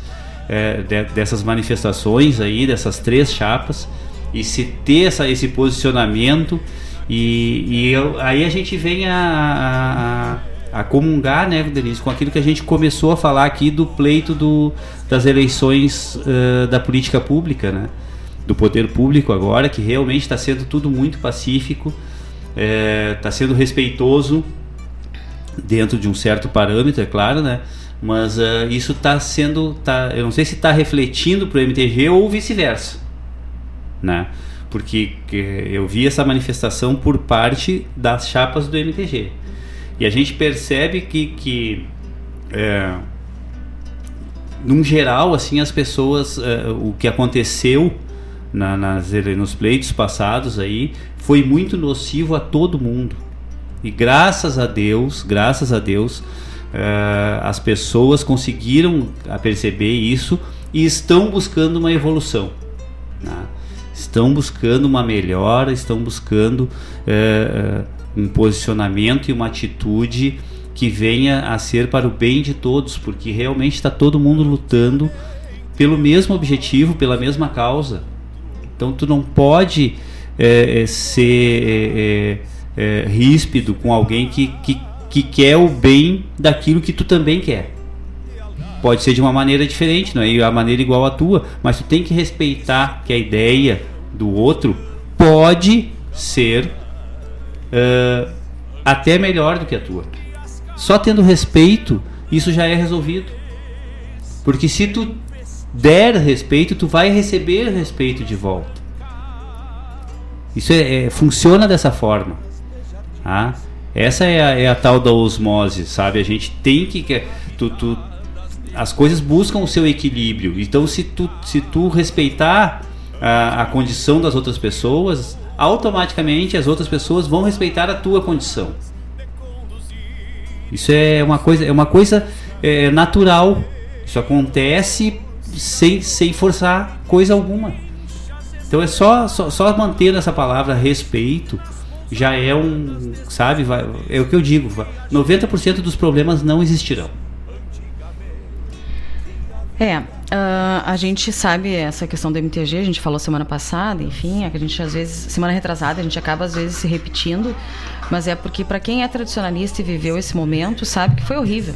C: é, de, dessas manifestações aí, dessas três chapas, e se ter essa, esse posicionamento, e, e eu, aí a gente vem a, a a comungar, né, Denise, com aquilo que a gente começou a falar aqui do pleito do, das eleições uh, da política pública, né? Do poder público agora, que realmente está sendo tudo muito pacífico, está é, sendo respeitoso dentro de um certo parâmetro, é claro, né? Mas uh, isso está sendo, tá, eu não sei se está refletindo para o MTG ou vice-versa, né? Porque eu vi essa manifestação por parte das chapas do MTG e a gente percebe que, que é, num geral, assim, as pessoas, é, o que aconteceu na, nas, nos pleitos passados aí foi muito nocivo a todo mundo. E graças a Deus, graças a Deus, uh, as pessoas conseguiram perceber isso e estão buscando uma evolução. Né? Estão buscando uma melhora, estão buscando uh, um posicionamento e uma atitude que venha a ser para o bem de todos, porque realmente está todo mundo lutando pelo mesmo objetivo, pela mesma causa. Então tu não pode é, ser é, ríspido com alguém que, que, que quer o bem daquilo que tu também quer. Pode ser de uma maneira diferente, não é a maneira igual à tua, mas tu tem que respeitar que a ideia do outro pode ser uh, até melhor do que a tua. Só tendo respeito, isso já é resolvido. Porque se tu der respeito, tu vai receber respeito de volta. Isso é, é funciona dessa forma. Tá? Essa é a, é a, tal da osmose, sabe? A gente tem que. Tu, tu, as coisas buscam o seu equilíbrio. Então, se tu, se tu respeitar a, a condição das outras pessoas, automaticamente as outras pessoas vão respeitar a tua condição. Isso é uma coisa, é uma coisa é, natural. Isso acontece sem, sem forçar coisa alguma. Então é só, só, só manter essa palavra respeito já é um, sabe, vai, é o que eu digo, 90% dos problemas não existirão.
B: É, uh, a gente sabe essa questão do MTG, a gente falou semana passada, enfim, é que a gente às vezes, semana retrasada, a gente acaba às vezes se repetindo, mas é porque para quem é tradicionalista e viveu esse momento, sabe que foi horrível.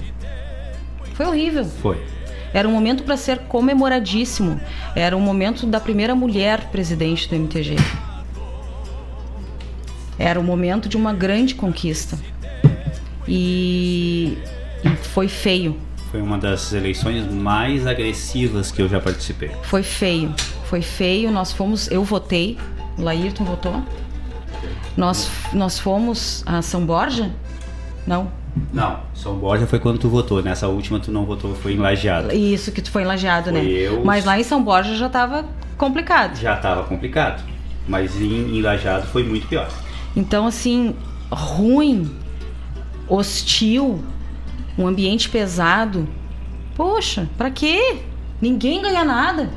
B: Foi horrível.
C: Foi.
B: Era um momento para ser comemoradíssimo. Era um momento da primeira mulher presidente do MTG. Era o momento de uma grande conquista. E, e foi feio.
C: Foi uma das eleições mais agressivas que eu já participei.
B: Foi feio. Foi feio. Nós fomos. Eu votei. O Laírton votou. Nós, nós fomos a São Borja? Não.
C: Não, São Borja foi quando tu votou. Nessa última tu não votou, foi em Lajeado.
B: Isso, que tu foi em Lajeado,
C: foi
B: né?
C: Eu...
B: Mas lá em São Borja já estava complicado.
C: Já estava complicado. Mas em, em Lajeado foi muito pior.
B: Então, assim, ruim, hostil, um ambiente pesado. Poxa, pra quê? Ninguém ganha nada.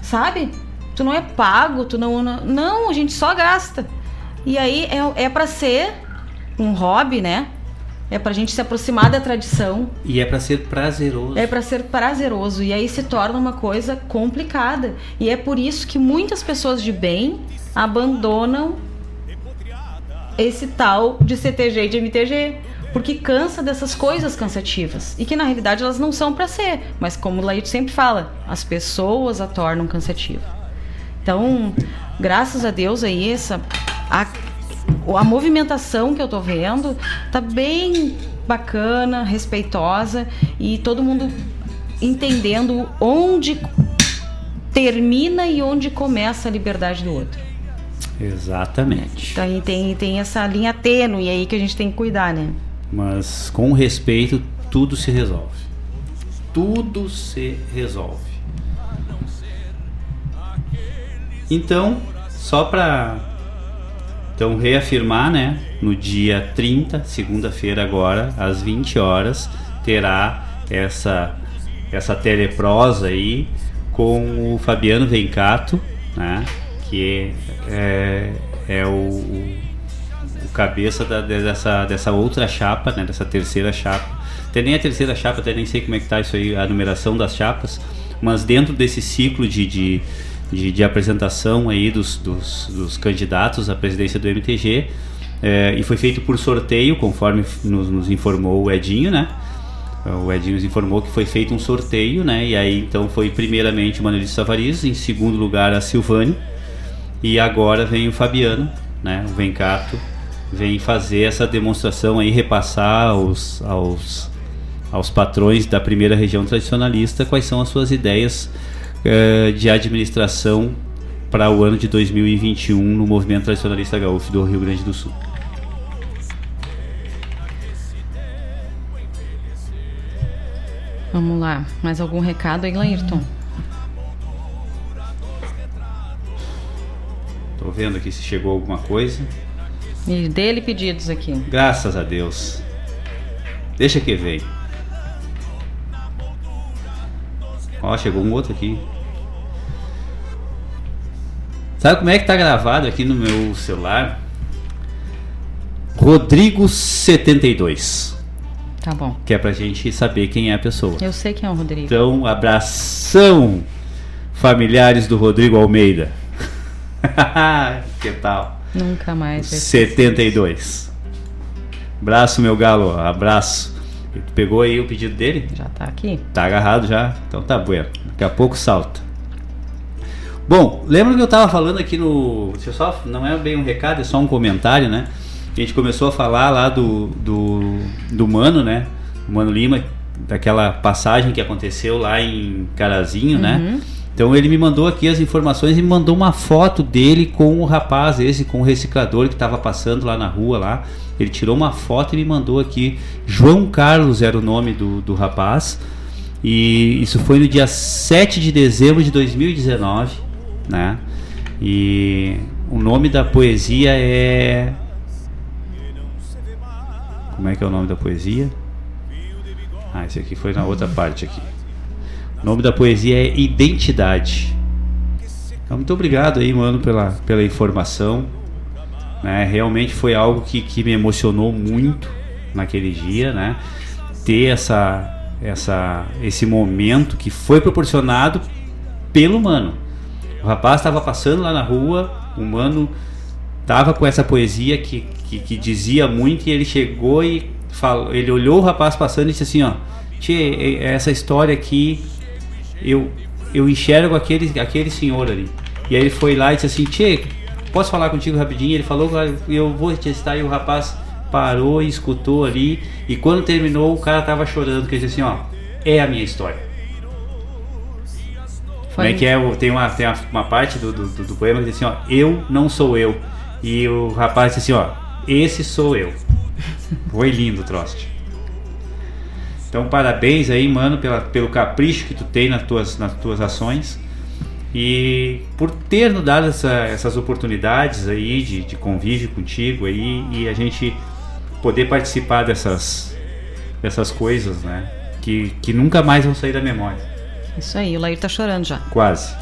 B: Sabe? Tu não é pago, tu não. Não, a gente só gasta. E aí é, é para ser um hobby, né? É pra gente se aproximar da tradição.
C: E é para ser prazeroso.
B: É para ser prazeroso. E aí se torna uma coisa complicada. E é por isso que muitas pessoas de bem abandonam esse tal de CTG e de MTG. Porque cansa dessas coisas cansativas. E que na realidade elas não são para ser. Mas como o Laíto sempre fala, as pessoas a tornam cansativa. Então, graças a Deus aí, essa. A, a movimentação que eu tô vendo tá bem bacana, respeitosa e todo mundo entendendo onde termina e onde começa a liberdade do outro.
C: Exatamente.
B: Então tem, tem essa linha tênue aí que a gente tem que cuidar, né?
C: Mas com respeito, tudo se resolve. Tudo se resolve. Então, só para então reafirmar, né, no dia 30, segunda-feira agora, às 20 horas, terá essa essa teleprosa aí com o Fabiano Vencato, né, que é, é o, o, cabeça da, dessa, dessa outra chapa, né, dessa terceira chapa. Tem nem a terceira chapa, até nem sei como é que tá isso aí, a numeração das chapas, mas dentro desse ciclo de, de, de, de apresentação aí dos, dos, dos, candidatos à presidência do MTG, é, e foi feito por sorteio, conforme nos, nos informou o Edinho, né? O Edinho nos informou que foi feito um sorteio, né? E aí então foi primeiramente o Manuelito Savariz, em segundo lugar a Silvânia, e agora vem o Fabiano, né? O Vencato vem fazer essa demonstração aí, repassar aos, aos, aos patrões da primeira região tradicionalista quais são as suas ideias eh, de administração para o ano de 2021 no movimento tradicionalista gaúcho do Rio Grande do Sul.
B: Vamos lá. Mais algum recado aí, Laírton?
C: Tô vendo aqui se chegou alguma coisa.
B: E dele pedidos aqui.
C: Graças a Deus. Deixa que vem. Ó, chegou um outro aqui. Sabe como é que tá gravado aqui no meu celular? Rodrigo72.
B: Tá bom.
C: Que é pra gente saber quem é a pessoa.
B: Eu sei quem é o Rodrigo.
C: Então, abração, familiares do Rodrigo Almeida. *laughs* que tal?
B: Nunca mais. vai
C: 72. Abraço, meu galo. Abraço. Tu pegou aí o pedido dele?
B: Já tá aqui.
C: Tá agarrado já? Então tá bueno. Daqui a pouco salta. Bom, lembra que eu tava falando aqui no. Deixa eu só. Não é bem um recado, é só um comentário, né? A gente começou a falar lá do, do, do Mano, né? O Mano Lima, daquela passagem que aconteceu lá em Carazinho, né? Então ele me mandou aqui as informações e me mandou uma foto dele com o rapaz, esse com o reciclador que estava passando lá na rua lá. Ele tirou uma foto e me mandou aqui. João Carlos era o nome do, do rapaz. E isso foi no dia 7 de dezembro de 2019, né? E o nome da poesia é Como é que é o nome da poesia? Ah, esse aqui foi na outra parte aqui. O nome da poesia é Identidade. Então, muito obrigado aí, mano, pela, pela informação. Né? Realmente foi algo que, que me emocionou muito naquele dia, né? Ter essa, essa, esse momento que foi proporcionado pelo mano. O rapaz estava passando lá na rua, o mano tava com essa poesia que, que, que dizia muito e ele chegou e falou, ele olhou o rapaz passando e disse assim, ó, essa história aqui eu, eu enxergo aquele, aquele senhor ali. E aí ele foi lá e disse assim, Tchê, posso falar contigo rapidinho? Ele falou, eu vou te testar. E o rapaz parou e escutou ali. E quando terminou, o cara tava chorando, que ele disse assim, ó, é a minha história. Como é que é? Tem uma, tem uma, parte do, do, do- do poema que diz assim, ó, eu não sou eu. E o rapaz disse assim, ó, esse sou eu. Foi lindo o troço. Então parabéns aí, mano, pela, pelo capricho que tu tem nas tuas, nas tuas ações e por ter nos dado essa- essas oportunidades aí de, de convívio contigo aí e a gente poder participar dessas, dessas coisas, né? Que, que nunca mais vão sair da memória.
B: Isso aí, o Lair tá chorando já.
C: Quase.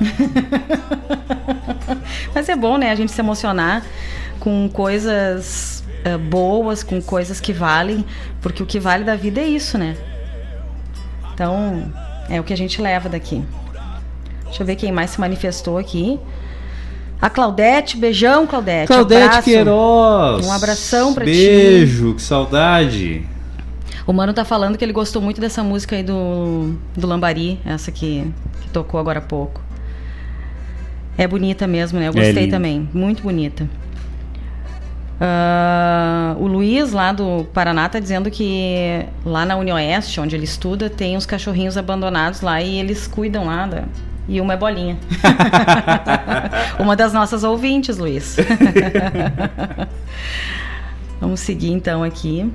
C: *laughs*
B: Mas é bom, né, a gente se emocionar com coisas eh, boas, com coisas que valem, porque o que vale da vida é isso, né? Então, é o que a gente leva daqui. Deixa eu ver quem mais se manifestou aqui. A Claudete, beijão, Claudete.
C: Claudete
B: abraço.
C: Queiroz.
B: Um abração pra ti.
C: Beijo, que saudade.
B: O Mano tá falando que ele gostou muito dessa música aí do, do Lambari, essa que, que tocou agora há pouco. É bonita mesmo, né? Eu
C: É
B: gostei
C: linda.
B: também. Muito bonita. Ah, o Luiz, lá do Paraná, tá dizendo que lá na Unioeste, onde ele estuda, tem uns cachorrinhos abandonados lá e eles cuidam lá da... E uma é bolinha. *laughs* uma das nossas ouvintes, Luiz. *laughs* Vamos seguir então aqui.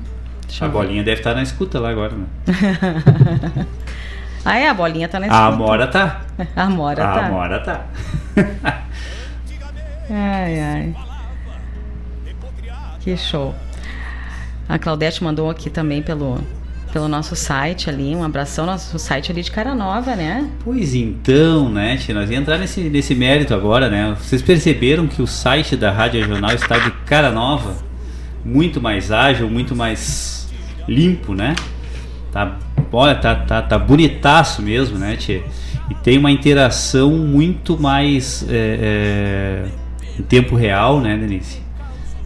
B: Deixa
C: A
B: eu ver.
C: bolinha deve estar na escuta lá agora, né? *laughs*
B: ah, é? A bolinha tá na
C: A
B: escuta.
C: Amora tá.
B: A Amora
C: A
B: tá.
C: Amora tá.
B: Ai, ai. Que show. A Claudete mandou aqui também pelo, pelo nosso site ali. Um abração, nosso site ali de Cara Nova, né?
C: Pois então, né, tia, nós ia entrar nesse, nesse mérito agora, né? Vocês perceberam que o site da Rádio Regional está de cara nova, muito mais ágil, muito mais limpo, né? Tá, olha, tá, tá, tá bonitaço mesmo, né, tia? E tem uma interação muito mais é, é, em tempo real, né, Denise?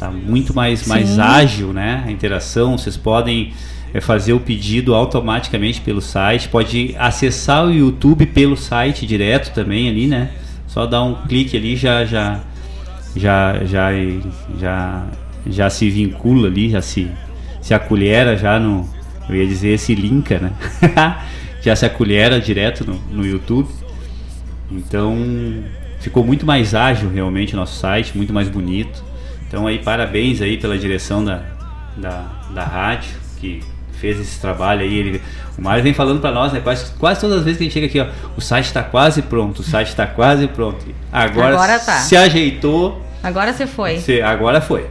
C: Tá muito mais, mais ágil, né? A interação, vocês podem é, fazer o pedido automaticamente pelo site, pode acessar o YouTube pelo site direto também ali, né? Só dar um clique ali já já já já já já se vincula ali, já se, se acolhera já no. Eu ia dizer se linka, né? *laughs* já se acolhera direto no, no YouTube. Então ficou muito mais ágil realmente o nosso site, muito mais bonito. Então aí parabéns aí pela direção da, da, da rádio que fez esse trabalho aí. Ele, o Mário vem falando para nós, né? Quase, quase todas as vezes que a gente chega aqui, ó, o site está quase pronto, o site está quase pronto. Agora,
B: Agora tá.
C: se ajeitou.
B: Agora você foi.
C: se- agora foi.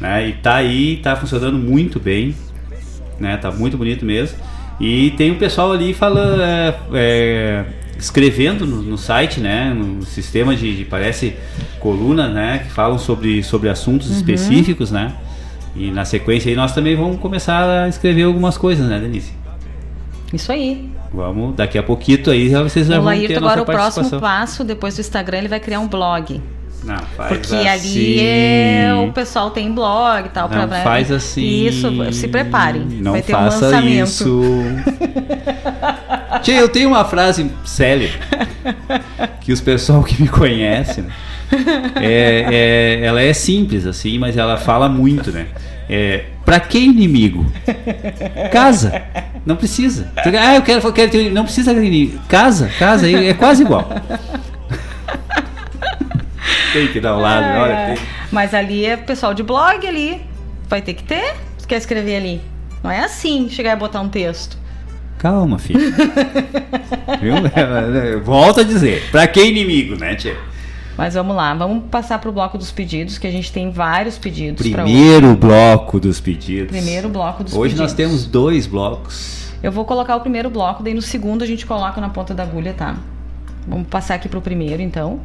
C: Né? E tá aí, tá funcionando muito bem. Né? Tá muito bonito mesmo. E tem o pessoal ali falando, é, é, escrevendo no, no site, né? No sistema de, de, parece coluna, né? Que falam sobre, sobre assuntos
B: Uhum.
C: específicos, né? E na sequência aí nós também vamos começar a escrever algumas coisas, né, Denise?
B: Isso aí.
C: Vamos, daqui a pouquinho aí vocês já
B: o
C: vão ter
B: Laírto
C: a nossa
B: agora o próximo passo, depois do Instagram, ele vai criar um blog.
C: Não, faz
B: Porque
C: assim.
B: ali é, o pessoal tem blog e tal.
C: Não
B: pra,
C: faz assim.
B: Isso, se preparem.
C: Não
B: vai ter um lançamento.
C: isso. *laughs* Tia, eu tenho uma frase célebre que os pessoal que me conhecem, né, é, é- ela é simples assim, mas ela fala muito, né? É, pra que inimigo? Casa. Não precisa. Ah, eu quero, quero ter não precisa ter inimigo. Casa, casa, é quase igual. *laughs* Tem que dar um lado,
B: Ai,
C: olha, tem-
B: Mas ali é pessoal de blog ali. Vai ter que ter. Você quer escrever ali? Não é assim, chegar e botar um texto.
C: Calma, filho. Viu? *laughs* Volto a dizer, pra que inimigo, né, tia?
B: Mas vamos lá, vamos passar pro bloco dos pedidos, que a gente tem vários pedidos hoje.
C: Primeiro bloco dos pedidos.
B: Primeiro bloco dos
C: Hoje nós
B: pedidos.
C: temos dois blocos.
B: Eu vou colocar o primeiro bloco, daí no segundo a gente coloca na ponta da agulha, tá? Vamos passar aqui pro primeiro, então.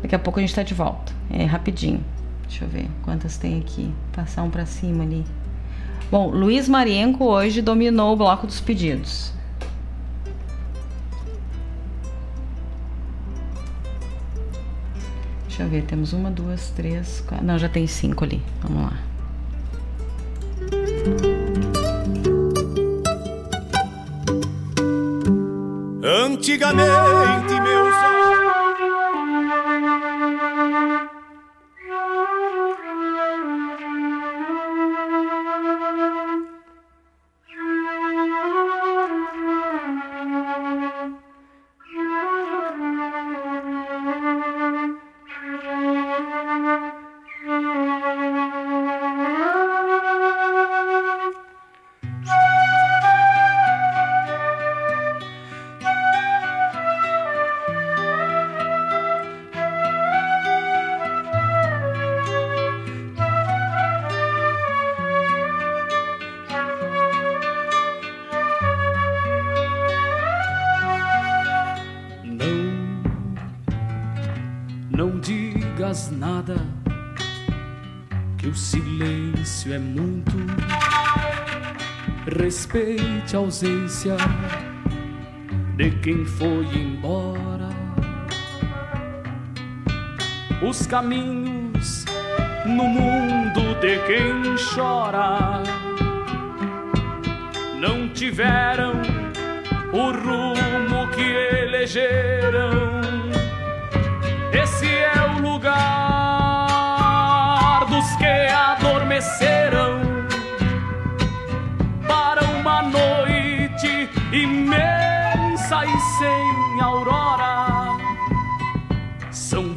B: Daqui a pouco a gente tá de volta. É rapidinho. Deixa eu ver quantas tem aqui. Passar um pra cima ali. Bom, Luiz Marienco hoje dominou o bloco dos pedidos. Deixa eu ver, temos uma, duas, três, quatro. Não, já tem cinco ali. Vamos lá.
F: Antigamente, meus
T: Não A ausência de quem foi embora. Os caminhos no mundo de quem chora não tiveram o rumo que elegeram. Esse é o lugar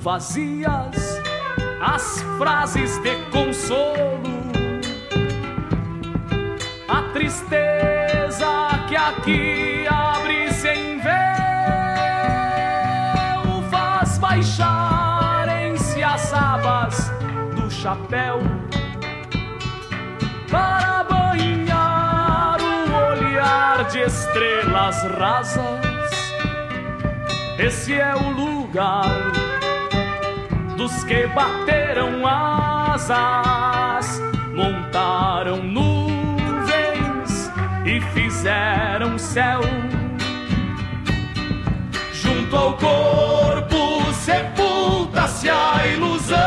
T: vazias as frases de consolo, a tristeza que aqui abre sem véu faz baixarem-se as abas do chapéu para banhar o olhar de estrelas rasas. Esse é o lugar dos que bateram asas, montaram nuvens e fizeram céu. Junto ao corpo sepulta-se a ilusão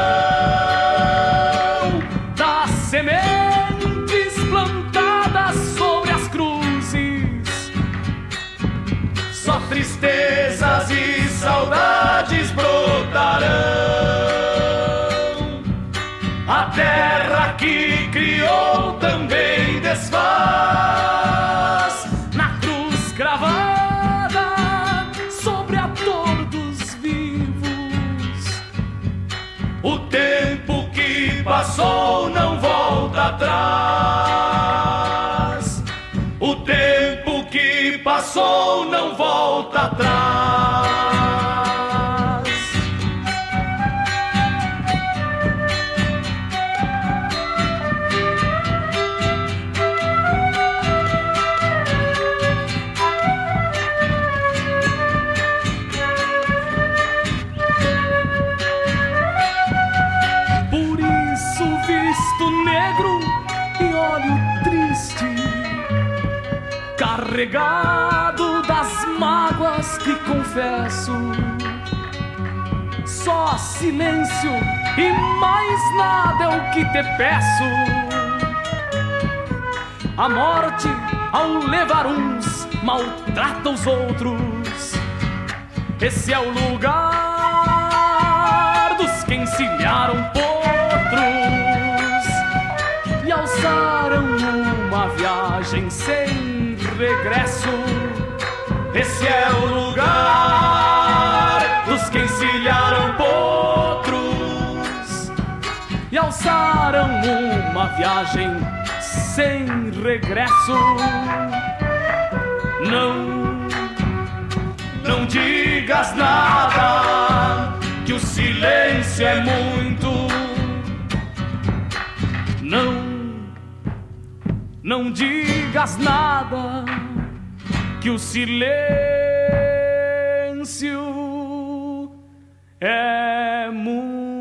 T: das sementes plantadas sobre as cruzes. Só tristezas e saudades brotarão. A terra desfaz na cruz cravada sobre a dor dos vivos. O tempo que passou não volta atrás. O tempo que passou não volta atrás. Carregado das mágoas que confesso. Só silêncio e mais nada é o que te peço. A morte, ao levar uns, maltrata os outros. Esse é o lugar dos que encilharam potros Esse é o lugar dos que encilharam potros e alçaram uma viagem sem regresso. Não não digas nada, que o silêncio é muito. Não, não digas nada, que o silêncio é muito.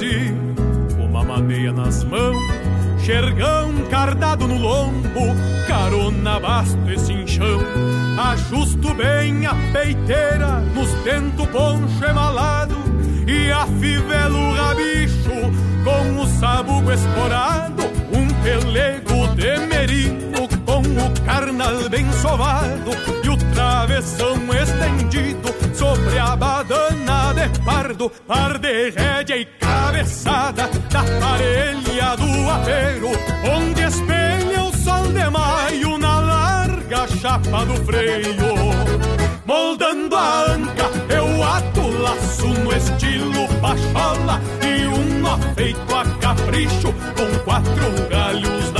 J: De doze, uma maneia nas mãos, xergão cardado no lombo, carona basto e cinchão. Ajusto bem a peiteira nos dento poncho emalado e afivelo o rabicho com o sabugo esporado, um pelego com carnal bem sovado e o travessão estendido sobre a badana de pardo, par de rédea e cabeçada da parelha do apeiro, onde espelha o sol de maio na larga chapa do freio. Moldando a anca, eu ato laço no estilo pachola e um nó feito a capricho com quatro galhos na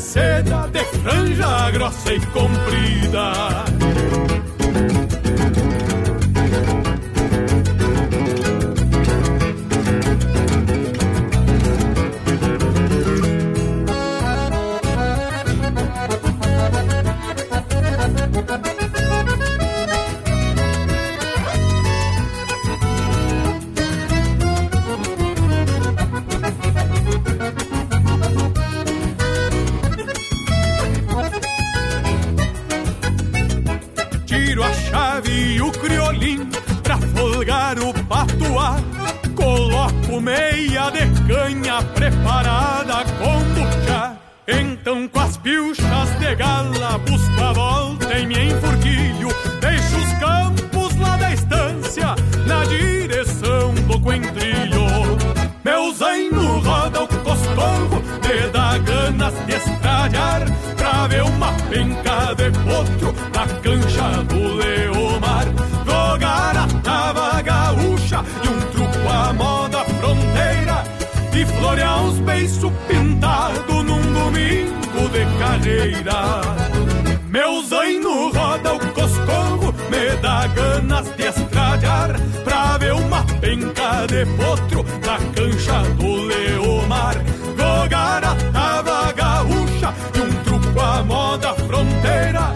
J: seda, de franja grossa e comprida. Meia de canha preparada com buchá. Então com as pilchas de gala busco a volta e me enfurquilho. Deixo os campos lá da estância na direção do coentrilho. Meu zaino roda o coscorro, me dá ganas de estralhar pra ver uma penca de potro na cancha do Leomar. De carreira. Meu zaino roda o coscorro, me dá ganas de estradear Pra ver uma penca de potro na cancha do Leomar. Gogara, tava gaúcha e um truco à moda fronteira.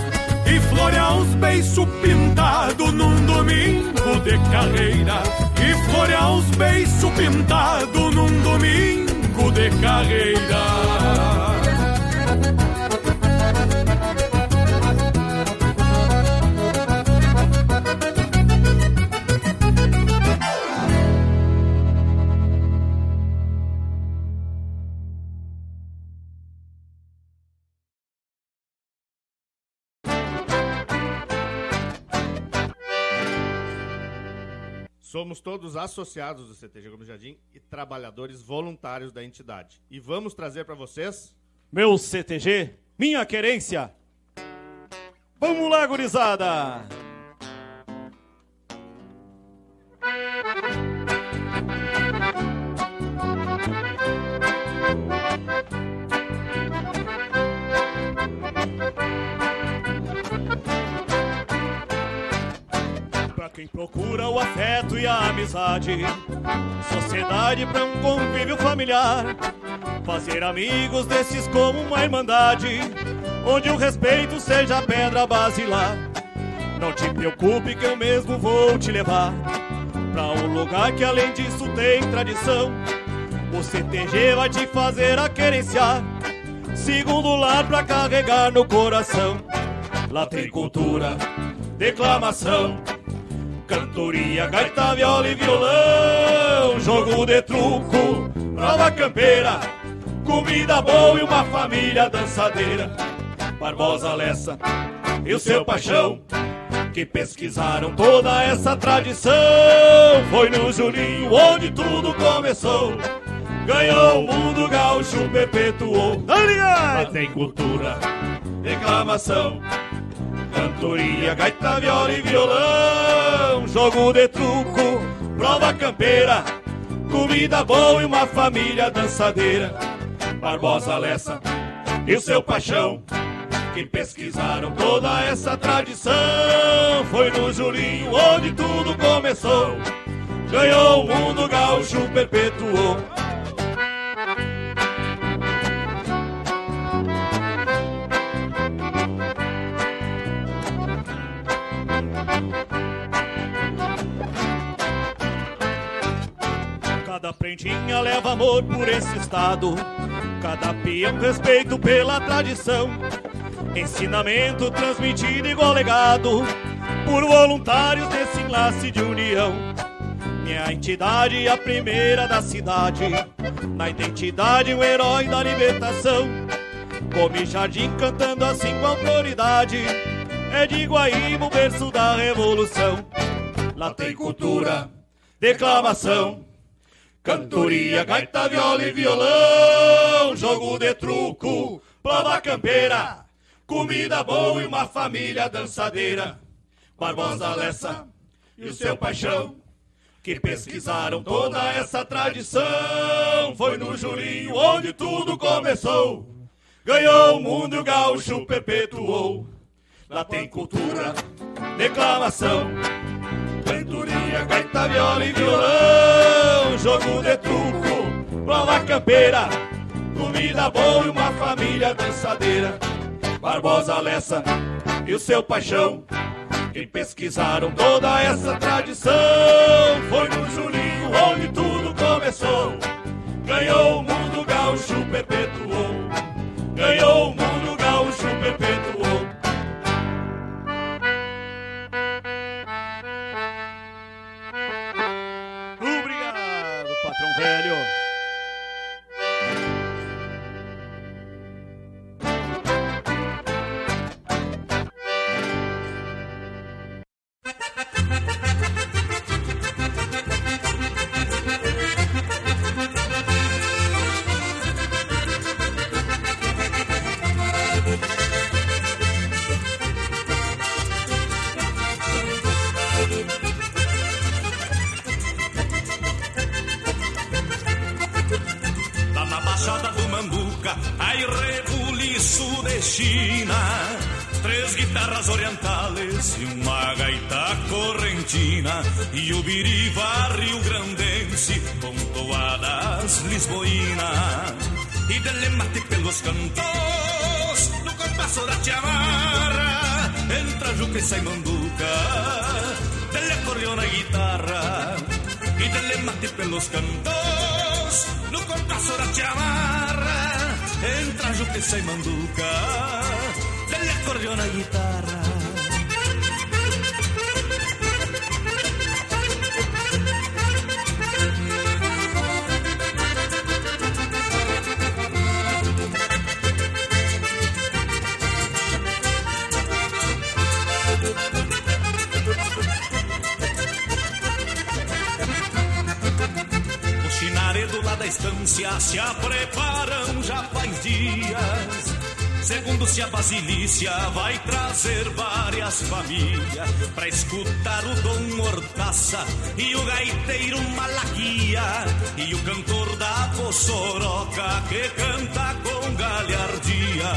J: E florear uns beiços pintados num domingo de carreira. E florear uns beiços pintados num domingo de carreira
U: Somos todos associados do CTG Gomes Jardim e trabalhadores voluntários da entidade. E vamos trazer para vocês.
E: Meu CTG, minha querência. Vamos lá, gurizada! Quem procura o afeto e a amizade, sociedade para um convívio familiar, fazer amigos desses como uma irmandade, onde o respeito seja a pedra basilar. Não te preocupe que eu mesmo vou te levar pra um lugar que além disso tem tradição. O CTG vai te fazer a querenciar, segundo lar pra carregar no coração. Lá tem cultura, declamação, cantoria, gaita, viola e violão, jogo de truco, prova campeira, comida boa e uma família dançadeira. Barbosa Lessa e o seu paixão que pesquisaram toda essa tradição. Foi no Julinho onde tudo começou. Ganhou o mundo gaúcho, perpetuou. Lá tem cultura, declamação, cantoria, gaita, viola e violão. Jogo de truco, prova campeira, comida boa e uma família dançadeira. Barbosa Lessa e o seu paixão que pesquisaram toda essa tradição. Foi no Julinho onde tudo começou. Ganhou o mundo gaúcho, perpetuou. Cada prendinha leva amor por esse estado. Cada peão respeito pela tradição. Ensinamento transmitido igual legado por voluntários desse enlace de união. Minha entidade é a primeira da cidade, na identidade o herói da libertação. Come jardim cantando assim com autoridade, é de Guaíba o berço da revolução. Lá tem cultura, declamação, cantoria, gaita, viola e violão, jogo de truco, prova campeira, comida boa e uma família dançadeira. Barbosa Lessa e o seu paixão, que pesquisaram toda essa tradição. Foi no Julinho onde tudo começou. Ganhou o mundo e o gaúcho perpetuou. Lá tem cultura, declamação, cantoria, gaita, viola e violão, jogo de truco, prova campeira, comida boa e uma família dançadeira. Barbosa Lessa e o seu paixão, que pesquisaram toda essa tradição. Foi no Julinho onde tudo começou. Ganhou o mundo gaúcho, perpetuou. Ganhou o mundo
D: compasso da chamarra entra juca e sai manduca dele acordeona e guitarra e dele mate pelos cantos. No compasso da chamarra entra juca e sai manduca dele acordeona e guitarra se preparam já faz dias. Segundo se a Basilícia vai trazer várias famílias pra escutar o Dom Mortaça e o gaiteiro Malaquia e o cantor da Poçoroca que canta com galhardia.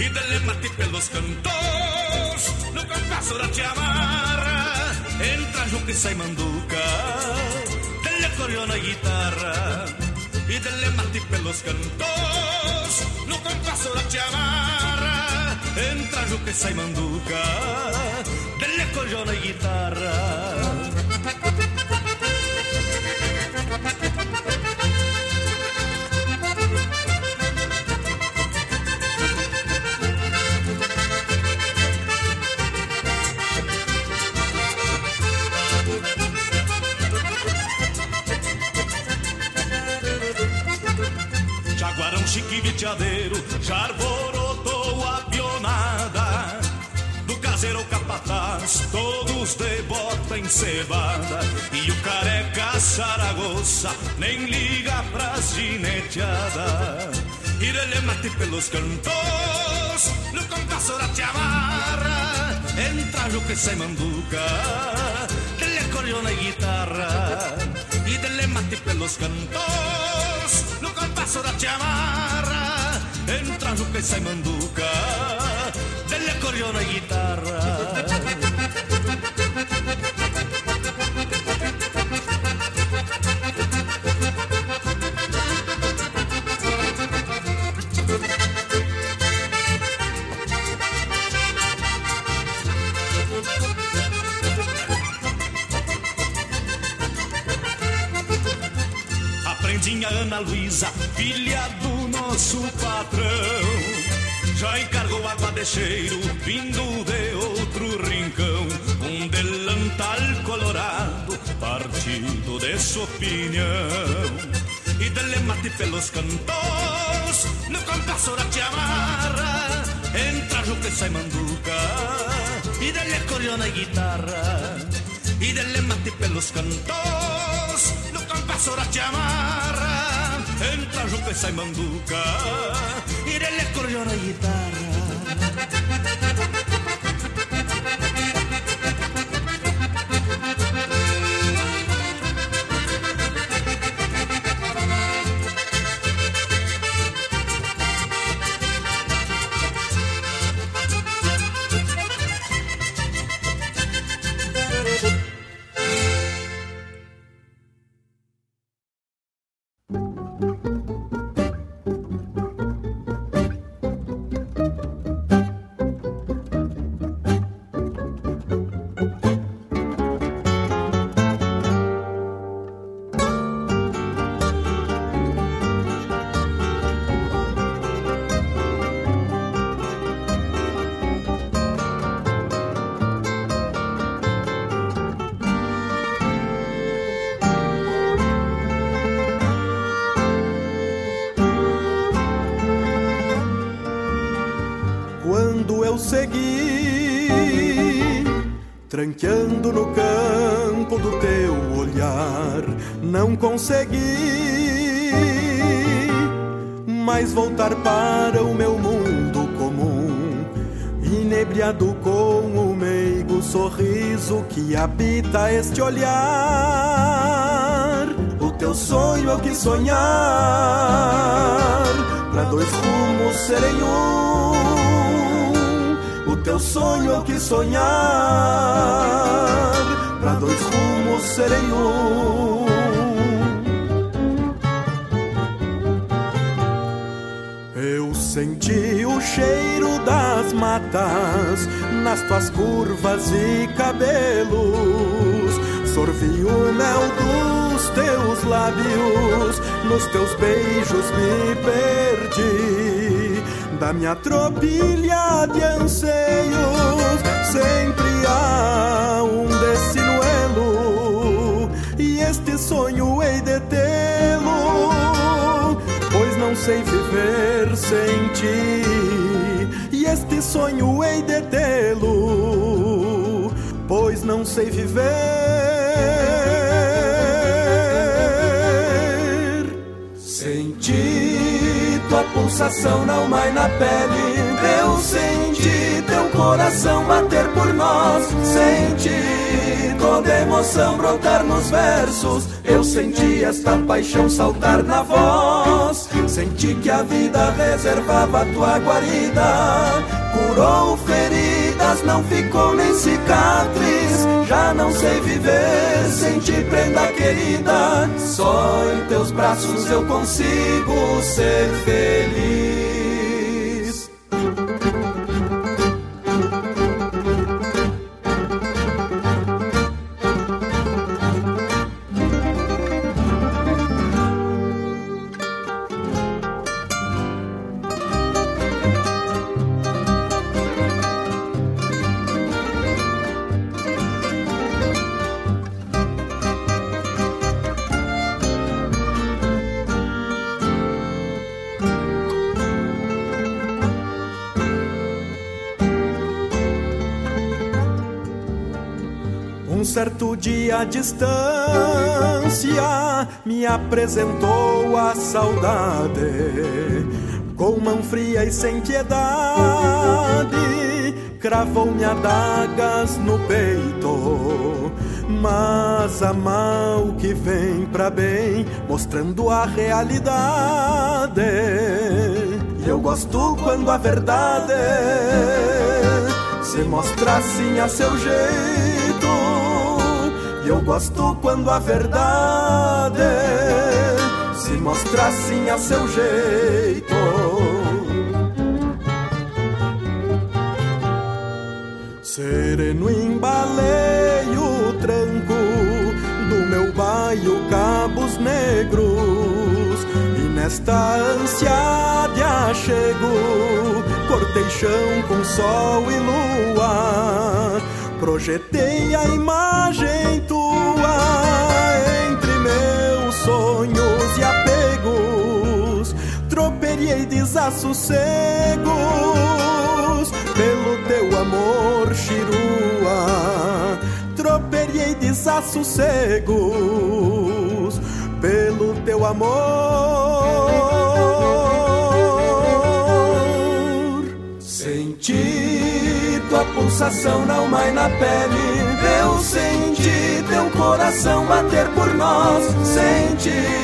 D: E dele mate pelos cantos no compasso da chamarra entra Juca e sai manduca delle accordione e guitarra e delle matti per lo scantos no compasso la chiamarra entra che sei manduca delle accordione e chitarra viteadeiro, já arborotou a pionada. Do caseiro capataz, todos de bota encebada. E o careca Saragossa nem liga pras gineteadas E dele mate pelos cantos, no compasso da chamarra Entra Juca e sai manduca, delle accordione e guitarra. E delle matti pelos cantos, no compasso da chamarra Entra Juca e sai manduca, delle accordione e guitarra. Ana Luísa, filha nosso patrão. Já encargou água de cheiro, vindo de outro rincão. Um delantal colorado, partido de sua opinião. E dele mate pelos cantos, no compasso da chamarra. Entra e sai manduca, e delle accordione e guitarra. E delle matti pelos cantos, no compasso da chamarra. Entra Juca e sai manduca, e delle accordione e guitarra.
F: Tranqueando no campo do teu olhar, não consegui mais voltar para o meu mundo comum, inebriado com o meigo sorriso que habita este olhar. O teu sonho é o que sonhar, pra dois rumos serem um teu sonho quis sonhar, pra dois rumos serem um. Eu senti o cheiro das matas nas tuas curvas e cabelos. Sorvi o mel dos teus lábios, nos teus beijos me perdi. Da minha tropilha de anseios, sempre há um destinuelo. E este sonho hei de tê-lo, pois não sei viver sem ti. E este sonho hei de tê-lo, pois não sei viver Tua pulsação na alma na pele, eu senti teu coração bater por nós. Senti toda emoção brotar nos versos. Eu senti esta paixão saltar na voz. Senti que a vida reservava tua guarida. Curou feridas, não ficou nem cicatriz. Já não sei viver sem ti, prenda querida. Só em teus braços eu consigo ser feliz. À distância me apresentou a saudade. Com mão fria e sem piedade, cravou-me adagas no peito. Mas a mal que vem pra bem, mostrando a realidade. E eu gosto quando a verdade se mostra assim a seu jeito. E eu gosto quando a verdade se mostra assim a seu jeito. Sereno embalei o tranco do meu baio Cabos Negros e nesta ânsia de achego cortei chão com sol e lua projetei a troperiei desassossegos. Pelo teu amor chirua troperiei desassossegos. Pelo teu amor. Senti tua pulsação na alma e na pele. Eu senti teu coração bater por nós. Senti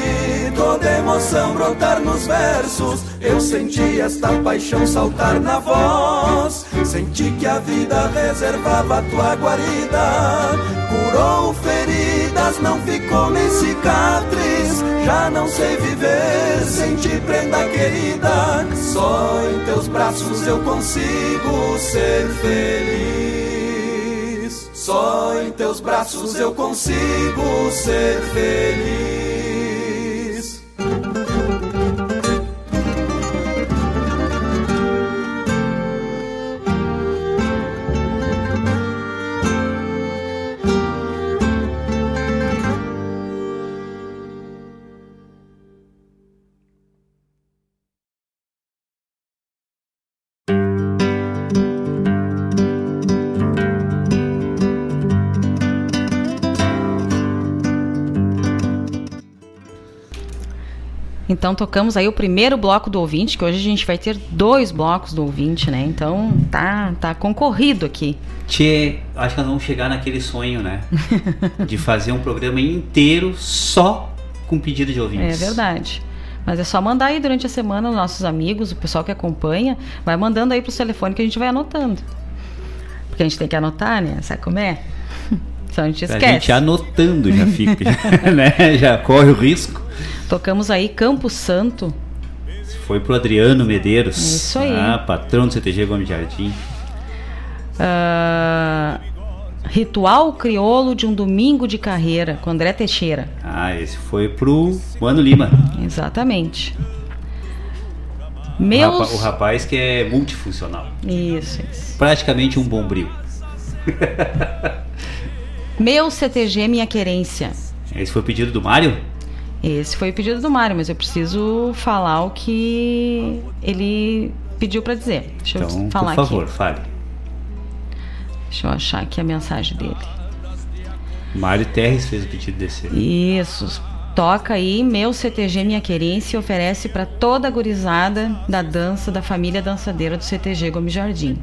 F: toda emoção brotar nos versos. Eu senti esta paixão saltar na voz. Senti que a vida reservava tua guarida. Curou feridas não ficou nem cicatriz. Já não sei viver sem ti prenda querida. Só em teus braços eu consigo ser feliz. Só em teus braços eu consigo ser feliz
B: Então tocamos aí o primeiro bloco do ouvinte, que hoje a gente vai ter dois blocos do ouvinte, né? Então tá, tá concorrido aqui.
C: Tchê, acho que nós vamos chegar naquele sonho, né? *laughs* de fazer um programa inteiro só com pedido de
B: É
C: ouvintes.
B: verdade. Mas é só mandar aí durante a semana os nossos amigos, o pessoal que acompanha, vai mandando aí pro telefone que a gente vai anotando. Porque a gente tem que anotar, né? Sabe como é? *laughs* Então a gente
C: A
B: esquece.
C: gente anotando já fica, *laughs* né? Já corre o risco.
B: Tocamos aí Campo Santo.
C: Foi pro Adriano Medeiros.
B: Isso aí.
C: Ah, patrão do CTG Gomes Jardim.
B: ah, Ritual Crioulo de um Domingo de Carreira, com André Teixeira.
C: Ah, esse foi pro Mano Lima.
B: Exatamente.
C: O,
B: Meus.
C: rapa- o rapaz que é multifuncional.
B: Isso, isso.
C: Praticamente um bombril.
B: Meu CTG, minha querência.
C: Esse foi o pedido do Mário?
B: Esse foi o pedido do Mário, mas eu preciso falar o que ele pediu pra dizer. Deixa
C: Então,
B: eu falar
C: por favor,
B: aqui.
C: fale.
B: Deixa eu achar aqui a mensagem dele.
C: Mário Terres fez o pedido desse.
B: Isso. Toca aí, meu CTG Minha Querência oferece para toda a gurizada da dança da família dançadeira do CTG Gomes Jardim.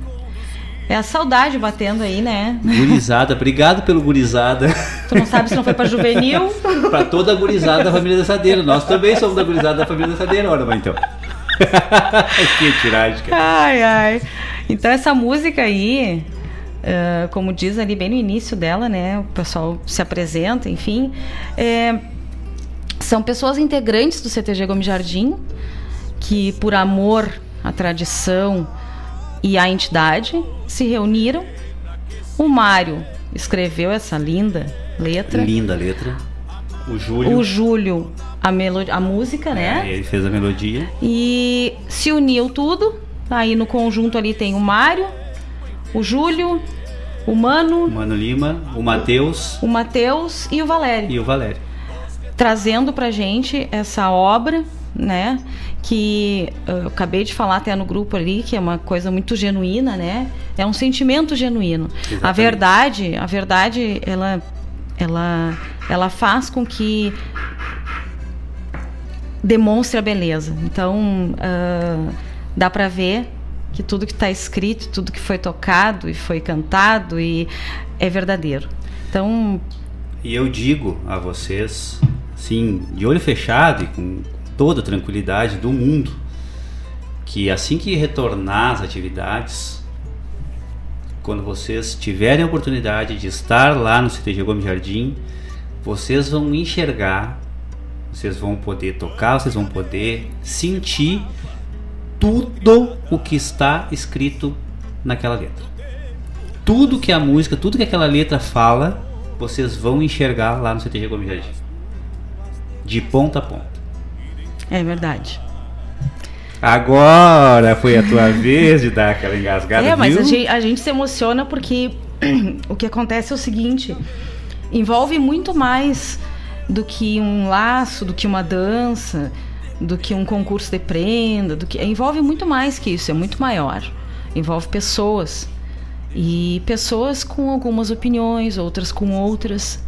B: É a saudade batendo aí, né?
C: Gurizada, obrigado pelo gurizada.
B: Tu não sabe se não foi pra juvenil? *laughs*
C: pra toda a gurizada da família dançadeira. Nós também somos da gurizada da família dançadeira, ora, mas então. *laughs* que tiragem, cara.
B: Ai, ai. Então essa música aí, ah, como diz ali bem no início dela, né? O pessoal se apresenta, enfim. é, são pessoas integrantes do CTG Gomes Jardim que, por amor à tradição e à entidade, se reuniram. O Mário escreveu essa linda letra.
C: Linda letra. O Júlio.
B: O Júlio, a, melo- a música, né?
C: é, ele fez a melodia.
B: E se uniu tudo. Aí no conjunto ali tem o Mário, o Júlio, o Mano,
C: O Mano Lima, o Matheus
B: o Matheus e o Valério.
C: e o Valério.
B: Trazendo pra gente essa obra, né? Que uh, eu acabei de falar até no grupo ali, que é uma coisa muito genuína, né? É um sentimento genuíno. A
V: Exatamente.
B: verdade, a verdade, ela, ela, ela faz com que demonstre a beleza. Então, ah, dá para ver que tudo que está escrito, tudo que foi tocado e foi cantado e é verdadeiro. Então,
C: E eu digo a vocês, assim, de olho fechado e com toda a tranquilidade do mundo, que assim que retornar às atividades, quando vocês tiverem a oportunidade de estar lá no CTG Gomes Jardim, vocês vão enxergar, vocês vão poder tocar, vocês vão poder sentir tudo o que está escrito naquela letra. Tudo que a música, tudo que aquela letra fala, vocês vão enxergar lá no CTG Gomes Jardim. De ponta a ponta.
B: É verdade.
C: Agora foi a tua *laughs* vez de dar aquela engasgada,
B: é, mas a gente, a gente se emociona porque *clears throat* o que acontece é o seguinte: envolve muito mais do que um laço, do que uma dança, do que um concurso de prenda, do que envolve muito mais que isso, é muito maior. Envolve pessoas e pessoas com algumas opiniões, outras com outras.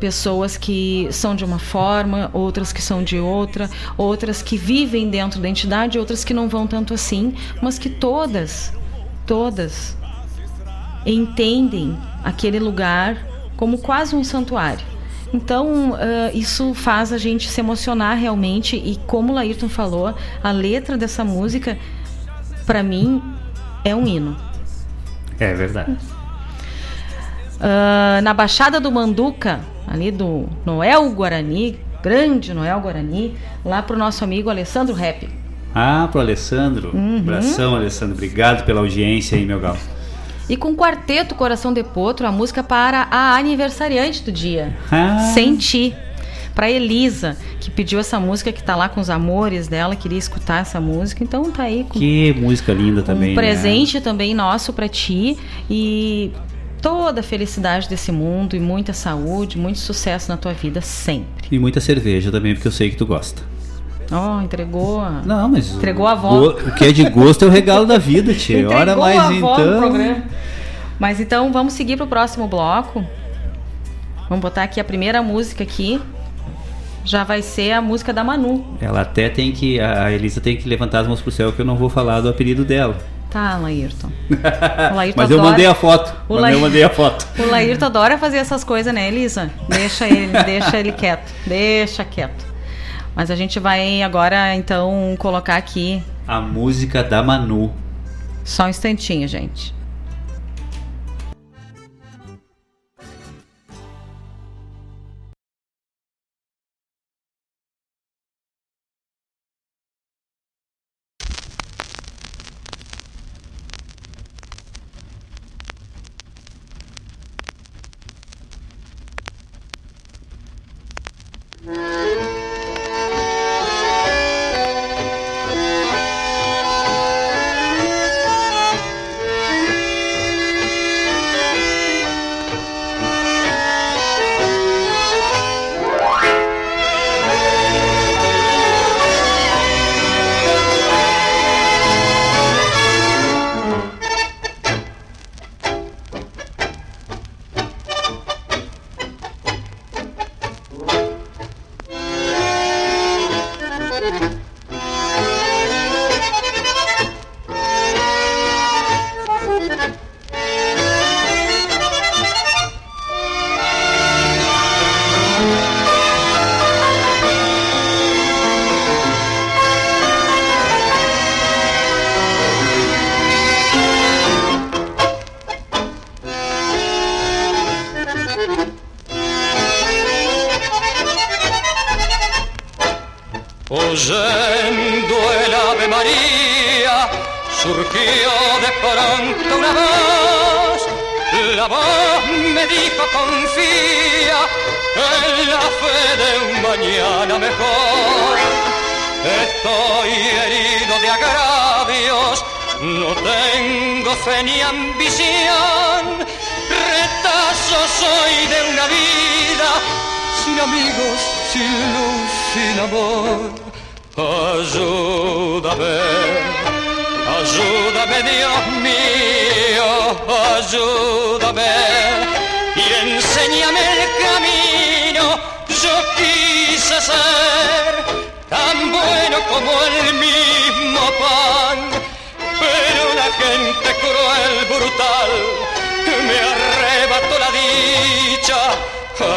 B: Pessoas que são de uma forma, outras que são de outra, outras que vivem dentro da entidade, outras que não vão tanto assim, mas que todas, todas entendem aquele lugar como quase um santuário. Então, uh, isso faz a gente se emocionar realmente, e como o Laírton falou, a letra dessa música, para mim, é um hino.
C: É verdade.
B: Ah, na Baixada do Manduca, ali do Noel Guarani, grande Noel Guarani, lá pro nosso amigo Alessandro Rap.
C: Ah, pro Alessandro.
B: Uhum.
C: Abração, Alessandro. Obrigado pela audiência aí, meu gal.
B: E com o quarteto Coração de Potro, a música para a aniversariante do dia,
C: Ah.
B: Senti. Pra Elisa, que pediu essa música, que tá lá com os amores dela, queria escutar essa música. Então tá aí com
C: Que música linda também.
B: um
C: né?
B: presente também nosso pra ti. E toda a felicidade desse mundo e muita saúde, muito sucesso na tua vida sempre.
C: E muita cerveja também, porque eu sei que tu gosta.
B: Ó, entregou. a-
C: Não, mas.
B: Entregou a avó.
C: O que é de gosto é o regalo da vida, tia. *laughs*
B: Entregou
C: Ora,
B: a
C: mas
B: avó no
C: então.
B: programa. Mas então vamos seguir pro próximo bloco. Vamos botar aqui a primeira música aqui. Já vai ser a música da Manu.
C: Ela até tem que. A Elisa tem que levantar as mãos pro céu, que eu não vou falar do apelido dela.
B: Tá, Laírton. *laughs* O Laírton
C: Mas eu
B: adora-
C: mandei a foto.
B: O
C: Mas eu mandei a foto. *laughs*
B: O Laírton adora fazer essas coisas, né, Elisa? Deixa ele, *laughs* deixa ele quieto. Deixa quieto. Mas a gente vai agora, então, colocar aqui.
C: A música da Manu.
B: Só um instantinho, gente.
V: placer tan bueno como el mismo pan. Pero la gente cruel, brutal, me arrebató la dicha.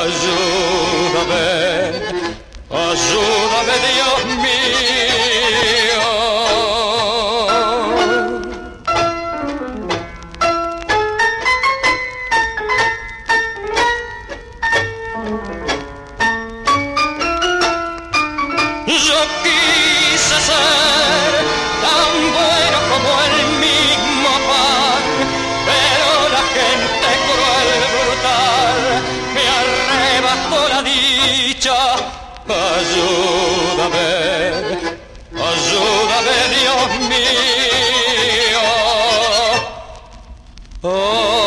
V: Ayúdame, ayúdame Dios mío. Dios.
A: Oh.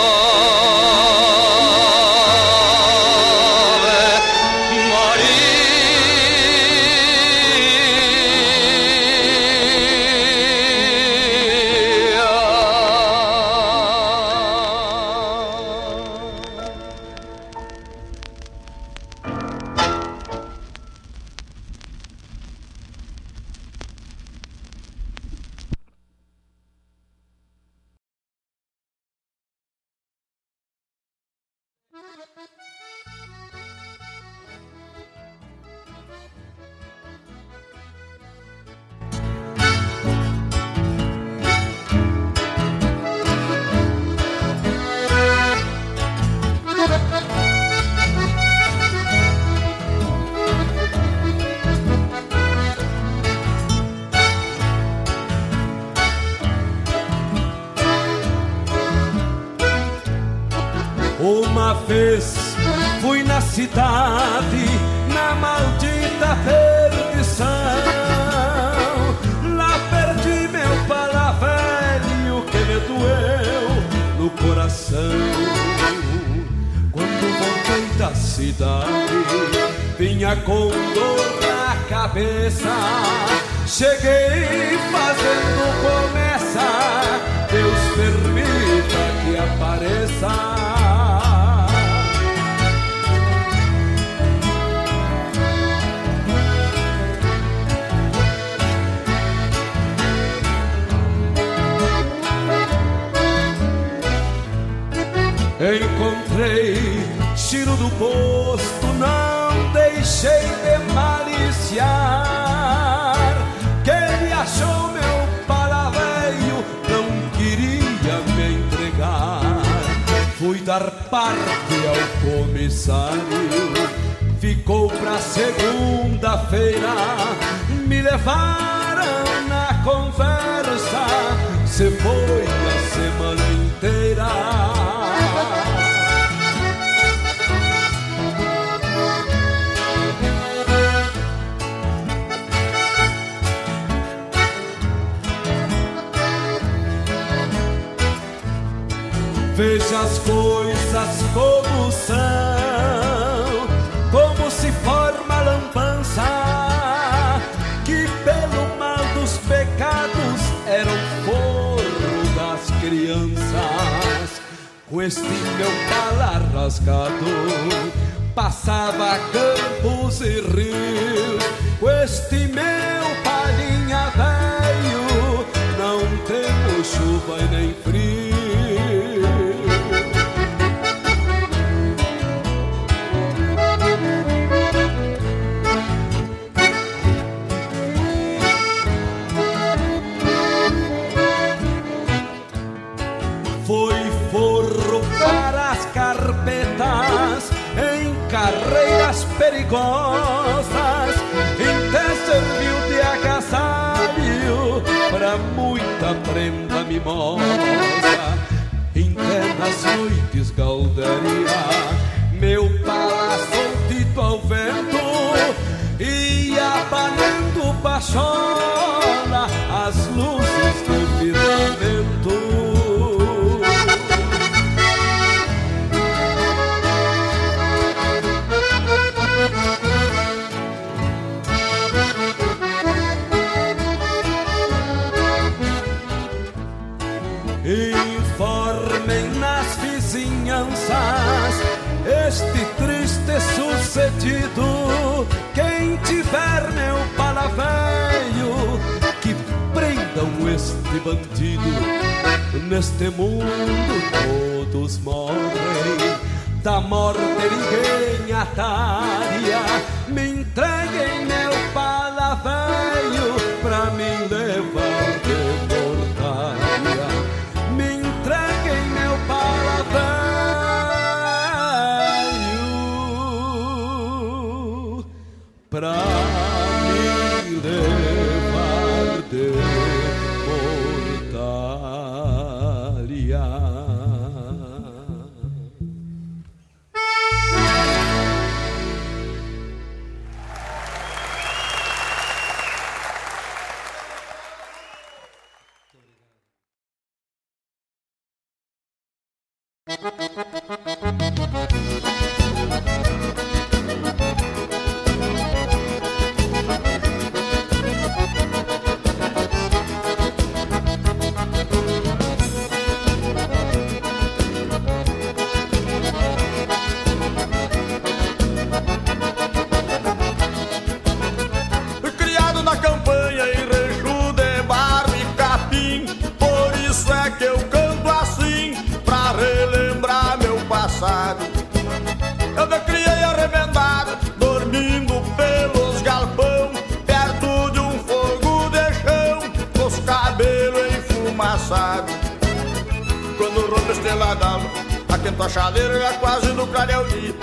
A: Quando
W: rompe a chaleira já quase no clareio dia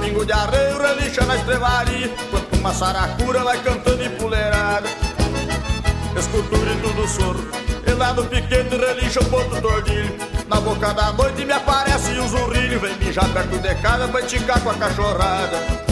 W: pingo de arreio relincha na estrevaria Quanto uma saracura vai cantando empoleirada Escuto o grito do soro E lá no piquete relincha o ponto tordilho. Na boca da noite me aparece o zurrilho. Vem mijar perto de casa, vai ticar com a cachorrada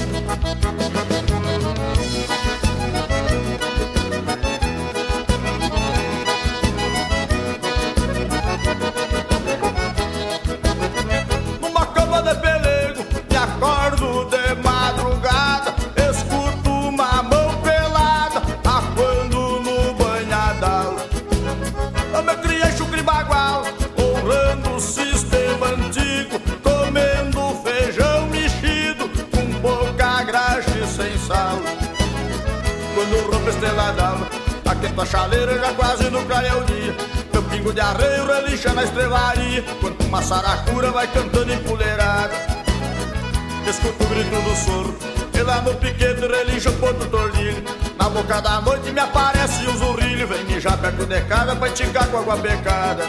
W: aquenta a chaleira já quase no clareio o dia Meu pingo de arreio relincha na estrevaria Quanto uma saracura vai cantando empoleirada Escuto o grito do soro E lá no piquete relincha o ponto tordilho. Na boca da noite me aparece o zurrilho Vem mijar perto de casa pra esticar com água becada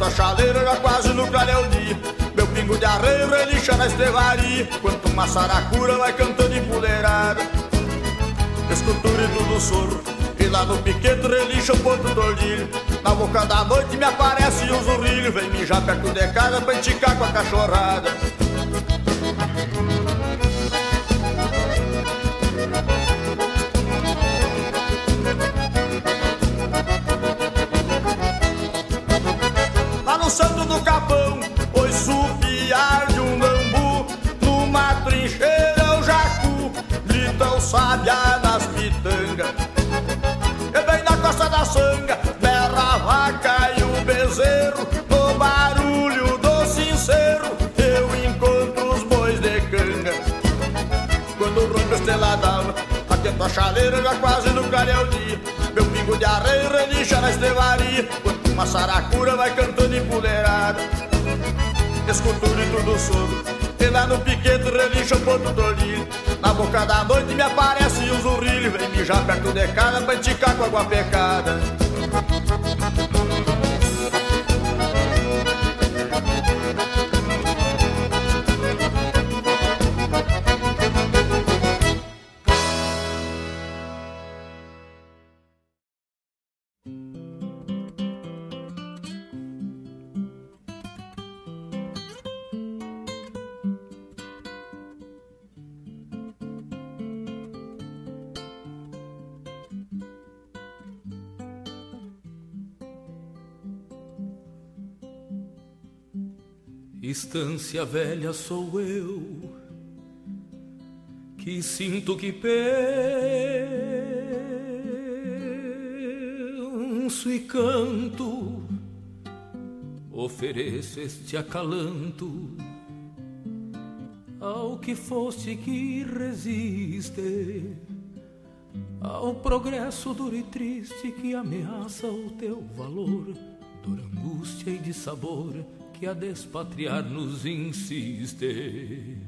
W: A chaleira já quase no o dia Meu pingo de arreio relincha na estrevaria. Quanto uma saracura vai cantando empoleirada Escuto o grito do soro E lá no piquete relincha o ponto tordilho Na boca da noite me aparece o zurrilho Vem mijar perto de casa pra enticar com a cachorrada uma saracura vai cantando empoleirada. Escuto o grito do sogro, e lá no piquete relincha o ponto do olhinho. Na boca da noite me aparece um zurrilho, vem mijar perto de casa pra enticar com água pecada.
T: Estância velha sou eu, que sinto que penso e canto, ofereço este acalanto ao que foste que resiste, ao progresso duro e triste que ameaça o teu valor, dor, angústia e de sabor que a despatriar nos insiste.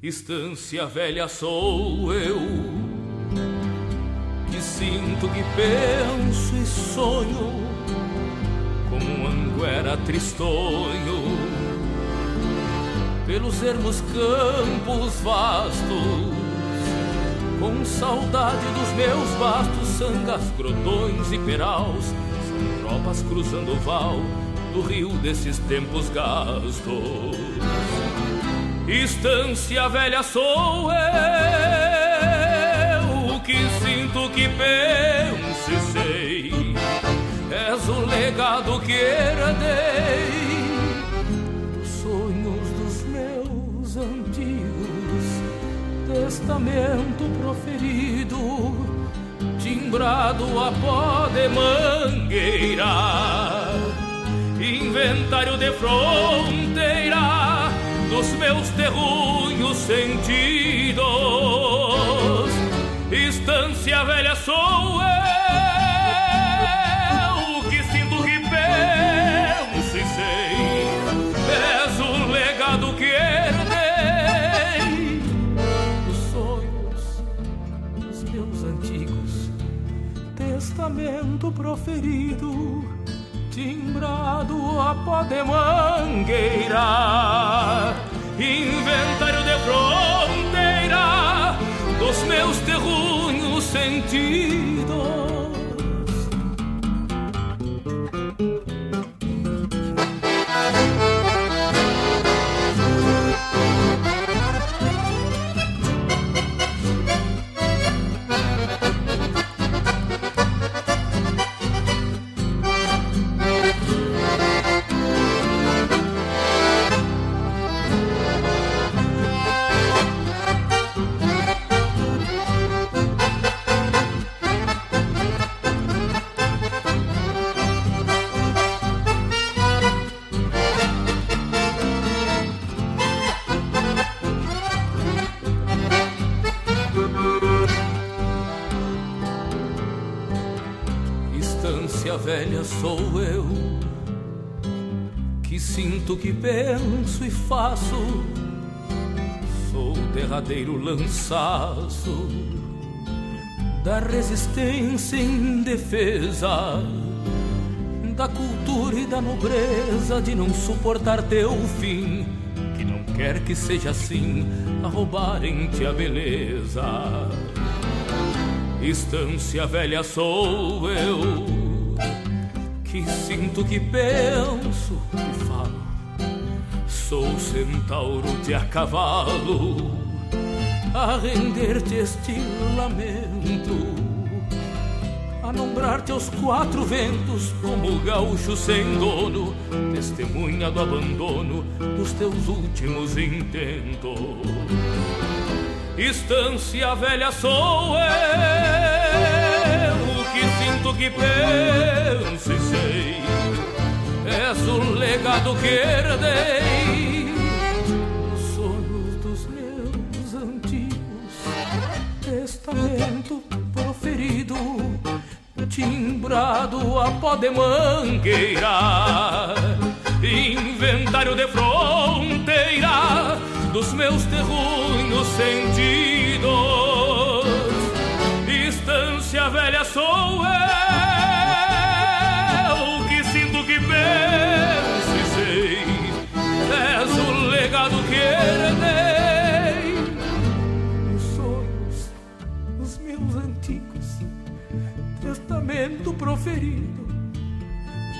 T: Estância velha sou eu, que sinto, que penso e sonho, como um anguera tristonho, pelos ermos campos vastos, com saudade dos meus vastos sangas, grotões e peraus, são tropas cruzando o val do rio desses tempos gastos. Estância velha sou eu, que sinto, que penso e sei. És o legado que herdei dos sonhos dos meus antigos, testamento proferido, timbrado a pó de mangueira inventário de fronteira dos meus terrunhos sentidos. Estância velha sou eu, que sinto, que penso e sei. És o legado que herdei dos sonhos dos meus antigos, testamento proferido timbrado a pó de mangueira, inventário de fronteira dos meus terrunhos sentidos. Sou eu que sinto, que penso e faço. Sou o derradeiro lançaço da resistência em defesa da cultura e da nobreza de não suportar teu fim, que não quer que seja assim a roubarem-te a beleza. Estância velha sou eu que sinto, que penso, que falo. Sou centauro de a cavalo, a render-te este lamento, a nombrar-te aos quatro ventos como gaúcho sem dono, testemunha do abandono dos teus últimos intentos. Estância velha sou eu que sinto, que penso e sei És um legado que herdei. Nos sonhos dos meus antigos Testamento proferido
N: Timbrado a pó de mangueira Inventário de fronteira Dos meus terruinhos sentidos se a velha sou eu que sinto que penso e sei és o legado que herdei. Os sonhos dos meus antigos testamento proferido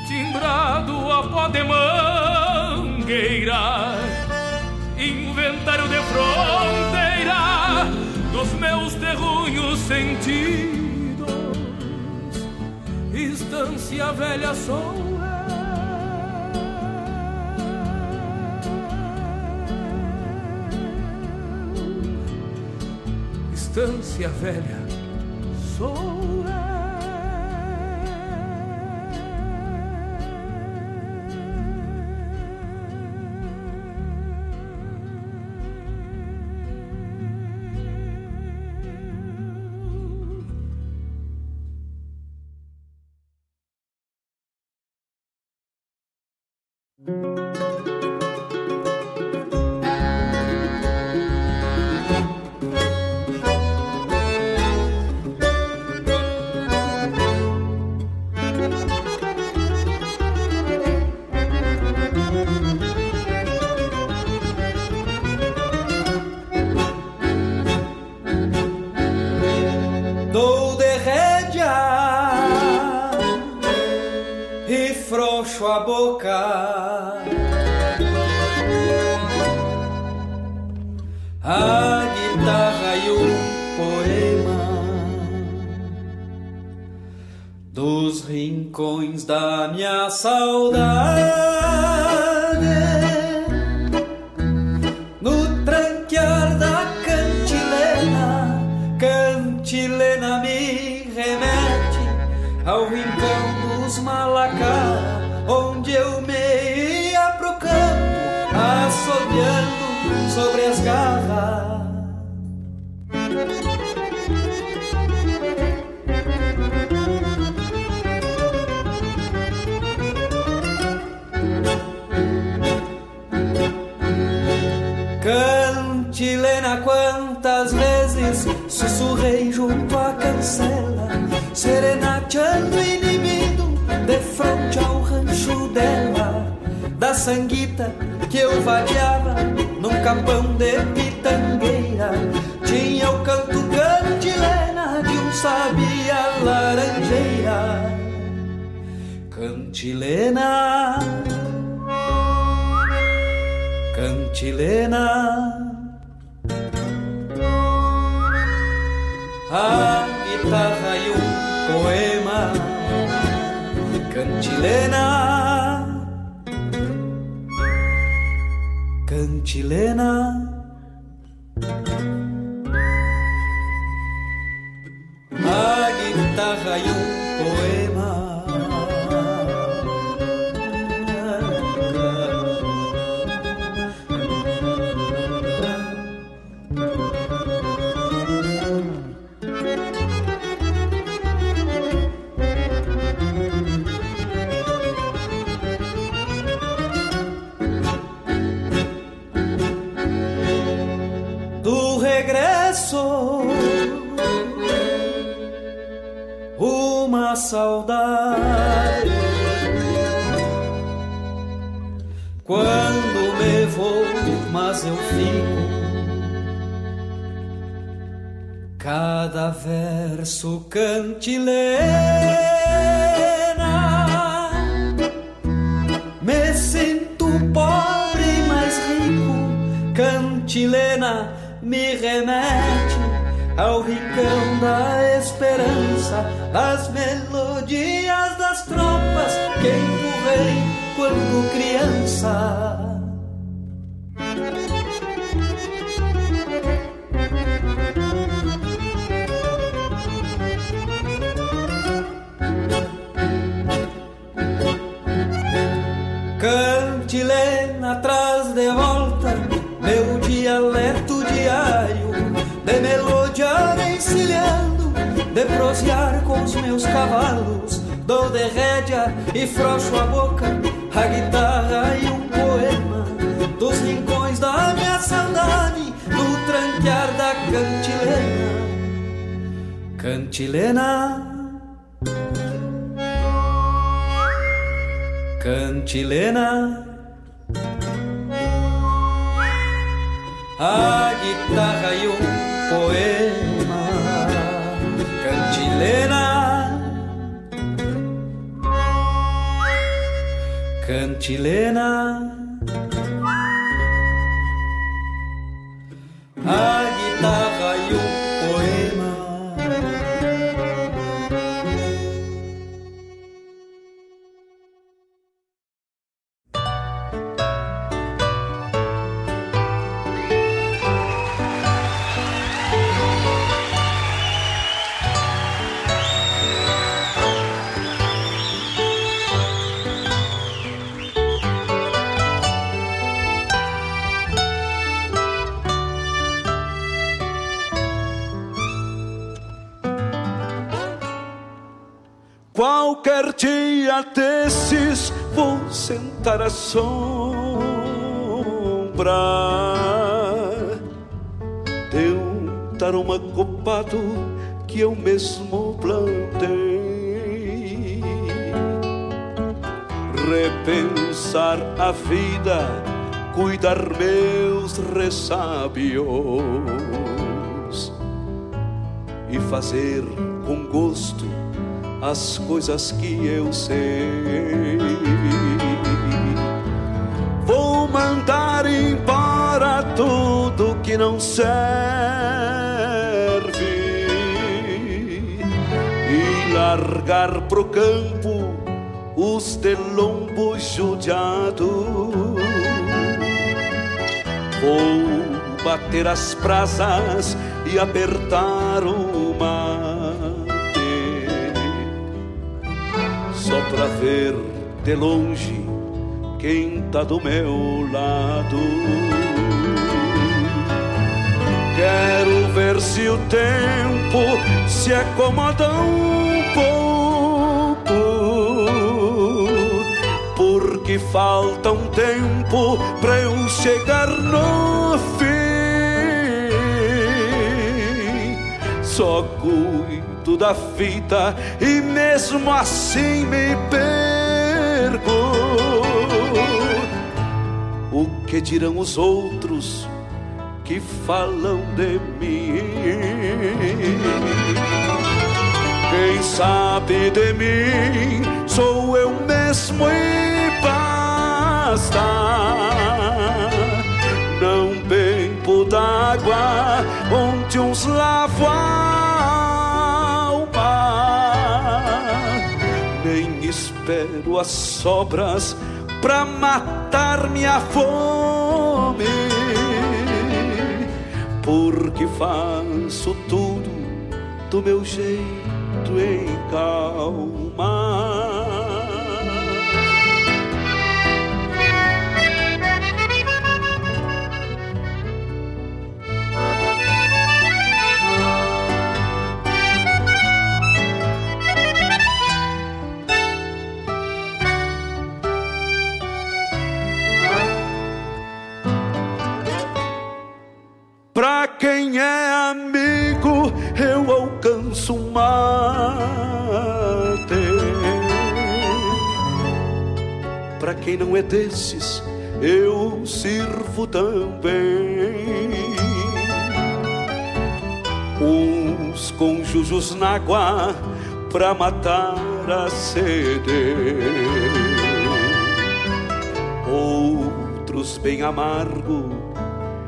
N: timbrado a pó de mangueira inventário de fronteira dos meus terrunhos sentidos distância velha sou eu. É. Distância velha sou eu.
A: Sentar à sombra de um taroma copado que eu mesmo plantei. Repensar a vida, cuidar meus ressábios e fazer com gosto as coisas que eu sei. Que não serve e largar pro campo os de lombo judiado. Vou bater as brasas e apertar o mate só pra ver de longe quem tá do meu lado. Quero ver se o tempo se acomoda um pouco, porque falta um tempo pra eu chegar no fim. Só cuido da fita e mesmo assim me perco. O que dirão os outros que falam de mim? Quem sabe de mim sou eu mesmo e basta. Não bebo d'água onde uns lavam a alma, nem espero as sobras pra matar minha fome, porque faço tudo do meu jeito em calma. Quem é amigo, eu alcanço mate. Pra quem não é desses, eu sirvo também. Uns com jujus na água pra matar a sede. Outros bem amargo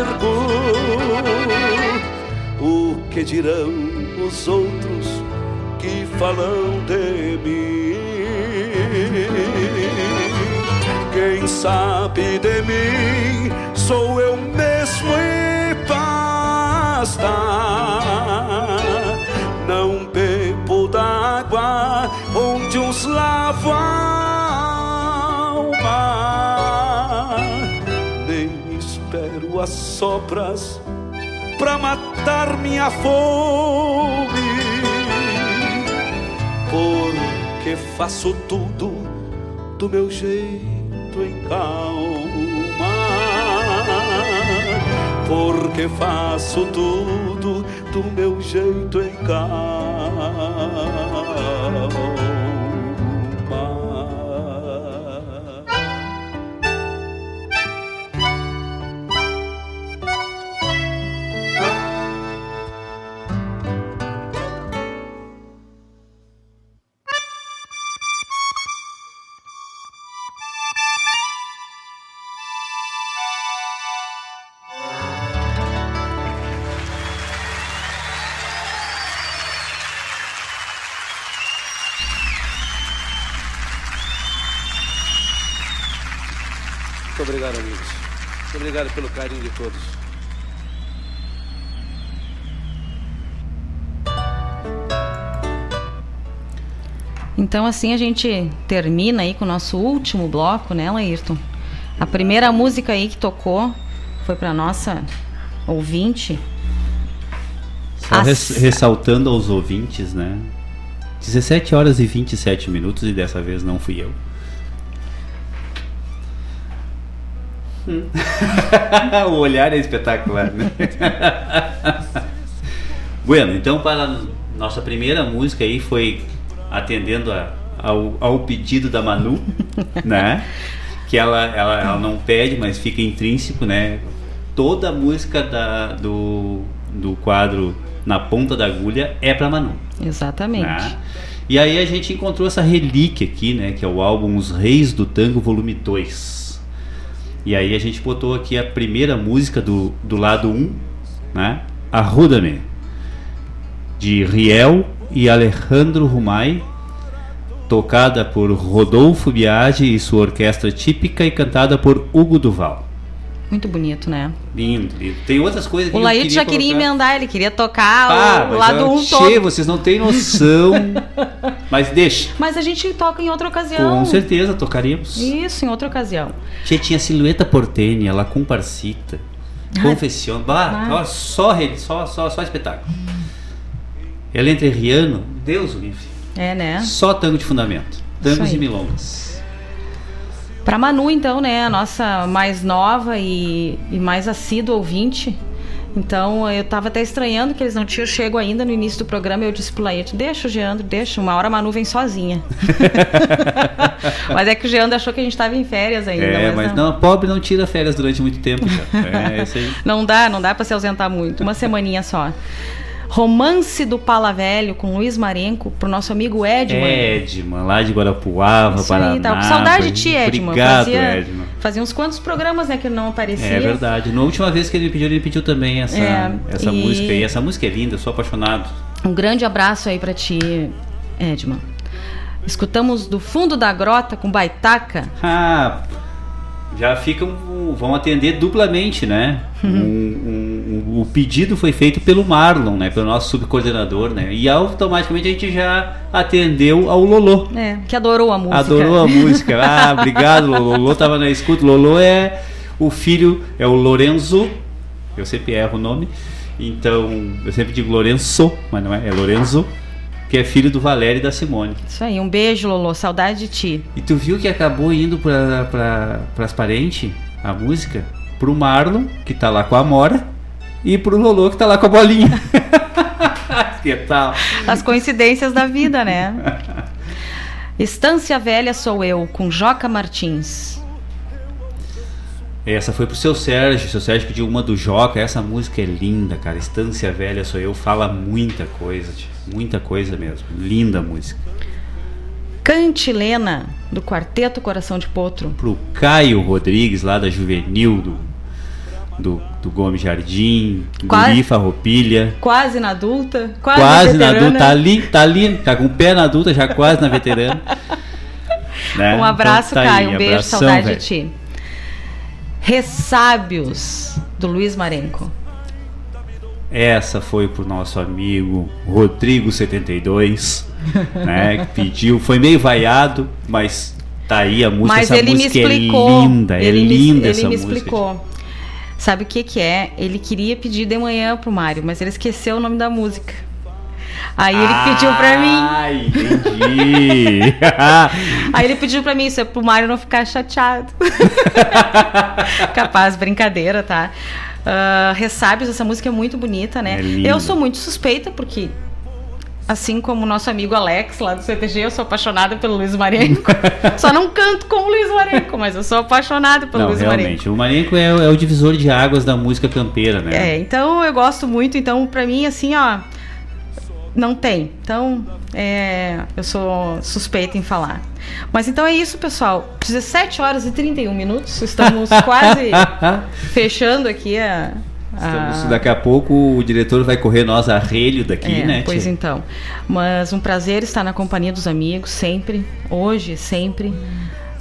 A: perco. O que dirão os outros que falam de mim? Quem sabe de mim sou eu mesmo e basta. Não bebo d'água onde uns lavam espero as sobras pra matar minha fome, porque faço tudo do meu jeito em calma, porque faço tudo do meu jeito em calma.
X: Obrigado pelo carinho de todos.
B: Então assim a gente termina aí com o nosso último bloco, né, Laírton? A primeira música aí que tocou foi para nossa ouvinte.
C: Só res- ressaltando aos ouvintes, né? 17 horas e 27 minutos e dessa vez não fui eu. *laughs* o olhar é espetacular, né? *laughs* bueno, então para nossa primeira música aí foi atendendo a- ao, ao pedido da Manu, *laughs* né? Que ela, ela, ela não pede, mas fica intrínseco, né? Toda a música da, do, do quadro Na Ponta da Agulha é para Manu.
B: Exatamente.
C: né? E aí a gente encontrou essa relíquia aqui, né? Que é o álbum Os Reis do Tango Volume 2. E aí a gente botou aqui a primeira música do, do lado 1, né? Arruda-me, de Riel e Alejandro Rumai, tocada por Rodolfo Biagi e sua orquestra típica e cantada por Hugo Duval.
B: Muito bonito, né?
C: Lindo, lindo. Tem outras coisas
B: O
C: eu
B: Laírton já queria
C: colocar.
B: emendar, ele queria tocar
C: Ah,
B: o lado
C: eu-
B: um
C: Tchê,
B: todo.
C: vocês não têm noção. *laughs* mas deixa.
B: Mas a gente toca em outra ocasião.
C: Com certeza, tocaríamos.
B: Isso, em outra ocasião.
C: Tchê tinha silhueta portenha, la comparsita, confessión. Bah,
B: Ah.
C: só, rede, só, só, só espetáculo. Ela entre Riano, Deus o livre.
B: É, né?
C: Só tango de fundamento. Tangos e milongas.
B: Pra Manu, então, né? A nossa mais nova e, e mais assídua ouvinte. Então, eu tava até estranhando que eles não tinham chego ainda no início do programa. Eu disse pro Laírton, deixa o Geandro, deixa. Uma hora a Manu vem sozinha. *laughs* mas é que o Geandro achou que a gente tava em férias ainda.
C: é, mas não. pobre não tira férias durante muito tempo, cara. *laughs* É, isso aí.
B: Não dá, não dá pra se ausentar muito. Uma semaninha só. Romance do Pala Velho com Luiz Marenco pro nosso amigo Edman.
C: Edman, lá de Guarapuava, Paraná.
B: aí, com saudade de ti, Edman.
C: Obrigado,
B: fazia,
C: Edman.
B: fazia uns quantos programas, né, que ele não aparecia.
C: É verdade. Na última vez que ele me pediu, ele pediu também essa,
B: É,
C: essa
B: e-
C: música. E essa música é linda, eu sou apaixonado.
B: Um grande abraço aí pra ti, Edman. Escutamos do fundo da grota com Baitaca.
C: Ah, já ficam. vão atender duplamente, né? Um- um- um- o pedido foi feito pelo Marlon, né? Pelo nosso subcoordenador, né? E automaticamente a gente já atendeu ao Lolô.
B: É, que adorou a música.
C: Adorou a música. Ah, obrigado, Lolô. Lolô tava na escuta. Lolô é o filho, é o Lorenzo. Eu sempre erro o nome. Então, eu sempre digo Lorenzo, mas não é, é Lorenzo, que é filho do Valério e da Simone.
B: Isso aí, um beijo, Lolo. Saudade de ti.
C: E tu viu que acabou indo para pra, pras parentes, a música, pro Marlon, que tá lá com a Amora, e pro Lolô, que tá lá com a bolinha. *laughs* que tal?
B: As coincidências da vida, né? *laughs* Estância Velha Sou Eu, com Joca Martins.
C: Essa foi pro seu Sérgio. Seu Sérgio pediu uma do Joca. Essa música é linda, cara. Estância Velha Sou Eu fala muita coisa, tia. muita coisa mesmo. Linda música.
B: Cantilena, do Quarteto Coração de Potro.
C: Pro Caio Rodrigues, lá da Juvenil, do, do, do Gomes Jardim,
B: Quase-
C: Guri Farroupilha.
B: Quase na adulta. Quase,
C: Quase na
B: veterana.
C: adulta, tá ali, tá ali, tá com o pé na adulta, já quase na veterana. Né? *laughs*
B: Um abraço,
C: Então tá aí,
B: Caio. Um beijo,
C: abração,
B: saudade
C: velho.
B: de ti. Ressábios, do Luiz Marenco.
C: Essa foi pro nosso amigo Rodrigo72, *laughs* né? Que pediu, foi meio vaiado, mas tá aí a música.
B: Mas
C: essa
B: ele me
C: música
B: explicou.
C: é linda, é
B: ele me-
C: linda
B: ele
C: essa
B: me
C: música.
B: explicou. Sabe o que que é? Ele queria pedir de manhã pro Mário, mas ele esqueceu o nome da música. Aí ele pediu pra mim.
C: Ah, entendi. *laughs*
B: Aí ele pediu pra mim isso é pro Mário não ficar chateado. *laughs* Capaz, brincadeira, tá? Ah, Ressábios, essa música é muito bonita, né?
C: É
B: eu sou muito suspeita, porque assim como o nosso amigo Alex lá do CTG, eu sou apaixonada pelo Luiz Marenco. *laughs* Só não canto como o Luiz Marenco, mas eu sou apaixonada pelo
C: Não,
B: Luiz Marenco.
C: realmente. O Marenco é, é o divisor de águas da música campeira, né?
B: É, então eu gosto muito. Então, pra mim, assim, ó, não tem. Então, é, eu sou suspeita em falar. Mas então é isso, pessoal. 17 horas e 31 minutos. Estamos *laughs* quase fechando aqui a.
C: Estamos- daqui a pouco o diretor vai correr nós a relho daqui,
B: É,
C: né?
B: Pois
C: tia?
B: então. Mas um prazer estar na companhia dos amigos, sempre. Hoje, sempre.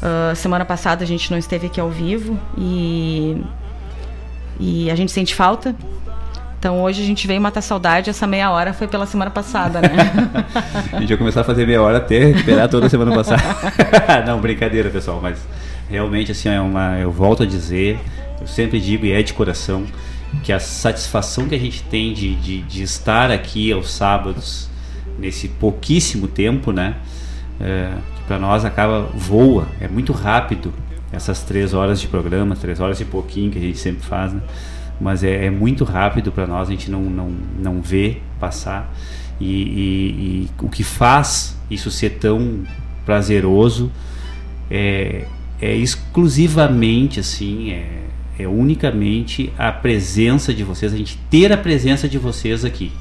B: Ah, semana passada a gente não esteve aqui ao vivo e. E a gente sente falta. Então hoje a gente veio matar saudade. Essa meia hora foi pela semana passada, né? *laughs*
C: A gente vai começar a fazer meia hora até recuperar toda a semana passada. *laughs* Não, brincadeira, pessoal, mas realmente assim é uma, eu volto a dizer, eu sempre digo e é de coração que a satisfação que a gente tem de, de, de estar aqui aos sábados nesse pouquíssimo tempo, né? É, que para nós acaba voa, é muito rápido essas três horas de programa, três horas e pouquinho que a gente sempre faz, né? Mas é, é muito rápido para nós, a gente não, não, não vê passar. E, e- e o que faz isso ser tão prazeroso é, é exclusivamente assim, é, é unicamente a presença de vocês, a gente ter a presença de vocês aqui.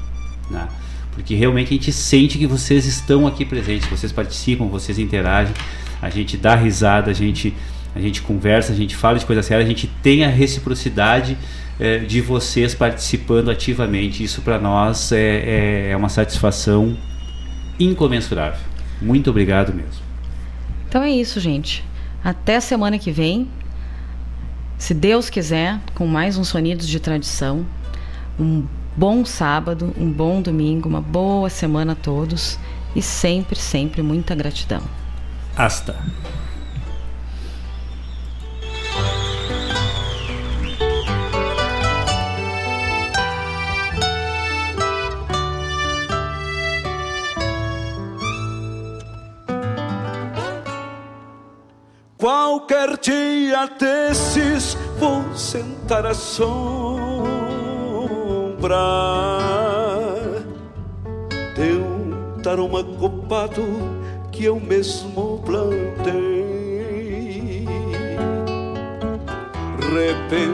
C: Né? Porque realmente a gente sente que vocês estão aqui presentes, vocês participam, vocês interagem, a gente dá risada, a gente, a gente conversa, a gente fala de coisa séria, a gente tem a reciprocidade eh, de vocês participando ativamente. Isso para nós é, é, é uma satisfação incomensurável. Muito obrigado mesmo.
B: Então é isso, gente. Até semana que vem. Se Deus quiser, com mais uns sonidos de tradição. Um bom sábado, um bom domingo, uma boa semana a todos. E sempre, sempre muita gratidão.
C: Hasta.
A: Qualquer dia desses vou sentar à sombra de um taroma copado que eu mesmo plantei. Repente